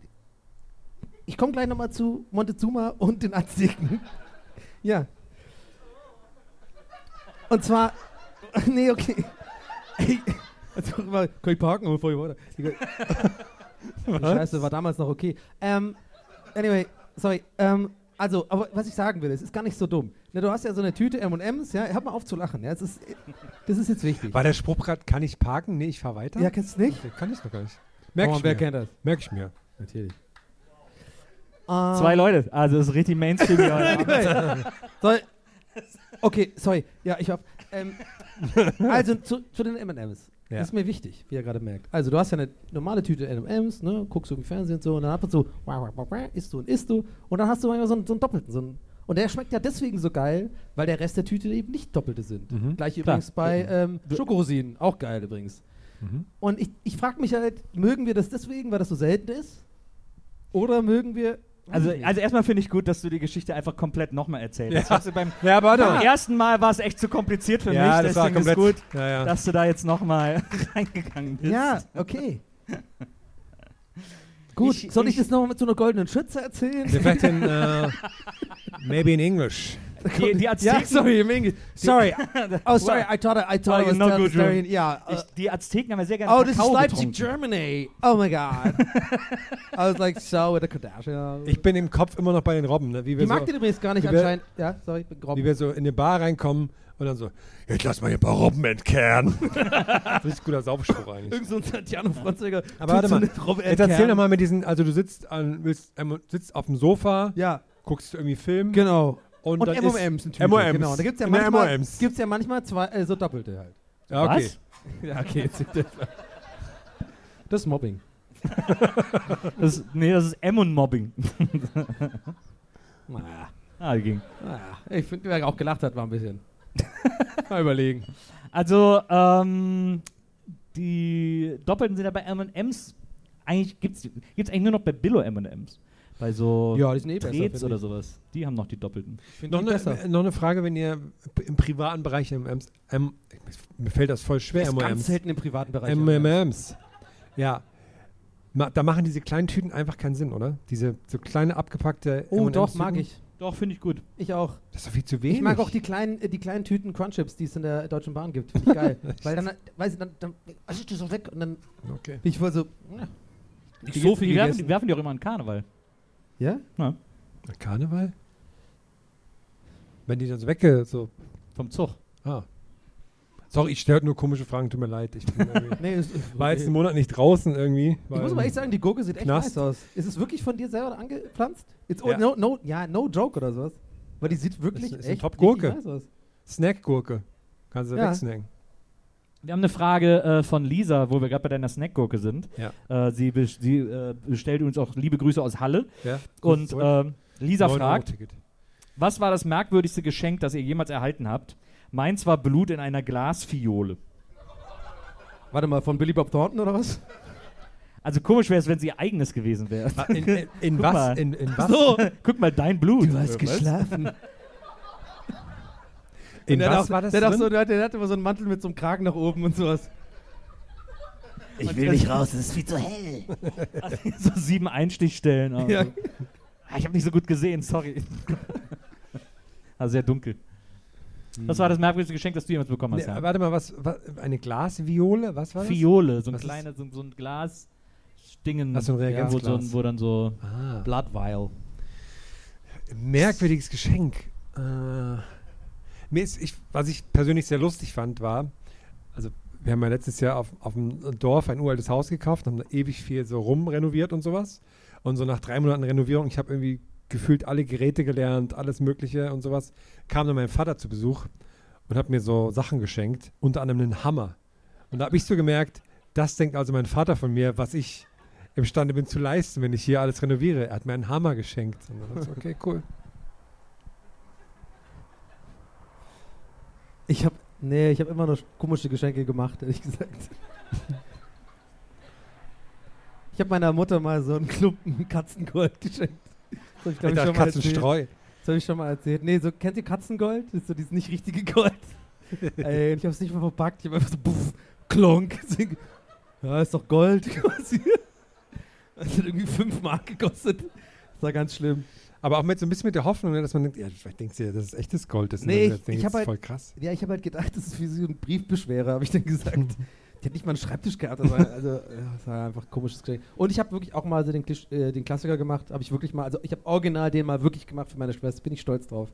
ich komme gleich nochmal zu Montezuma und den Azteken. ja. Und zwar, nee, okay. Also, kann ich parken, bevor ich weiter. Scheiße, war damals noch okay. Ähm, anyway, sorry. Ähm, also, aber was ich sagen will, es ist gar nicht so dumm. Ne, du hast ja so eine Tüte M&M's, ja, hör mal auf zu lachen. Ja, es ist, das ist jetzt wichtig. War der Spruch gerade, kann ich parken? Nee, ich fahr weiter? Ja, kennst du nicht? Okay, kann ich noch gar nicht. Merk Oh, ich wer mir. kennt das? Merk ich mir. Natürlich. zwei Leute. Also es ist richtig Mainstream. Soll, okay, sorry. Ja, ich hab. Ähm, also zu, zu den M&M's. Ja. Das ist mir wichtig, wie ihr gerade merkt. Also du hast ja eine normale Tüte M&M's, ne? Guckst du im Fernsehen und so und dann ab und zu isst du und isst du und dann hast du manchmal so einen, so einen doppelten. So einen, und der schmeckt ja deswegen so geil, weil der Rest der Tüte eben nicht doppelte sind. Mhm. Gleich Klar. übrigens bei ähm, Schokorosinen, auch geil übrigens. Mhm. Und ich, ich frage mich halt, mögen wir das deswegen, weil das so selten ist? Oder mögen wir. Also, also erstmal finde ich gut, dass du die Geschichte einfach komplett nochmal erzählst. Ja. Beim, Ja, beim mal. ersten Mal war es echt zu kompliziert für Ja, mich. das war Deswegen komplett. ist gut, Ja, ja. dass du da jetzt nochmal reingegangen bist. Ja, okay. Gut, Ich- soll ich, ich- das nochmal mit so einer goldenen Schütze erzählen? Wir vielleicht in, äh, maybe in English. Die, die Azteken, sorry, im Englisch. Sorry. Oh, sorry, I thought I, I thought Oh, I was the good room. Yeah. uh, ich, die Azteken haben ja sehr gerne oh, this is Kakao Leipzig, getrunken. Germany. Oh my God. I was like, so with the Kardashian. Ich bin im Kopf immer noch bei den Robben, ne? wie, Die wir mag so, den übrigens gar nicht wir- anscheinend. Ja, sorry, grob. wie wir so in eine Bar reinkommen und dann so, jetzt lass mal hier ein paar Robben entkernen. Richtig guter Saufspruch eigentlich. Irgend so ein Santiano Franziger. Aber warte mal, jetzt erzähl doch mal mit diesen, also du sitzt, an, willst, ähm, sitzt auf dem Sofa, Ja, guckst irgendwie Film genau. Und, Und M&M's Tüte. M&M's. Genau, da gibt's ja In der manchmal, gibt's ja manchmal zwei, äh, so Doppelte halt. Ja, okay. Was? Ja, okay. Jetzt das ist Mobbing. Das, ist- nee, das ist M-und-Mobbing. Naja. ah, ging. naja. Ich finde, wer auch gelacht hat, war ein bisschen. mal überlegen. Also, ähm, die Doppelten sind ja bei M&M's, eigentlich gibt es gibt's eigentlich nur noch bei Billo M&M's. Bei so Ja, die sind eh besser, Trets finde oder ich. sowas. Die haben noch die Doppelten. Noch die besser. eine, noch eine Frage, wenn ihr im privaten Bereich M&M's, M, mir fällt das voll schwer, ist ganz M&M's. selten im privaten Bereich. M&M's. Ja. Ma, da machen diese kleinen Tüten einfach keinen Sinn, oder? Diese so kleine abgepackte Oh, M&M's doch, Tüten. mag ich. Doch, finde ich gut. Ich auch. Das ist doch viel zu wenig. Ich mag auch die kleinen, äh, die kleinen Tüten Crunchips, die es in der Deutschen Bahn gibt. Finde ich geil. Weil dann, weiß ich, dann, dann also ich die so weg und dann Okay. bin ich voll so. Ja. Nicht Die, so viel die, werfen, die werfen die auch immer an Karneval. Ja? Ja, Karneval? Wenn die dann so wegge... So, vom Zug. ah. Sorry, ich stelle nur komische Fragen, tut mir leid. Ich Nee, ist, ist war jetzt einen. Monat nicht draußen irgendwie. Ich muss aber echt sagen, die Gurke sieht echt Knast. nice aus. Ist es wirklich von dir selber angepflanzt? Oh, Ja. no, no, ja, no joke oder sowas. Weil die sieht wirklich ist eine echt nice aus. Snackgurke. Kannst du Ja. wegsnacken. Wir haben eine Frage äh, von Lisa, wo wir gerade bei deiner Snackgurke sind. Ja. Äh, sie bes- sie äh, bestellt uns auch liebe Grüße aus Halle. Ja, Und ähm, Lisa 9 Euro fragt, was war das merkwürdigste Geschenk, das ihr jemals erhalten habt? Meins war Blut in einer Glasfiole. Warte mal, von Billy Bob Thornton oder was? Also komisch wäre es, wenn sie ihr eigenes gewesen wäre. Ah, In, in, in was? mal. In, in was? So, Guck mal, dein Blut. du hast geschlafen. In der was war das der, drin? so, der, hat, der hat immer so einen Mantel mit so einem Kragen nach oben und sowas. Ich will nicht raus, es ist viel zu hell. so sieben Einstichstellen. Also. Ja. Ah, Ich habe nicht so gut gesehen, sorry. also sehr dunkel. Das war das merkwürdigste Geschenk, das du jemals bekommen Nee, hast. ja? warte mal, was, was? Eine Glasviole? Was war das? Fiole, so ein Was kleiner, so, so ein Glas. Dingen, Ach, so ein wo, so, Reagenzglas. wo dann so. Ah. Blood Vial. Merkwürdiges Geschenk. Äh, mir ist, ich, was ich persönlich sehr lustig fand, war, also wir haben ja letztes Jahr auf, auf dem Dorf ein uraltes Haus gekauft, haben da ewig viel so rumrenoviert und sowas. Und so nach drei Monaten Renovierung, ich habe irgendwie gefühlt alle Geräte gelernt, alles Mögliche und sowas, kam dann mein Vater zu Besuch und hat mir so Sachen geschenkt, unter anderem einen Hammer. Und da habe ich so gemerkt, das denkt also mein Vater von mir, was ich imstande bin zu leisten, wenn ich hier alles renoviere. Er hat mir einen Hammer geschenkt. Und dann ich, okay, cool. Ich hab, nee, ich habe immer noch komische Geschenke gemacht, ehrlich gesagt. Ich habe meiner Mutter mal so einen Klumpen Katzengold geschenkt. Das habe ich, glaub Ich ich, dachte, schon mal erzählt. Katzenstreu. Das habe ich schon mal erzählt. Nee, so, kennt ihr Katzengold? Das ist so dieses nicht richtige Gold. Ey, ich habe es nicht mal verpackt. Ich habe einfach so, puff, klonk. Ja, ist doch Gold quasi. Das hat irgendwie 5 Mark gekostet. Das war ganz schlimm. Aber auch mit so ein bisschen mit der Hoffnung, ne, dass man denkt, ja, vielleicht denkst du ja, dass es echtes Gold ist. Nee, ich- ich das ist halt- voll krass. Ja, ich habe halt gedacht, das ist wie so ein Briefbeschwerer, habe ich dann gesagt. Die hat nicht mal einen Schreibtisch gehabt. Das war, also, ja, das war einfach ein komisches Geschenk. Und ich habe wirklich auch mal so den, Klisch, äh, den Klassiker gemacht. Habe ich wirklich mal, also ich habe original den mal wirklich gemacht für meine Schwester. Bin ich stolz drauf.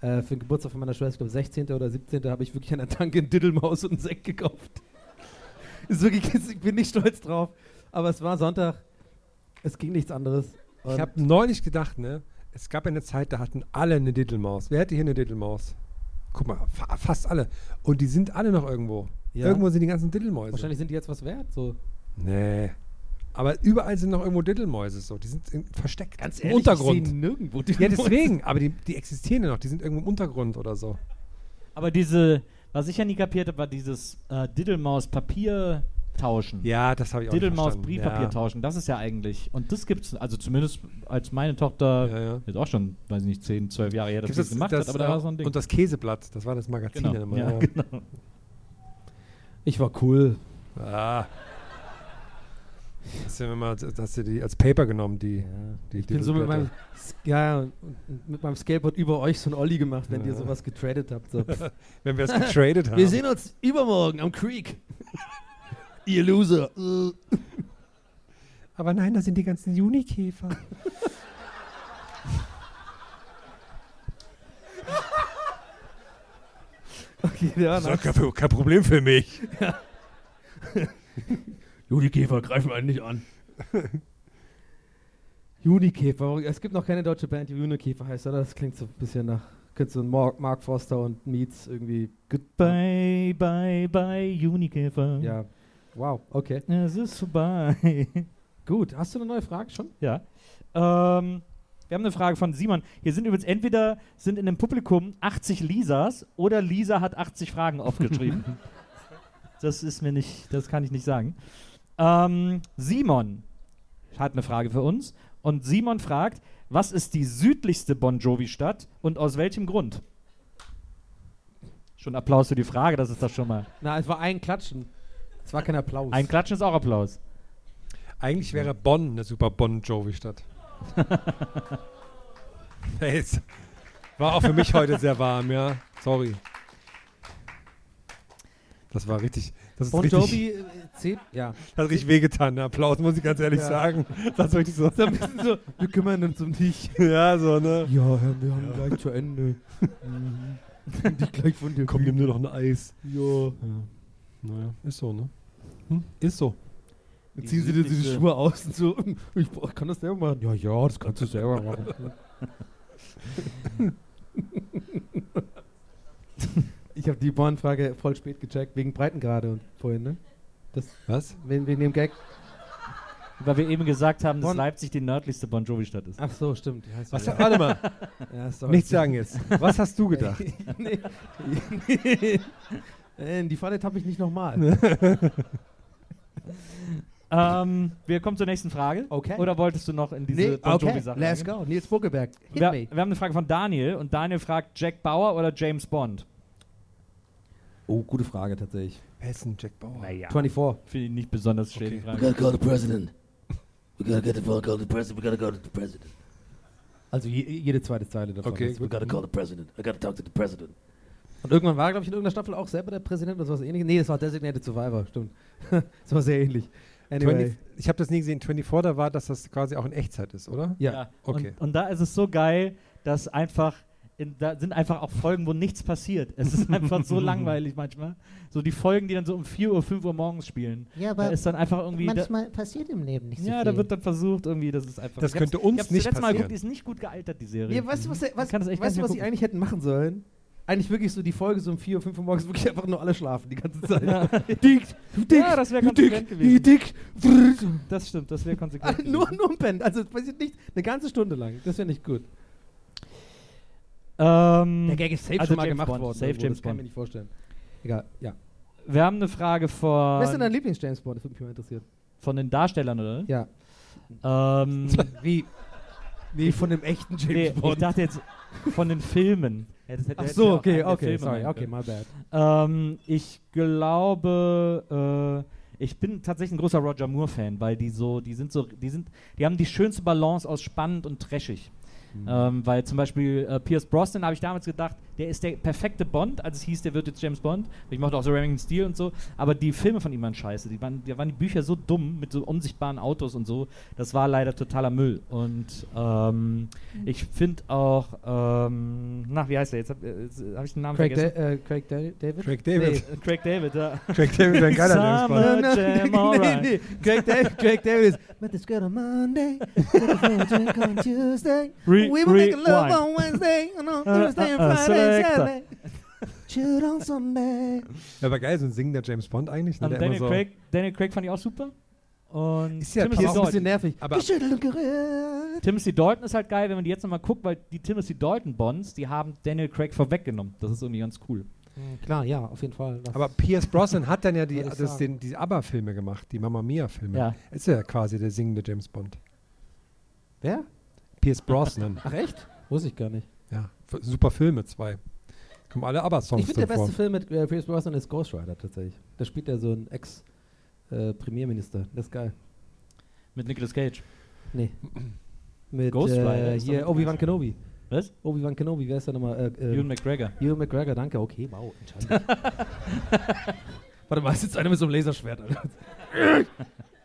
Äh, für den Geburtstag von meiner Schwester, ich glaube 16. oder 17. habe ich wirklich an der Tanke einen Diddelmaus und einen Sekt gekauft. ist wirklich, ich bin nicht stolz drauf. Aber es war Sonntag. Es ging nichts anderes. Und Ich habe neulich gedacht, ne, es gab eine Zeit, da hatten alle eine Diddelmaus. Wer hätte hier eine Diddelmaus? Guck mal, fa fast alle. Und die sind alle noch irgendwo. Ja. Irgendwo sind die ganzen Diddelmäuse. wahrscheinlich sind die jetzt was wert. So. Nee. Aber überall sind noch irgendwo Diddelmäuse so. Die sind in, versteckt. Ganz im ehrlich, Untergrund. Ich sehe nirgendwo ja, deswegen. Aber die, die existieren ja noch. Die sind irgendwo im Untergrund oder so. Aber diese, was ich ja nie kapiert habe, war dieses äh, Diddlemaus-Papier tauschen. Ja, das habe ich auch Diddlemaus. Briefpapier ja. tauschen, das ist ja eigentlich. Und das gibt's, also zumindest als meine Tochter, Ja, ja. jetzt auch schon, weiß ich nicht, 10, 12 Jahre her, dass das gemacht hat, aber da äh, war so ein Ding. Und das Käseblatt, das war das Magazin genau. immer. ja, ja. genau. Ich war cool. Ah. Hast du, ja immer, hast du die als Paper genommen, die, die Ich bin so mit meinem, ja, mit meinem Skateboard über euch so ein Olli gemacht, wenn Ja. ihr sowas getradet habt. So. Wenn wir es getradet haben. Wir sehen uns übermorgen am Creek. Ihr Loser. Aber nein, da sind die ganzen Junikäfer. Okay, ja, Das ist kein, kein Problem für mich. Junikäfer greifen einen nicht an. Junikäfer. Es gibt noch keine deutsche Band, die Junikäfer heißt, oder? Das klingt so ein bisschen nach. Könntest du Mark, Mark Foster und Meets irgendwie. Bye, bye, bye, Junikäfer. Ja. Wow, okay. Es ist vorbei. Gut. Hast du eine neue Frage schon? ja. Ähm, wir haben eine Frage von Simon. Hier sind übrigens entweder sind in dem Publikum 80 Lisas oder Lisa hat 80 Fragen aufgeschrieben. das ist mir nicht, das kann ich nicht sagen. Ähm, Simon hat eine Frage für uns und Simon fragt, was ist die südlichste Bon Jovi-Stadt und aus welchem Grund? Schon Applaus für die Frage, das ist das schon mal. Na, es war ein Klatschen. Es war kein Applaus. Ein Klatschen ist auch Applaus. Eigentlich wäre Bonn eine super Bon Jovi-Stadt. hey, es war auch für mich heute sehr warm, ja. Sorry. Das war richtig. Das ist Bon richtig, Jovi äh, zählt. Ja. Das hat richtig wehgetan. Der Applaus, muss ich ganz ehrlich Ja. sagen. Das ist richtig so. So ein bisschen so, wir kümmern uns um dich. ja, so, ne? Ja, Herr, wir haben gleich zu Ende. Mhm. dich gleich von dir. Komm, nimm nur noch ein Eis. Ja. Naja, ist so, ne? Hm? Ist so. Dann Die ziehen sie dir die Schuhe aus und so. Ich brauch- kann das selber machen. Ja, ja, das kannst du selber machen. Ich habe die Born-Frage voll spät gecheckt, wegen Breitengrade und vorhin, ne? Das, Was? wegen, wegen dem Gag. Weil wir eben gesagt haben, dass Leipzig die nördlichste Bon Jovi-Stadt ist. Ach so, stimmt. heißt Was, ja. warte mal, ja, nichts sagen jetzt. Was hast du gedacht? nee. Äh, In die Falle tappe ich nicht nochmal. Ähm, wir kommen zur nächsten Frage. Okay. Oder wolltest du noch in diese Nee, Bon okay, Jovi-Sache let's go. Nils Buckelberg, hit Wir, me. wir haben eine Frage von Daniel und Daniel fragt Jack Bauer oder James Bond? Oh, gute Frage tatsächlich. Wer ist denn Jack Bauer? Naja. 24. Finde ich nicht besonders schwer, Okay. We Frage. gotta call the president. We gotta get the phone call the president. We gotta go to the president. Also je, jede zweite Zeile davon. Okay, ist- We gotta call the president. I gotta talk to the president. Und irgendwann war, glaube ich, in irgendeiner Staffel auch selber der Präsident oder sowas ähnliches. Nee, das war Designated Survivor, stimmt. das war sehr ähnlich. Anyway. 20, ich habe das nie gesehen. 24, da war, dass das quasi auch in Echtzeit ist, oder? Ja. Okay. Und, und da ist es so geil, dass einfach, in, da sind einfach auch Folgen, wo nichts passiert. Es ist einfach so langweilig manchmal. So die Folgen, die dann so um 4 Uhr, 5 Uhr morgens spielen. Ja, Da aber ist dann einfach irgendwie. Da, manchmal passiert im Leben nicht so ja, viel. da wird dann versucht, irgendwie, das ist einfach. Das könnte uns ich nicht das letzte Mal passieren. geguckt, die ist nicht gut gealtert, die Serie. Ja, weißt du, was, was, nicht was mehr sie eigentlich hätten machen sollen? Eigentlich wirklich so die Folge so um 4 Uhr, 5 Uhr morgens wirklich einfach nur alle schlafen die ganze Zeit. dick, dick, Ja, das wäre konsequent gewesen. dick, Das stimmt, das wäre konsequent. Ah, nur, nur im Pen. Also passiert nicht eine ganze Stunde lang. Das wäre nicht gut. Ähm, Der Gag ist safe also schon mal James gemacht Bond, worden. safe James das kann ich Bond. mir nicht vorstellen. Egal, ja. wir haben eine Frage von, Wer ist denn dein Lieblings-James Bond? Das würde mich mal interessieren. von den Darstellern, oder? Ja. Ähm, Wie? Nee, von dem echten James nee, ich Bond. dachte jetzt von den Filmen. Ja, das hätte- Ach so, okay, okay, sorry, okay, my bad. Ähm, ich glaube, äh, ich bin tatsächlich ein großer Roger Moore-Fan, weil die so, die sind so, die sind, die haben die schönste Balance aus spannend und trashig. Mhm. Ähm, weil zum Beispiel äh, Pierce Brosnan habe ich damals gedacht, der ist der perfekte Bond, als es hieß, der wird jetzt James Bond. Ich mochte auch so Remington Steel und so, aber die Filme von ihm waren scheiße. Die waren, da waren die Bücher so dumm mit so unsichtbaren Autos und so. Das war leider totaler Müll. Und ähm, ich finde auch, ähm, na, wie heißt der jetzt? Habe hab ich den Namen Craig, da vergessen? äh, Craig da David? Craig David. Nee. Craig David, ja. Craig David wäre ein geiler James Bond. Jam, alright. nee, nee. Craig David, Craig David ist Met this girl on Monday, on Tuesday. Re- we were making love on Wednesday, and on Uh, Thursday and uh, uh, Friday and. Saturday. Shoot on Sunday. Ja, aber geil, so ein singender James Bond eigentlich. Ne, Und der Daniel, so Craig, Daniel Craig fand ich auch super. Und Ist ja Timothy, auch ein bisschen Dalton. nervig. Aber- Geschüttelt und gerührt. Timothy Dalton ist halt geil, wenn man die jetzt nochmal guckt, weil die Timothy Dalton Bonds, die haben Daniel Craig vorweggenommen. Das ist irgendwie ganz cool. Klar, ja, auf jeden Fall. Das Aber Pierce Brosnan hat dann ja die, das, den, die ABBA-Filme gemacht, die Mamma Mia-Filme. Ja. Ist ja quasi der singende James Bond. Wer? Pierce Brosnan. Ach echt? Wusste ich gar nicht. ja, super Filme, zwei. Kommen alle ABBA-Songs Ich finde, der drin vor. beste Film mit äh, Pierce Brosnan ist Ghost Rider tatsächlich. Da spielt er so einen Ex-Premierminister. das ist geil. Mit Nicolas Cage. Nee. Mit Ghost Rider äh, ist doch hier Obi-Wan Kenobi. Was? Obi-Wan Kenobi, wer ist der nochmal? Äh, äh, Ewan McGregor. Ewan McGregor, danke. Okay, wow, entscheidend. Warte mal, ist jetzt einer mit so einem Laserschwert. Alter.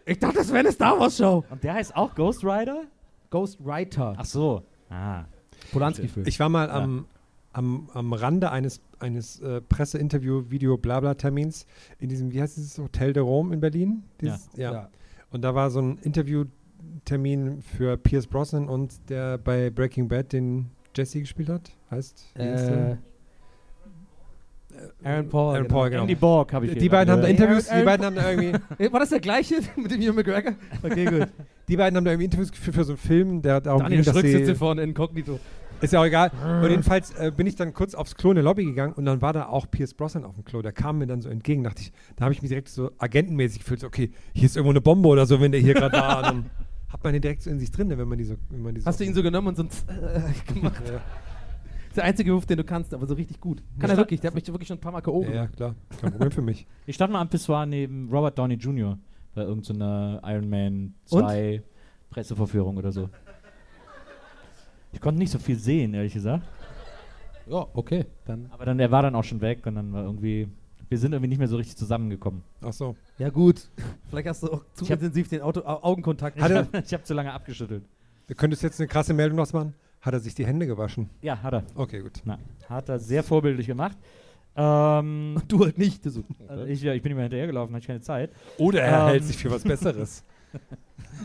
ich dachte, das wäre eine Star Wars-Show. Und der heißt auch Ghost Rider? Ghost Rider. Ach so. Ah. Polanski-Film. Ich war mal Ja. am, am, am Rande eines, eines äh, Presseinterview-Video-Blabla-Termins in diesem, wie heißt dieses Hotel de Rome in Berlin? Dieses, ja. Ja. Und da war so ein Interviewtermin für Pierce Brosnan und der bei Breaking Bad den Jesse gespielt hat. Heißt? wie heißt der? Äh, Aaron Paul. Aaron Paul, genau. Andy Borg habe ich Die beiden haben da. Interviews, die beiden haben da irgendwie, Äh, War das der gleiche mit dem Ewan McGregor? Okay, gut. die beiden haben da irgendwie Interviews geführt für so einen Film, der darum Daniel ging, dass Schröck sitzt vorne inkognito. ist ja auch egal. Und jedenfalls äh, bin ich dann kurz aufs Klo in der Lobby gegangen und dann war da auch Pierce Brosnan auf dem Klo. Der kam mir dann so entgegen, dachte ich, da habe ich mich direkt so agentenmäßig gefühlt, so, okay, hier ist irgendwo eine Bombe oder so, wenn der hier gerade da, und dann hat man den direkt so in sich drin, ne, wenn man die so, wenn man die so Hast du ihn so genommen und so ein Z- äh, gemacht? Ja. Das ist der einzige Move, den du kannst, aber so richtig gut. Kann er wirklich, der hat mich wirklich schon ein paar Mal K.O. Ja, ja, klar. Kein Problem für mich. Ich stand mal am Pissoir neben Robert Downey Jr. bei irgendeiner Iron Man 2 Pressevorführung oder so. Ich konnte nicht so viel sehen, ehrlich gesagt. Ja, okay. Dann. Aber dann, er war dann auch schon weg und dann war irgendwie, wir sind irgendwie nicht mehr so richtig zusammengekommen. Ach so. Ja, gut. Vielleicht hast du auch zu Ich hab- intensiv den Auto, Au- Augenkontakt. Hat er- ich habe zu lange abgeschüttelt. Du könntest jetzt eine krasse Meldung noch machen. Hat er sich die Hände gewaschen? Ja, hat er. Okay, gut. Na, hat er sehr vorbildlich gemacht. Ähm, du halt nicht. So. also ich, ja, ich bin immer hinterhergelaufen, hatte ich keine Zeit. Oder er Ähm. hält sich für was Besseres.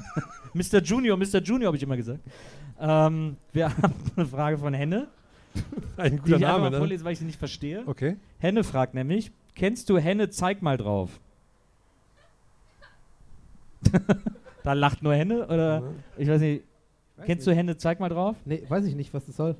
Mr. Junior, Mr. Junior habe ich immer gesagt. Ähm, wir haben eine Frage von Henne. Ein die guter ich einfach Name, mal ne? vorlese, weil ich sie nicht verstehe. Okay. Henne fragt nämlich, kennst du Henne, zeig mal drauf. da lacht nur Henne oder ich weiß nicht. Kennst du Henne, zeig mal drauf? Nee, weiß ich nicht, was das soll.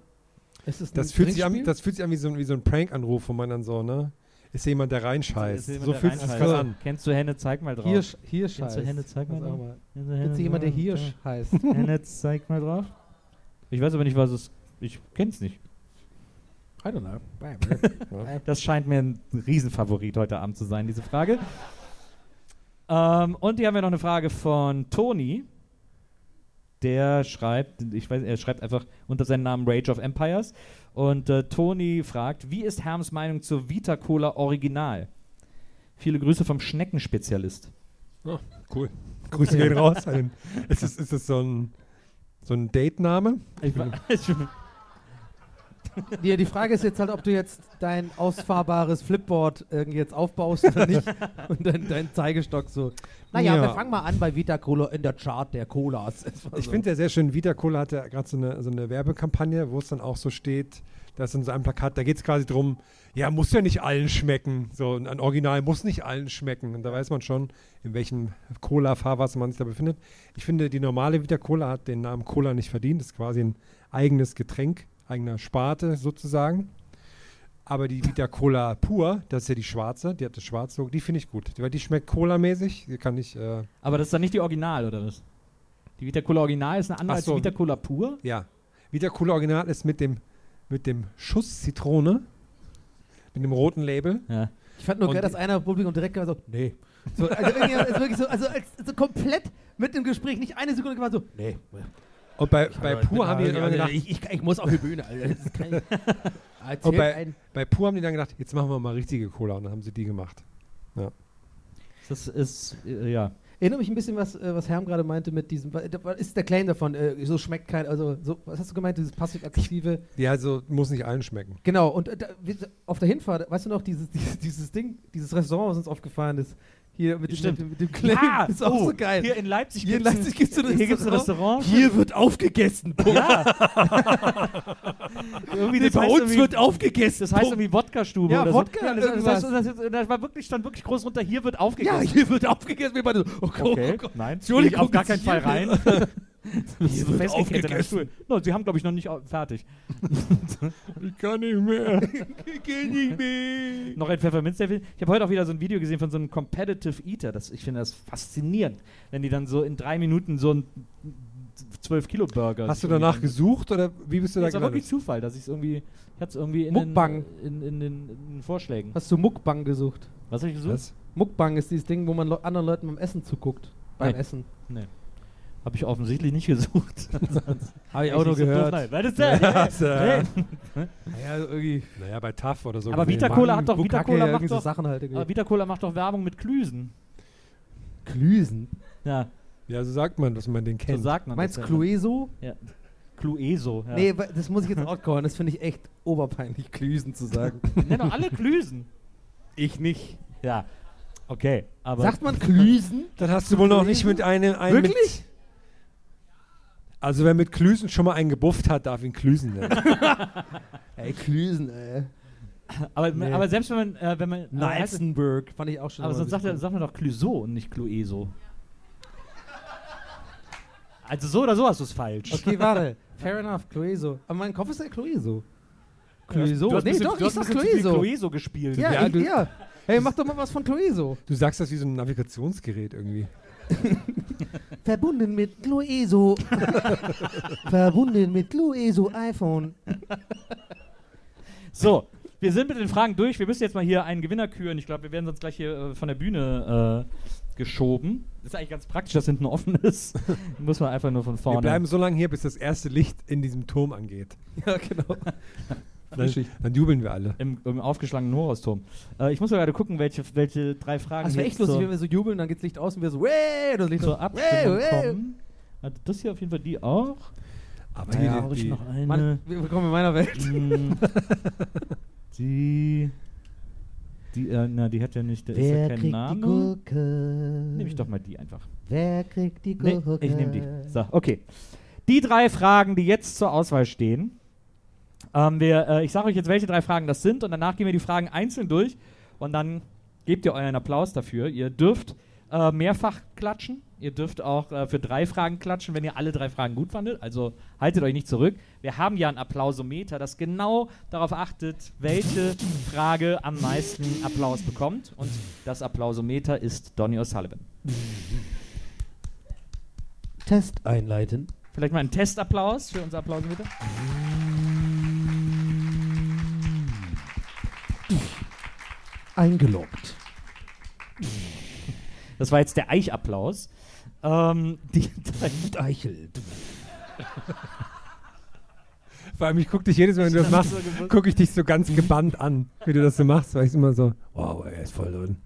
Ist es ein Das fühlt, sich an, das fühlt sich an wie so, ein- wie so ein Prank-Anruf, wo man dann so, ne? Ist jemand, der reinscheißt. Ist jemand, So der fühlt sich das gerade an. Kennst du Henne, zeig mal drauf. Hirsch, Hirsch Kennst du heißt. Henne, zeig mal drauf. mal. Kennst du jemand, der zeig mal Hirsch drauf? heißt? Henne, zeig mal drauf. Ich weiß aber nicht, was es. Ich kenn's nicht. I don't know. Das scheint mir ein Riesenfavorit heute Abend zu sein, diese Frage. Ähm, und hier haben wir noch eine Frage von Toni. Der schreibt, ich weiß, er schreibt einfach unter seinem Namen Rage of Empires. Und äh, Toni fragt, wie ist Herms Meinung zur Vita Cola Original? Viele Grüße vom Schneckenspezialist. Cool. Grüße gehen raus. Ein, ist, es, ist es so ein, so ein Date-Name? Ich, ich, Ja, die Frage ist jetzt halt, ob du jetzt dein ausfahrbares Flipboard irgendwie jetzt aufbaust oder nicht. Und dann dein Zeigestock so. Naja, Ja. wir fangen mal an bei Vita Cola in der Chart der Colas. Ich so. finde ja sehr schön, Vita Cola hat ja gerade so eine, so eine Werbekampagne, wo es dann auch so steht, da ist dann so ein Plakat, da geht es quasi drum, ja, muss ja nicht allen schmecken. So ein ein Original muss nicht allen schmecken. Und da weiß man schon, in welchem Cola-Fahrwasser man sich da befindet. Ich finde, die normale Vita Cola hat den Namen Cola nicht verdient. Das ist quasi ein eigenes Getränk, eigener Sparte sozusagen. Aber die Vita Cola pur, das ist ja die schwarze, die hat das schwarze Logo, die finde ich gut. Weil die schmeckt Cola-mäßig. Die kann ich, äh, aber das ist dann nicht die Original, oder was? Die Vita Cola Original ist eine andere als so. die Vita Cola pur? Ja. Vita Cola Original ist mit dem, mit dem Schuss Zitrone, mit dem roten Label. Ja. Ich fand nur geil, dass einer im Publikum direkt gesagt hat, nee. So, also ist wirklich so, also als, so komplett mit dem Gespräch, nicht eine Sekunde gemacht so, nee. Und bei, bei Pur haben die dann immer gedacht, ich, ich, ich muss auf die Bühne, Erzähl und bei, bei Pur haben die dann gedacht, jetzt machen wir mal richtige Cola. Und dann haben sie die gemacht. Das ist, äh, ja. Erinnere mich ein bisschen, was, äh, was Herm gerade meinte mit diesem, wa- was ist der Claim davon, äh, so schmeckt kein, also, so, was hast du gemeint, dieses passiv-aggressive, Die also muss nicht allen schmecken. genau, und äh, da, auf der Hinfahrt, weißt du noch, dieses, dieses, dieses Ding, dieses Restaurant, was uns aufgefallen ist, hier mit, dem, mit, dem, mit dem Claim, Ja, ist auch oh, so geil. Hier in Leipzig gibt's so ein hier gibt's ein Restaurant. Hier wird aufgegessen. Punkt. irgendwie das bei heißt uns wird aufgegessen. Das heißt Punkt. irgendwie Wodka-Stube Ja, oder Wodka, so. Ja, das, das, das, das, das, war wirklich, stand wirklich groß runter, hier wird ja, aufgegessen. hier wird aufgegessen. Wir beide so, oh okay, oh Gott. nein, Entschuldigung, auf gar keinen Fall hier rein. Hier wird aufgegessen. Stuhl. No, sie haben, glaube ich, noch nicht fertig. Ich kann nicht mehr. Ich geh nicht mehr. noch ein Pfefferminzlöffel. Ich habe heute auch wieder so ein Video gesehen von so einem Competitive Eater. Das, ich finde das faszinierend, wenn die dann so in drei Minuten so einen 12-Kilo-Burger Hast du danach irgendwie- gesucht oder wie bist du da Das war wirklich gelandet? Zufall, dass ich es irgendwie. Ich hatte es irgendwie in. Den, in, in, den, in den Vorschlägen. Hast du Muckbang gesucht? Was habe ich gesucht? Was? Muckbang ist dieses Ding, wo man anderen Leuten beim Essen zuguckt. Beim Nee. Essen. Nee. Habe ich offensichtlich nicht gesucht. Habe ich Echt nicht so doof, nein. Was ist das? Das, äh, Nee. Ja, irgendwie. Naja, bei TAF oder so. Aber. Vita Cola hat doch, Vita Cola macht so doch, Sachen halt. aber irgendwie. Vita Cola macht doch Werbung mit Klüsen. Klüsen. Ja, Ja, so sagt man, dass man den so kennt. sagt man Meinst du. Clueso? Ja. Clueso. Ja. Nee, das muss ich jetzt outcallen. Das finde ich echt oberpeinlich, Klüsen zu sagen. Nenn doch alle Klüsen. ich nicht. Ja, okay. Aber Sagt man Klüsen? Dann hast du wohl noch nicht mit einem... einem Wirklich? Also wer mit Klüsen schon mal einen gebufft hat, darf ihn Klüsen nennen. Ey, Klüsen, ey. aber, Nee. aber selbst wenn man, äh, wenn man, heißt, Neisenberg. Fand ich auch schon. aber sonst sagt, er, sagt man doch Clueso und nicht Clueso. Also so oder so hast du es falsch. Okay, warte. Fair enough, Clueso. Aber mein Kopf ist ja Clueso. Clueso? Du hast Nee, bisschen- doch, du ich hast sag Clueso. Clueso gespielt. Ja, Ja, ich, du- ja. Hey, mach doch mal was von Clueso. Du sagst das wie so ein Navigationsgerät irgendwie. Verbunden mit Clueso. Verbunden mit Clueso iPhone. So, wir sind mit den Fragen durch. Wir müssen jetzt mal hier einen Gewinner küren. Ich glaube, wir werden sonst gleich hier äh, von der Bühne äh, geschoben. Das ist eigentlich ganz praktisch, dass hinten offen ist. Muss man einfach nur von Wir vorne. bleiben so lange hier, bis das erste Licht in diesem Turm angeht. Ja, genau. Dann, dann jubeln wir alle. Im, im aufgeschlagenen Horusturm. Äh, ich muss mal gerade gucken, welche, welche drei Fragen Das wäre jetzt echt lustig, wenn wir so jubeln, dann geht's Licht aus und wir so, wey, das Licht kommen. Also das hier auf jeden Fall die auch. Aber Ja, hier habe ich die, noch eine. Mann, wir kommen in meiner Welt. Mm, die. Die, äh, na, die hat ja nicht, da ist ja Wer kein kriegt die Name. Gurke? Nehme ich doch mal die einfach. Wer kriegt die Nee, Gurke? ich nehme die. So, okay. Die drei Fragen, die jetzt zur Auswahl stehen, Ähm, wir, äh, ich sage euch jetzt, welche drei Fragen das sind und danach gehen wir die Fragen einzeln durch und dann gebt ihr euren Applaus dafür. Ihr dürft äh, mehrfach klatschen. Ihr dürft auch äh, für drei Fragen klatschen, wenn ihr alle drei Fragen gut fandet. Also haltet euch nicht zurück. Wir haben ja ein Applausometer, das genau darauf achtet, welche Frage am meisten Applaus bekommt. Und das Applausometer ist Donny O'Sullivan. Test einleiten. Vielleicht mal einen Testapplaus für unser Applausometer. Eingeloggt. Das war jetzt der Eichapplaus. Ähm, die drei Eichel. Vor allem, ich gucke dich jedes Mal, wenn du das machst, gucke ich dich so ganz gebannt an, wie du das so machst, weil ich immer so, wow, er ist voll drin.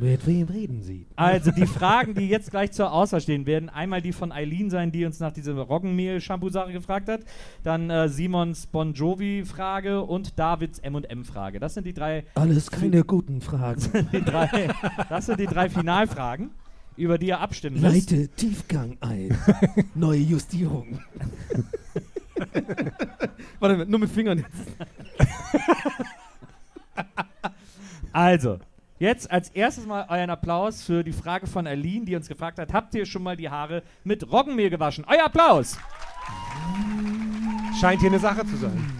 Mit wem reden Sie? Also die Fragen, die jetzt gleich zur Auswahl stehen, werden einmal die von Eileen sein, die uns nach dieser Roggenmehl-Shampoo-Sache gefragt hat, dann äh, Simons Bon Jovi-Frage und Davids M&M-Frage. Das sind die drei, Alles keine guten Fragen. die drei, das sind die drei Finalfragen, über die ihr abstimmen müsst. Leite Tiefgang ein. Neue Justierung. Warte, nur mit Fingern jetzt. Also, jetzt als erstes mal euren Applaus für die Frage von Eileen, die uns gefragt hat, habt ihr schon mal die Haare mit Roggenmehl gewaschen? Euer Applaus! Scheint hier eine Sache zu sein.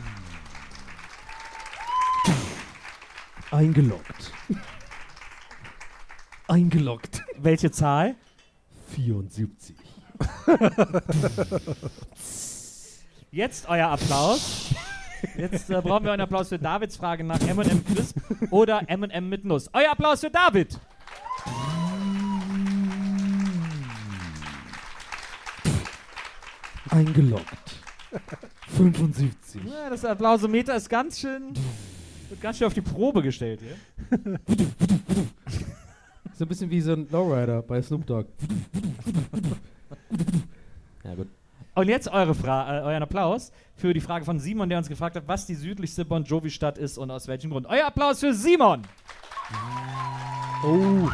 Eingeloggt. Eingeloggt. Welche Zahl? 74. Jetzt euer Applaus. Jetzt äh, brauchen wir einen Applaus für Davids Frage nach M&M Crisp oder M&M mit Nuss. Euer Applaus für David. Eingeloggt. 75. Ja, das Applausometer ist ganz schön, wird ganz schön auf die Probe gestellt hier. So ein bisschen wie so ein Lowrider bei Snoop Dogg. ja, gut. Und jetzt eure Fra äh, euren Applaus für die Frage von Simon, der uns gefragt hat, was die südlichste Bon Jovi-Stadt ist und aus welchem Grund. Euer Applaus für Simon. Oh.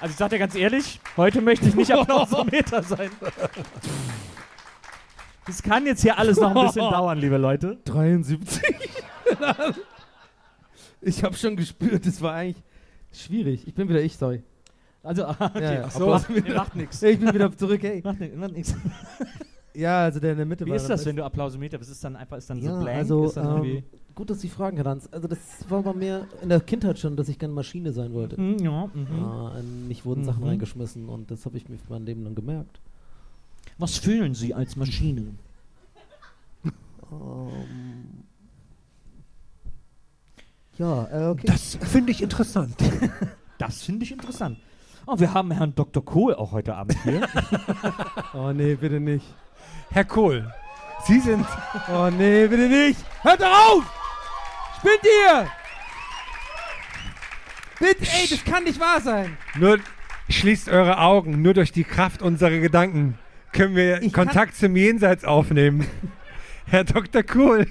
Also ich sag dir ganz ehrlich, heute möchte ich nicht Applausometer sein. Das kann jetzt hier alles noch ein bisschen dauern, liebe Leute. 73. ich habe schon gespürt, das war eigentlich schwierig. Ich bin wieder ich, sorry. Also, okay. Ja. Ach so, macht nichts. Ich bin wieder zurück, hey. Macht ni- macht nix. Ja, also der in der Mitte Wie war ist dann das, wenn du Applausometer bist? Ist dann einfach ist dann Ja, so blank? also, ist dann ähm, gut, dass Sie fragen, Herr Lanz. Also das war bei mir in der Kindheit schon, dass ich gerne Maschine sein wollte. Hm, ja, mhm. In mich wurden Sachen Mhm. reingeschmissen und das habe ich mir mein Leben lang gemerkt. Was fühlen Sie als Maschine? Ähm, ja, äh, okay. Das finde ich interessant. Das finde ich interessant. Oh, wir haben Herrn Dr. Kohl auch heute Abend hier. oh nee, bitte nicht. Herr Kohl, Sie sind Oh nee, bitte nicht. Hört auf! Spinnt ihr! Bitte, ey, das kann nicht wahr sein. nur, schließt eure Augen, nur durch die Kraft unserer Gedanken können wir Ich Kontakt zum Jenseits aufnehmen. Herr Dr. Kohl,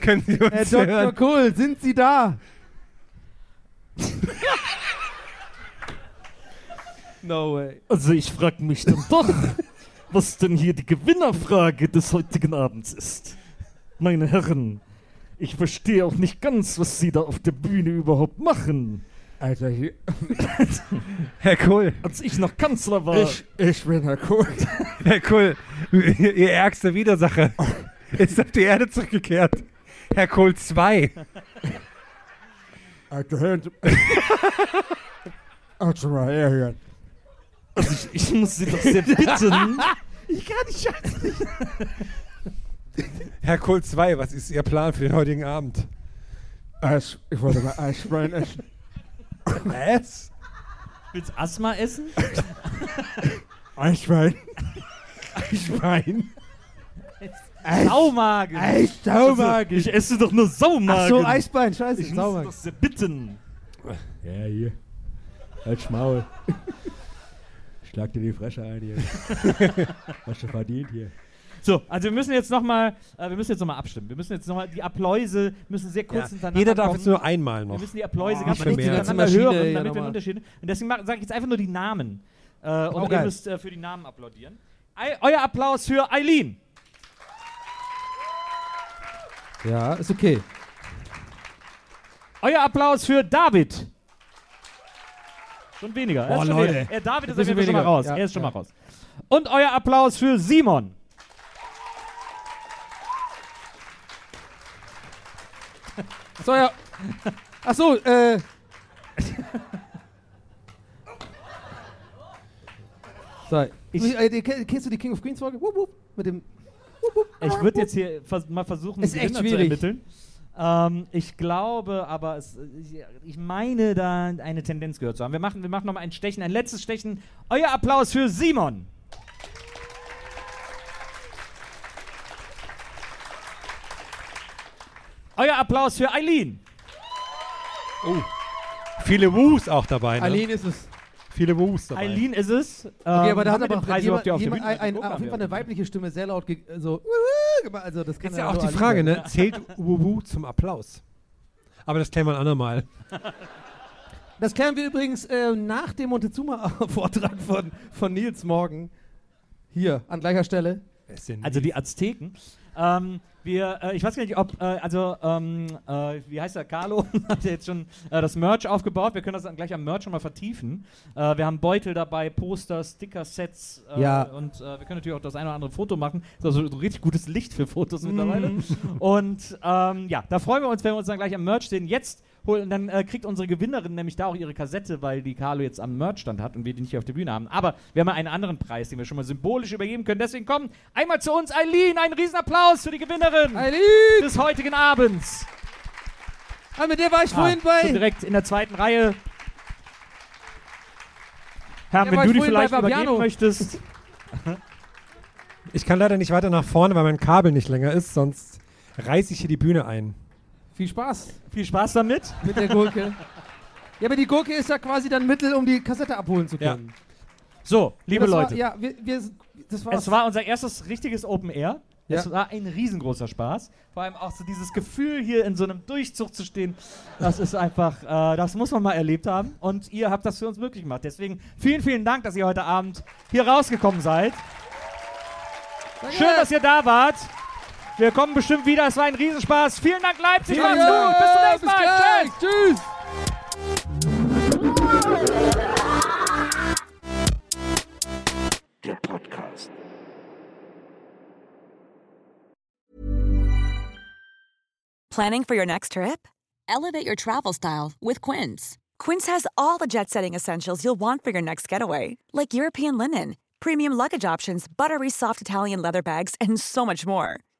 können Sie uns Herr Dr. hören? Kohl, sind Sie da? no way. Also ich frage mich dann doch, was denn hier die Gewinnerfrage des heutigen Abends ist. Meine Herren, ich verstehe auch nicht ganz, was Sie da auf der Bühne überhaupt machen. Alter, hier. Herr Kohl, Als ich noch Kanzler war, Ich, ich bin Herr Kohl. Herr Kohl, Ihr ärgster Widersacher ist auf die Erde zurückgekehrt. Herr Kohl 2. Alter, hören Sie. Alter, mal her hier. Also ich, ich muss Sie doch sehr bitten. Ich kann nicht scheiße. Herr Kohl 2, was ist Ihr Plan für den heutigen Abend? Eis, ich wollte mal Eisbein essen. Was? Willst du Asthma essen? Eisbein. Eisbein. Saumagen. Eis, Also, Saumagen. ich esse doch nur Saumagen. Ach so, Eisbein, scheiße, Ich muss Sie doch Saumagen. sehr bitten. Ja, hier. Halt Maul. Schlag dir die Fresse ein hier. Hast du verdient hier. So, also wir müssen jetzt nochmal, äh, wir müssen jetzt nochmal abstimmen. Wir müssen jetzt nochmal, die Appläuse müssen sehr kurz hintereinander Jeder darf kommen. jetzt nur einmal Wir noch. müssen die Appläuse Oh, ganz kurz hintereinander Maschine, hören, ja, damit wir nochmal. einen Unterschied Und deswegen sage ich jetzt einfach nur die Namen. Äh, und Oh, ihr müsst äh, für die Namen applaudieren. Ei- euer Applaus für Eileen. Ja, ist okay. Euer Applaus für David. Schon weniger. Er Boah, ist schon Leute. Er, David ist schon mal weniger. raus. Ja, er ist schon ja. mal raus. Und euer Applaus für Simon. So, ja. Ach so, äh. so, ich, äh, kennst du die King of Queens Folge? Wupp, wupp, mit dem. wupp. Ich würde jetzt hier vers mal versuchen, Ist echt Gewinner zu schwierig. ermitteln. Ähm, ich glaube, aber es, ich, meine, da eine Tendenz gehört zu haben. Wir machen, wir machen nochmal ein Stechen, ein letztes Stechen. Euer Applaus für Simon. Euer Applaus für Eileen. Viele Wus auch dabei, ne? Eileen ist es. Viele Wus dabei. Eileen ist es. Ähm, Okay, aber da haben hat aber den Preis jemand, auf jemand, ein, ein, auf jeden Fall eine weibliche Stimme sehr laut ge so. Also das kann Ist ja auch die Frage, ne? Zählt Wuwu zum Applaus? Aber das klären wir ein andermal. Das klären wir übrigens äh, nach dem Montezuma-Vortrag von, von Nils morgen. Hier, an gleicher Stelle. Also die Azteken. Ähm, wir, äh, ich weiß gar nicht, ob, äh, also, ähm, äh, wie heißt der, Carlo hat ja jetzt schon äh, das Merch aufgebaut. Wir können das dann gleich am Merch schon mal vertiefen. Äh, wir haben Beutel dabei, Poster, Sticker-Sets äh, Ja. und wir können natürlich auch das eine oder andere Foto machen. Das ist also so richtig gutes Licht für Fotos mittlerweile. Und ähm, ja, da freuen wir uns, wenn wir uns dann gleich am Merch sehen. Jetzt holen, dann äh, kriegt unsere Gewinnerin nämlich da auch ihre Kassette, weil die Carlo jetzt am Merchstand hat und wir die nicht hier auf der Bühne haben. Aber wir haben ja einen anderen Preis, den wir schon mal symbolisch übergeben können. Deswegen kommen einmal zu uns Eileen. Einen Riesenapplaus für die Gewinnerin Eileen! des heutigen Abends. Ah, mit der war ich vorhin Ah, schon bei. direkt in der zweiten Reihe. Herr, Der wenn du die vorhin vielleicht übergeben möchtest. Ich kann leider nicht weiter nach vorne, weil mein Kabel nicht länger ist, sonst reiße ich hier die Bühne ein. Viel Spaß Viel Spaß damit. mit der Gurke. ja, aber die Gurke ist ja quasi dann Mittel, um die Kassette abholen zu Ja. können. So, liebe das Leute. War, ja, wir, wir, das war's. Es war unser erstes richtiges Open Air. Ja. Es war ein riesengroßer Spaß. Vor allem auch so dieses Gefühl, hier in so einem Durchzug zu stehen. Das ist einfach, äh, das muss man mal erlebt haben. Und ihr habt das für uns möglich gemacht. Deswegen vielen, vielen Dank, dass ihr heute Abend hier rausgekommen seid. Danke. Schön, dass ihr da wart. Wir kommen bestimmt wieder. Es war ein Riesenspaß. Vielen Dank, Leipzig. Macht's Dank. gut. Bis zum nächsten Mal. gleich. Tschüss. Tschüss. Planning for your next trip? Elevate your travel style with Quince. Quince has all the jet setting essentials you'll want for your next getaway, like European linen, premium luggage options, buttery soft Italian leather bags, and so much more.